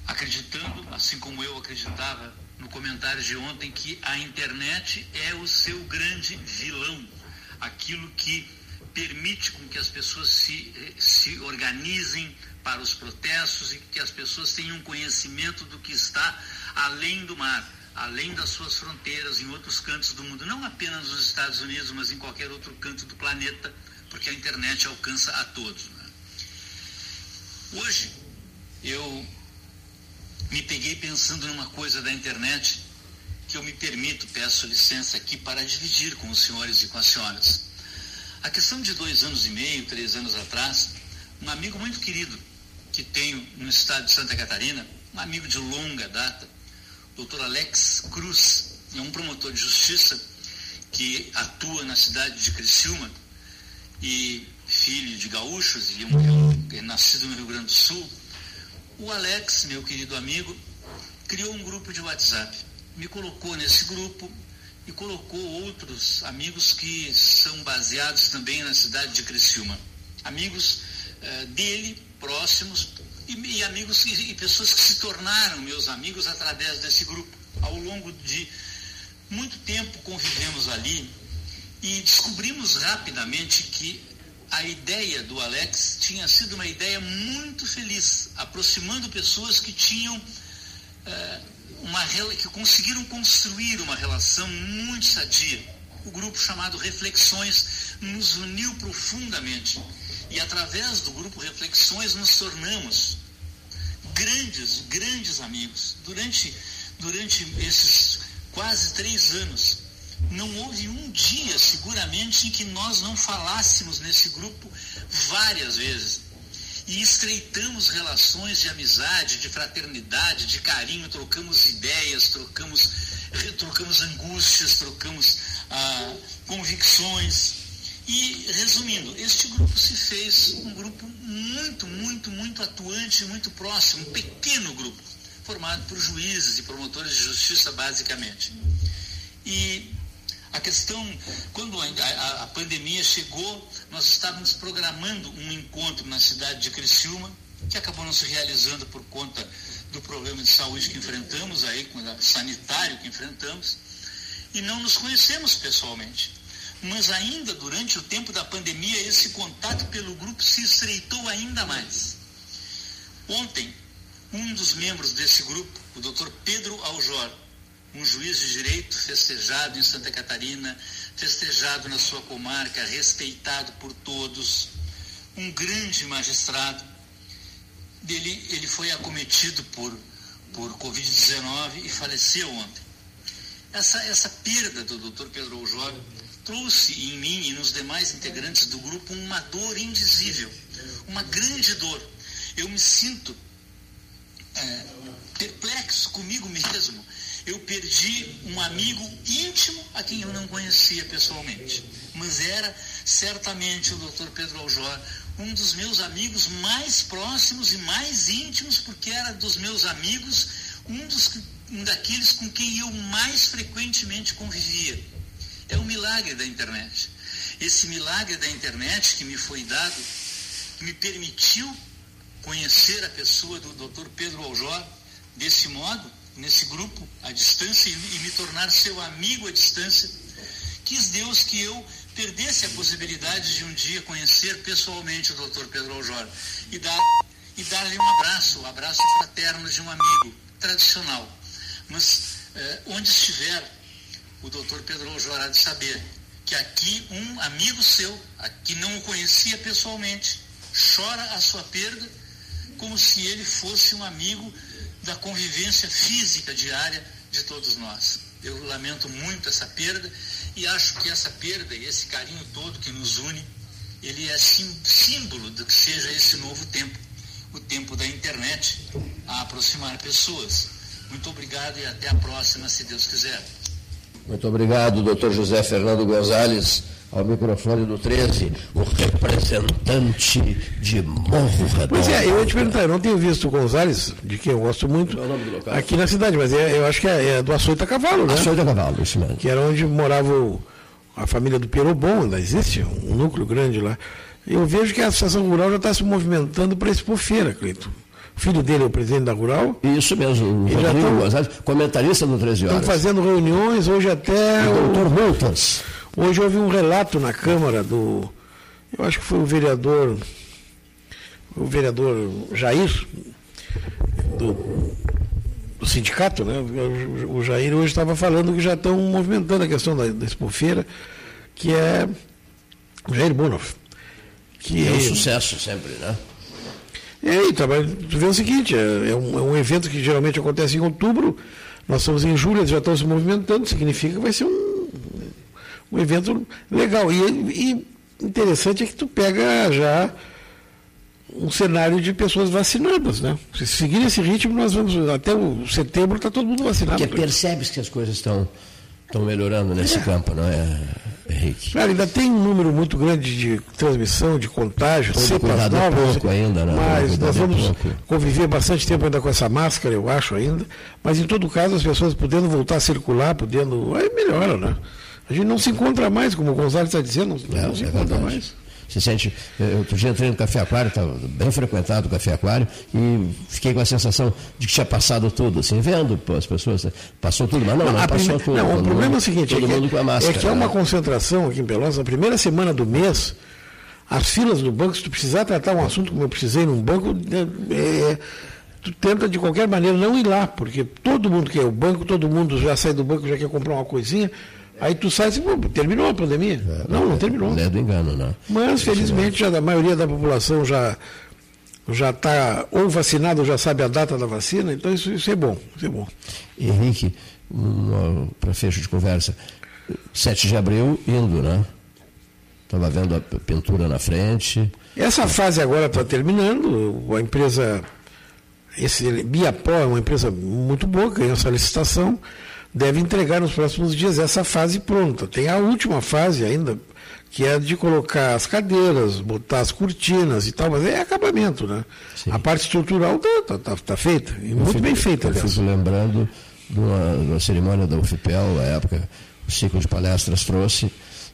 acreditando, assim como eu acreditava no comentário de ontem, que a internet é o seu grande vilão, aquilo que permite com que as pessoas se, se organizem para os protestos e que as pessoas tenham conhecimento do que está além do mar, além das suas fronteiras, em outros cantos do mundo, não apenas nos Estados Unidos, mas em qualquer outro canto do planeta, porque a internet alcança a todos. Hoje, eu me peguei pensando numa coisa da internet que eu me permito, peço licença aqui para dividir com os senhores e com as senhoras. A questão de dois anos e meio, três anos atrás, um amigo muito querido que tenho no estado de Santa Catarina, um amigo de longa data, doutor Alex Cruz, é um promotor de justiça que atua na cidade de Criciúma e filho de gaúchos e um, é nascido no Rio Grande do Sul, o Alex, meu querido amigo, criou um grupo de WhatsApp. Me colocou nesse grupo e colocou outros amigos que são baseados também na cidade de Criciúma. Amigos eh, dele, próximos, e, e amigos e, e pessoas que se tornaram meus amigos através desse grupo. Ao longo de muito tempo convivemos ali e descobrimos rapidamente que a ideia do Alex tinha sido uma ideia muito feliz, aproximando pessoas que tinham é, uma que conseguiram construir uma relação muito sadia. O grupo chamado Reflexões nos uniu profundamente e através do grupo Reflexões nos tornamos grandes, grandes amigos. Durante, durante esses quase três anos, não houve um dia, seguramente, em que nós não falássemos nesse grupo várias vezes. E estreitamos relações de amizade, de fraternidade, de carinho, trocamos ideias, trocamos, trocamos angústias, trocamos ah, convicções. E, resumindo, este grupo se fez um grupo muito, muito, muito atuante, muito próximo, um pequeno grupo, formado por juízes e promotores de justiça, basicamente. E a questão, quando a, a, pandemia chegou, nós estávamos programando um encontro na cidade de Criciúma, que acabou não se realizando por conta do problema de saúde que enfrentamos aí, sanitário que enfrentamos, e não nos conhecemos pessoalmente. Mas ainda durante o tempo da pandemia, esse contato pelo grupo se estreitou ainda mais. Ontem, um dos membros desse grupo, o Dr. Pedro Aljor, um juiz de direito festejado em Santa Catarina, festejado na sua comarca, respeitado por todos, um grande magistrado. Ele, ele foi acometido por, por Covid-19 e faleceu ontem. Essa, essa perda do Dr. Pedro Aljor trouxe em mim e nos demais integrantes do grupo uma dor indizível, uma grande dor. Eu me sinto é, perplexo comigo mesmo eu perdi um amigo íntimo a quem eu não conhecia pessoalmente. Mas era certamente o Dr. Pedro Aljor, um dos meus amigos mais próximos e mais íntimos, porque era dos meus amigos, um, dos, um daqueles com quem eu mais frequentemente convivia. É o milagre da internet. Esse milagre da internet que me foi dado, que me permitiu conhecer a pessoa do Dr. Pedro Aljor desse modo, nesse grupo à distância e me tornar seu amigo à distância, quis Deus que eu perdesse a possibilidade de um dia conhecer pessoalmente o Dr. Pedro Aljor. E, da, e dar-lhe um abraço, o um abraço fraterno de um amigo tradicional. Mas eh, onde estiver, o doutor Pedro Ojo de saber que aqui um amigo seu, que não o conhecia pessoalmente, chora a sua perda como se ele fosse um amigo da convivência física diária de todos nós. Eu lamento muito essa perda e acho que essa perda e esse carinho todo que nos une, ele é símbolo do que seja esse novo tempo, o tempo da internet, a aproximar pessoas. Muito obrigado e até a próxima, se Deus quiser. Muito obrigado, doutor José Fernando Gonzalez, ao microfone do 13, o representante de Morro Redondo. Pois é, eu ia te perguntar, eu não tenho visto o Gonzalez, de quem eu gosto muito, é aqui na cidade, mas é, eu acho que é, é do Açoita Cavalo, né? Açoita Cavalo, isso mesmo. Que era onde morava o, a família do Pierobon, ainda existe um núcleo grande lá. Eu vejo que a Associação Rural já está se movimentando para expor feira, Cleiton. O filho dele é o presidente da Rural. Isso mesmo, o Rodrigo Gonzalez, comentarista do 13 Horas. Estão fazendo reuniões, hoje até. O doutor Multas. Hoje houve um relato na Câmara do. Eu acho que foi o vereador. O vereador Jair, do, do sindicato, né? O, Jair hoje estava falando que já estão movimentando a questão da, da expofeira, que é o Jair Bonoff. Que é um sucesso sempre, né? É, então, tu vê o seguinte, é, é, um, é, um, evento que geralmente acontece em outubro, nós estamos em julho, eles já estão se movimentando, significa que vai ser um, um evento legal. E, e interessante é que tu pega já um cenário de pessoas vacinadas, né? Se seguir esse ritmo, nós vamos, até o setembro está todo mundo vacinado. Porque percebes que as coisas estão estão melhorando nesse é. campo, não é, Henrique? Claro, ainda tem um número muito grande de transmissão, de contágio, cepas novas. pouco ainda, né? Mas nós vamos conviver bastante tempo ainda com essa máscara, eu acho ainda. Mas em todo caso, as pessoas podendo voltar a circular, podendo. Aí melhora, né? A gente não se encontra mais, como o Gonzalo está dizendo, não, é, não se é encontra verdade. mais se sente. Eu outro dia entrei no Café Aquário, estava bem frequentado o Café Aquário, e fiquei com a sensação de que tinha passado tudo, assim, vendo pô, as pessoas. Passou tudo, mas não, não, não passou tudo. Não, o problema mundo, é o seguinte: todo é, mundo com a máscara, é que é uma né? concentração aqui em Pelotas, na primeira semana do mês, as filas do banco, se tu precisar tratar um assunto como eu precisei num banco, é, é tu tenta de qualquer maneira não ir lá, porque todo mundo quer o banco, todo mundo já sai do banco, já quer comprar uma coisinha. Aí tu sai assim, terminou a pandemia. É, não, não terminou. Não é do engano, não. Mas, felizmente, já, a maioria da população já já está ou vacinado ou já sabe a data da vacina, então isso, isso é bom. Isso é bom. Henrique, para fecho de conversa, 7 de abril indo, né? Estava vendo a pintura na frente. Essa fase agora está terminando, a empresa, esse Biapó é uma empresa muito boa, ganhou essa licitação deve entregar nos próximos dias essa fase pronta. Tem a última fase ainda, que é de colocar as cadeiras, botar as cortinas e tal, mas é acabamento, né? Sim. A parte estrutural está tá, tá, tá feita, e muito fico, bem feita, aliás. Eu fico lembrando de uma, cerimônia da UFPEL, a época, o ciclo de palestras trouxe,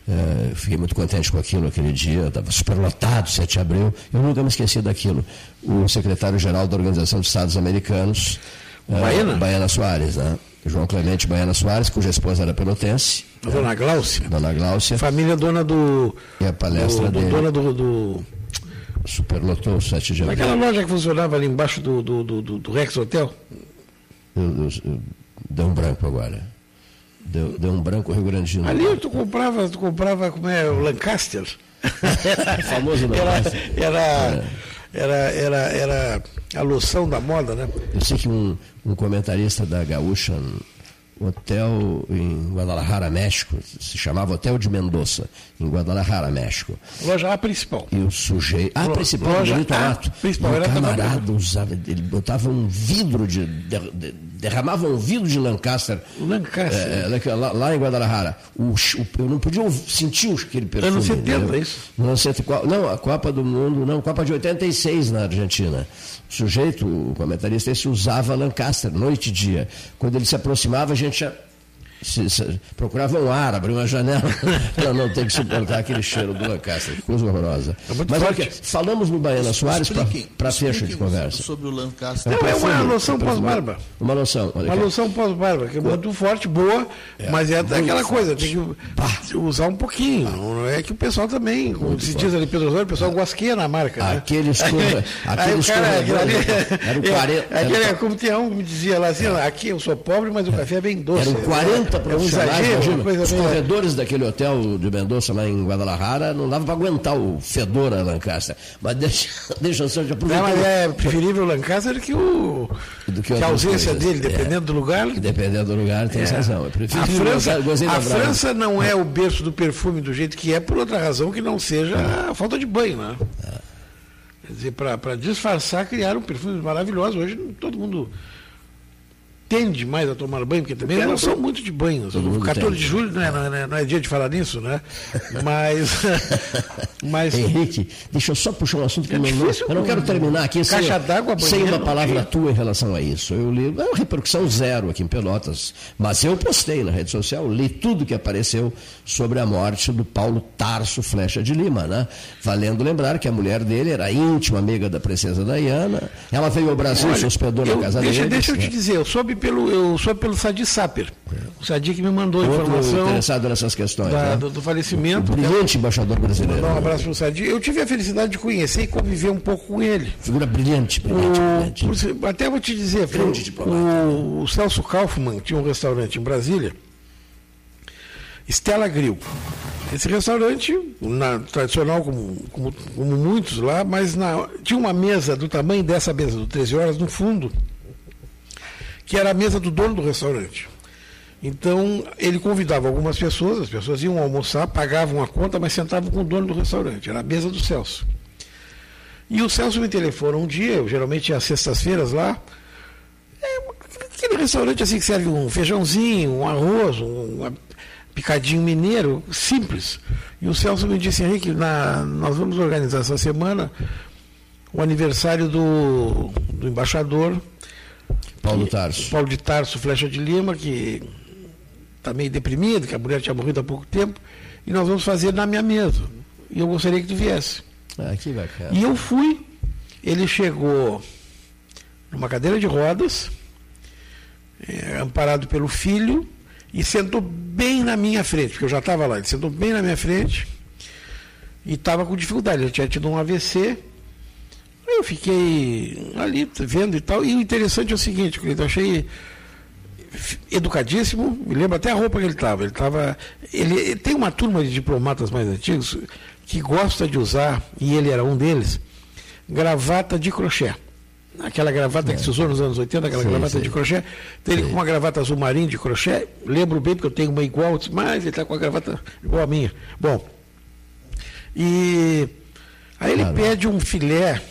é, fiquei muito contente com aquilo aquele dia, estava superlotado, 7 de abril. Eu nunca me esqueci daquilo. O secretário-geral da Organização dos Estados Americanos, Baiana, uh, Baiana Soares, né? João Clemente Baiana Soares, cuja esposa era pelotense. A dona né? Gláucia. Dona Gláucia. Família dona do. E a palestra do, dele. Dona do. do... Superlotou 7 de abril. Aquela loja que funcionava ali embaixo do, do, do, do Rex Hotel? Eu, eu, eu, deu um branco agora. Deu, deu um branco Rio Grande do Ali tu comprava, tu comprava como é, o Lancaster. famoso Lancaster. Era, era, é era, era, era a loção da moda, né? Eu sei que um, um comentarista da Gaúcha, um hotel em Guadalajara, México, se chamava Hotel de Mendoza, em Guadalajara, México. Loja A principal. E o sujeito. A principal, loja bonito A, principal. E o camarada usava, ele botava um vidro de, de, de derramava um vidro de Lancaster. Lancaster. É, lá, lá, em Guadalajara. O, o, eu não podia sentir aquele perfume. Anos 70, é isso? Não, a Copa do Mundo, não, Copa de 86 na Argentina. O sujeito, o comentarista, esse usava Lancaster, noite e dia. Quando ele se aproximava, a gente já se, se, procurava um ar, abrir uma janela para não ter que suportar aquele cheiro do Lancaster. Que coisa horrorosa. É Mas olha, falamos no Baiana Soares para fecho de conversa. Sobre o Lancaster. Não, é uma loção pós-barba. Uma loção. Uma loção pós-barba, que é muito forte, boa, é, mas é aquela forte. coisa, tem que usar um pouquinho. Não é que o pessoal também, como se diz ali Pedro Osório, o pessoal guasqueia na marca. Né? Aquele escorra, aquele cara, era o 40. Aquele, como tinha um que me dizia lá assim, aqui eu sou pobre, mas o café é bem doce. Eram 40 profissionais, é um exagero, imagina, os corredores daquele hotel de Mendonça lá em Guadalajara não dava para aguentar o fedor a Lancaster. Mas deixa, deixa só de aproveitar. Não, mas é preferível o Lancaster que, o, do que, que a ausência dele, dependendo é, do lugar. Dependendo do lugar, tem é. razão. a França, a França não é o berço do perfume do jeito que é, por outra razão que não seja é. a falta de banho, né? É. Quer dizer, para disfarçar, criaram perfumes maravilhosos. Hoje todo mundo tende mais a tomar banho, porque também não são muito de banho. O 14 de julho não é, não, é, não é, dia de falar nisso, né? Mas. mas Henrique, deixa eu só puxar um assunto que é eu, não, eu não quero terminar aqui sem, sem uma palavra tua em relação a isso. Eu li, é uma repercussão zero aqui em Pelotas, mas eu postei na rede social, li tudo que apareceu sobre a morte do Paulo Tarso Flecha de Lima, né? Valendo lembrar que a mulher dele era íntima amiga da princesa Diana. Ela veio ao Brasil, Olha, se hospedou na casa deixa, dele. Deixa eu te né? dizer, eu soube pelo, eu soube pelo Sadi Saper. O Sadi que me mandou a informação. interessado nessas questões. Da, né? do, do, falecimento. Um brilhante embaixador brasileiro. Mandar um abraço para o Sadi. Eu tive a felicidade de conhecer e conviver um pouco com ele. Figura brilhante, brilhante. O, brilhante. Até vou te dizer, o, o, o Celso Kaufmann tinha um restaurante em Brasília, Stella Grill. Esse restaurante, na, tradicional como, como, como, muitos lá, mas na, tinha uma mesa do tamanho dessa mesa, do 13 horas, no fundo, que era a mesa do dono do restaurante. Então, ele convidava algumas pessoas, as pessoas iam almoçar, pagavam a conta, mas sentavam com o dono do restaurante, era a mesa do Celso. E o Celso me telefona um dia, eu geralmente às sextas-feiras lá, é aquele restaurante assim que serve um feijãozinho, um arroz, um picadinho mineiro, simples. E o Celso me disse, Henrique, na, nós vamos organizar essa semana o aniversário do, do embaixador Paulo Tarso. Paulo de Tarso, Flecha de Lima, que está meio deprimido, que a mulher tinha morrido há pouco tempo, e nós vamos fazer na minha mesa. E eu gostaria que tu viesse. Ah, que bacana. E eu fui, ele chegou numa cadeira de rodas, é, amparado pelo filho, e sentou bem na minha frente, porque eu já estava lá, ele sentou bem na minha frente e estava com dificuldade, ele tinha tido um AVC eu fiquei ali vendo e tal. E o interessante é o seguinte, eu achei educadíssimo, me lembro até a roupa que ele estava. Ele estava. Ele, tem uma turma de diplomatas mais antigos que gosta de usar, e ele era um deles, gravata de crochê. Aquela gravata é. que se usou nos anos 80, aquela sim, gravata sim. de crochê. Tem ele com uma gravata azul marinho de crochê. Lembro bem, porque eu tenho uma igual, mas ele está com a gravata igual a minha. Bom. E aí ele pede um filé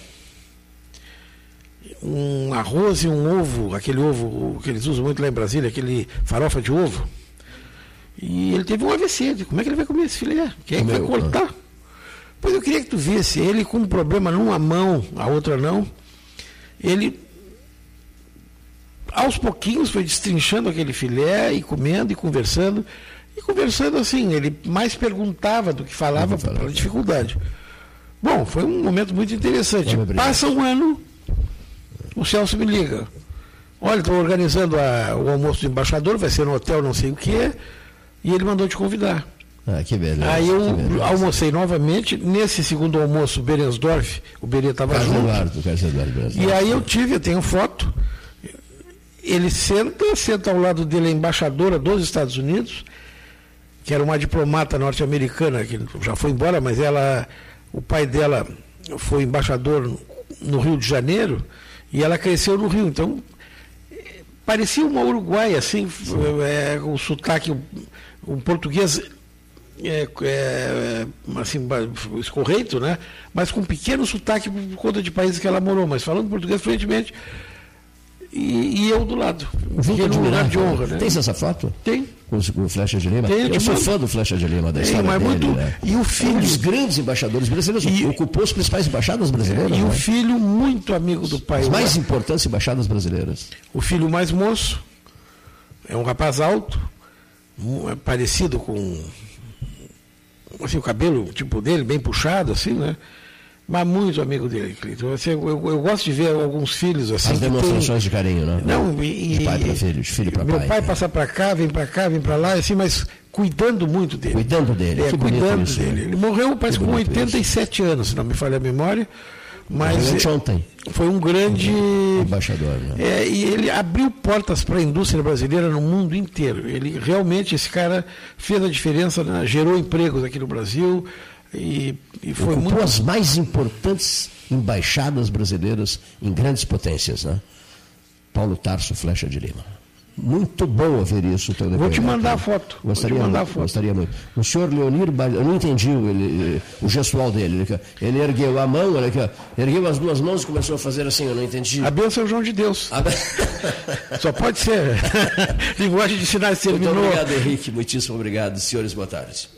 um arroz e um ovo, aquele ovo que eles usam muito lá em Brasília, aquele farofa de ovo. E ele teve um AVC. Como é que ele vai comer esse filé? Quem é que vai cortar? Pois eu queria que tu visse ele com um problema numa mão, a outra não. Ele, aos pouquinhos, foi destrinchando aquele filé e comendo e conversando. E conversando assim, ele mais perguntava do que falava pela dificuldade. Bom, foi um momento muito interessante. Passa um ano, o Celso me liga. Olha, estou organizando a, o almoço do embaixador, vai ser no hotel não sei o quê, e ele mandou te convidar. Ah, que beleza. Aí eu beleza. almocei novamente, nesse segundo almoço, Berensdorf, o Berê estava junto. Eduardo, Eduardo, e aí eu tive, eu tenho foto, ele senta, senta ao lado dele a embaixadora dos Estados Unidos, que era uma diplomata norte-americana, que já foi embora, mas ela, o pai dela foi embaixador no Rio de Janeiro, e ela cresceu no Rio. Então, parecia uma uruguaia, assim, é, o sotaque, um português é, é, assim, escorreito, né? Mas com um pequeno sotaque por conta de países que ela morou, mas falando português fluentemente. E, e, eu do lado. Fiquei no lugar de honra. Né? Tem essa foto? Tem. Com, o Flecha de Lima? Tem, eu sou fã do Flecha de Lima, da Tem, história mas dele, muito... Né? E o filho... É um dos grandes embaixadores brasileiros, e... ocupou as principais embaixadas brasileiras. E né? o filho muito amigo do pai. As mais importantes embaixadas brasileiras. O filho mais moço, é um rapaz alto, é parecido com assim, o cabelo tipo dele, bem puxado, assim, né? Mas muito amigo dele, Cleiton. Assim, eu, eu, gosto de ver alguns filhos assim. As demonstrações tem... de carinho, né? Não, e, de pai para filho, de filho para pai. Meu pai né? passa para cá, vem para cá, vem para lá, assim, mas cuidando muito dele. Cuidando dele, é, que cuidando isso, dele. Né? Ele morreu, parece, com 87 isso. anos, se não me falha a memória. Mas ontem. foi um grande embaixador. Né? É, e ele abriu portas para a indústria brasileira no mundo inteiro. Ele realmente esse cara fez a diferença, né? gerou empregos aqui no Brasil e, e foi Ocupou muito... as mais importantes embaixadas brasileiras em grandes potências, né? Paulo Tarso Flecha de Lima. Muito bom ouvir isso. Vou te mandar a foto. Gostaria, mandar muito, foto. gostaria muito. O senhor Leonir, eu não entendi ele, o gestual dele. Ele ergueu a mão, olha aqui, ergueu as duas mãos e começou a fazer assim, eu não entendi. A bênção é o João de Deus. Só pode ser. Linguagem de sinais terminou. Muito obrigado, Henrique. Muitíssimo obrigado. Senhores, boa tarde.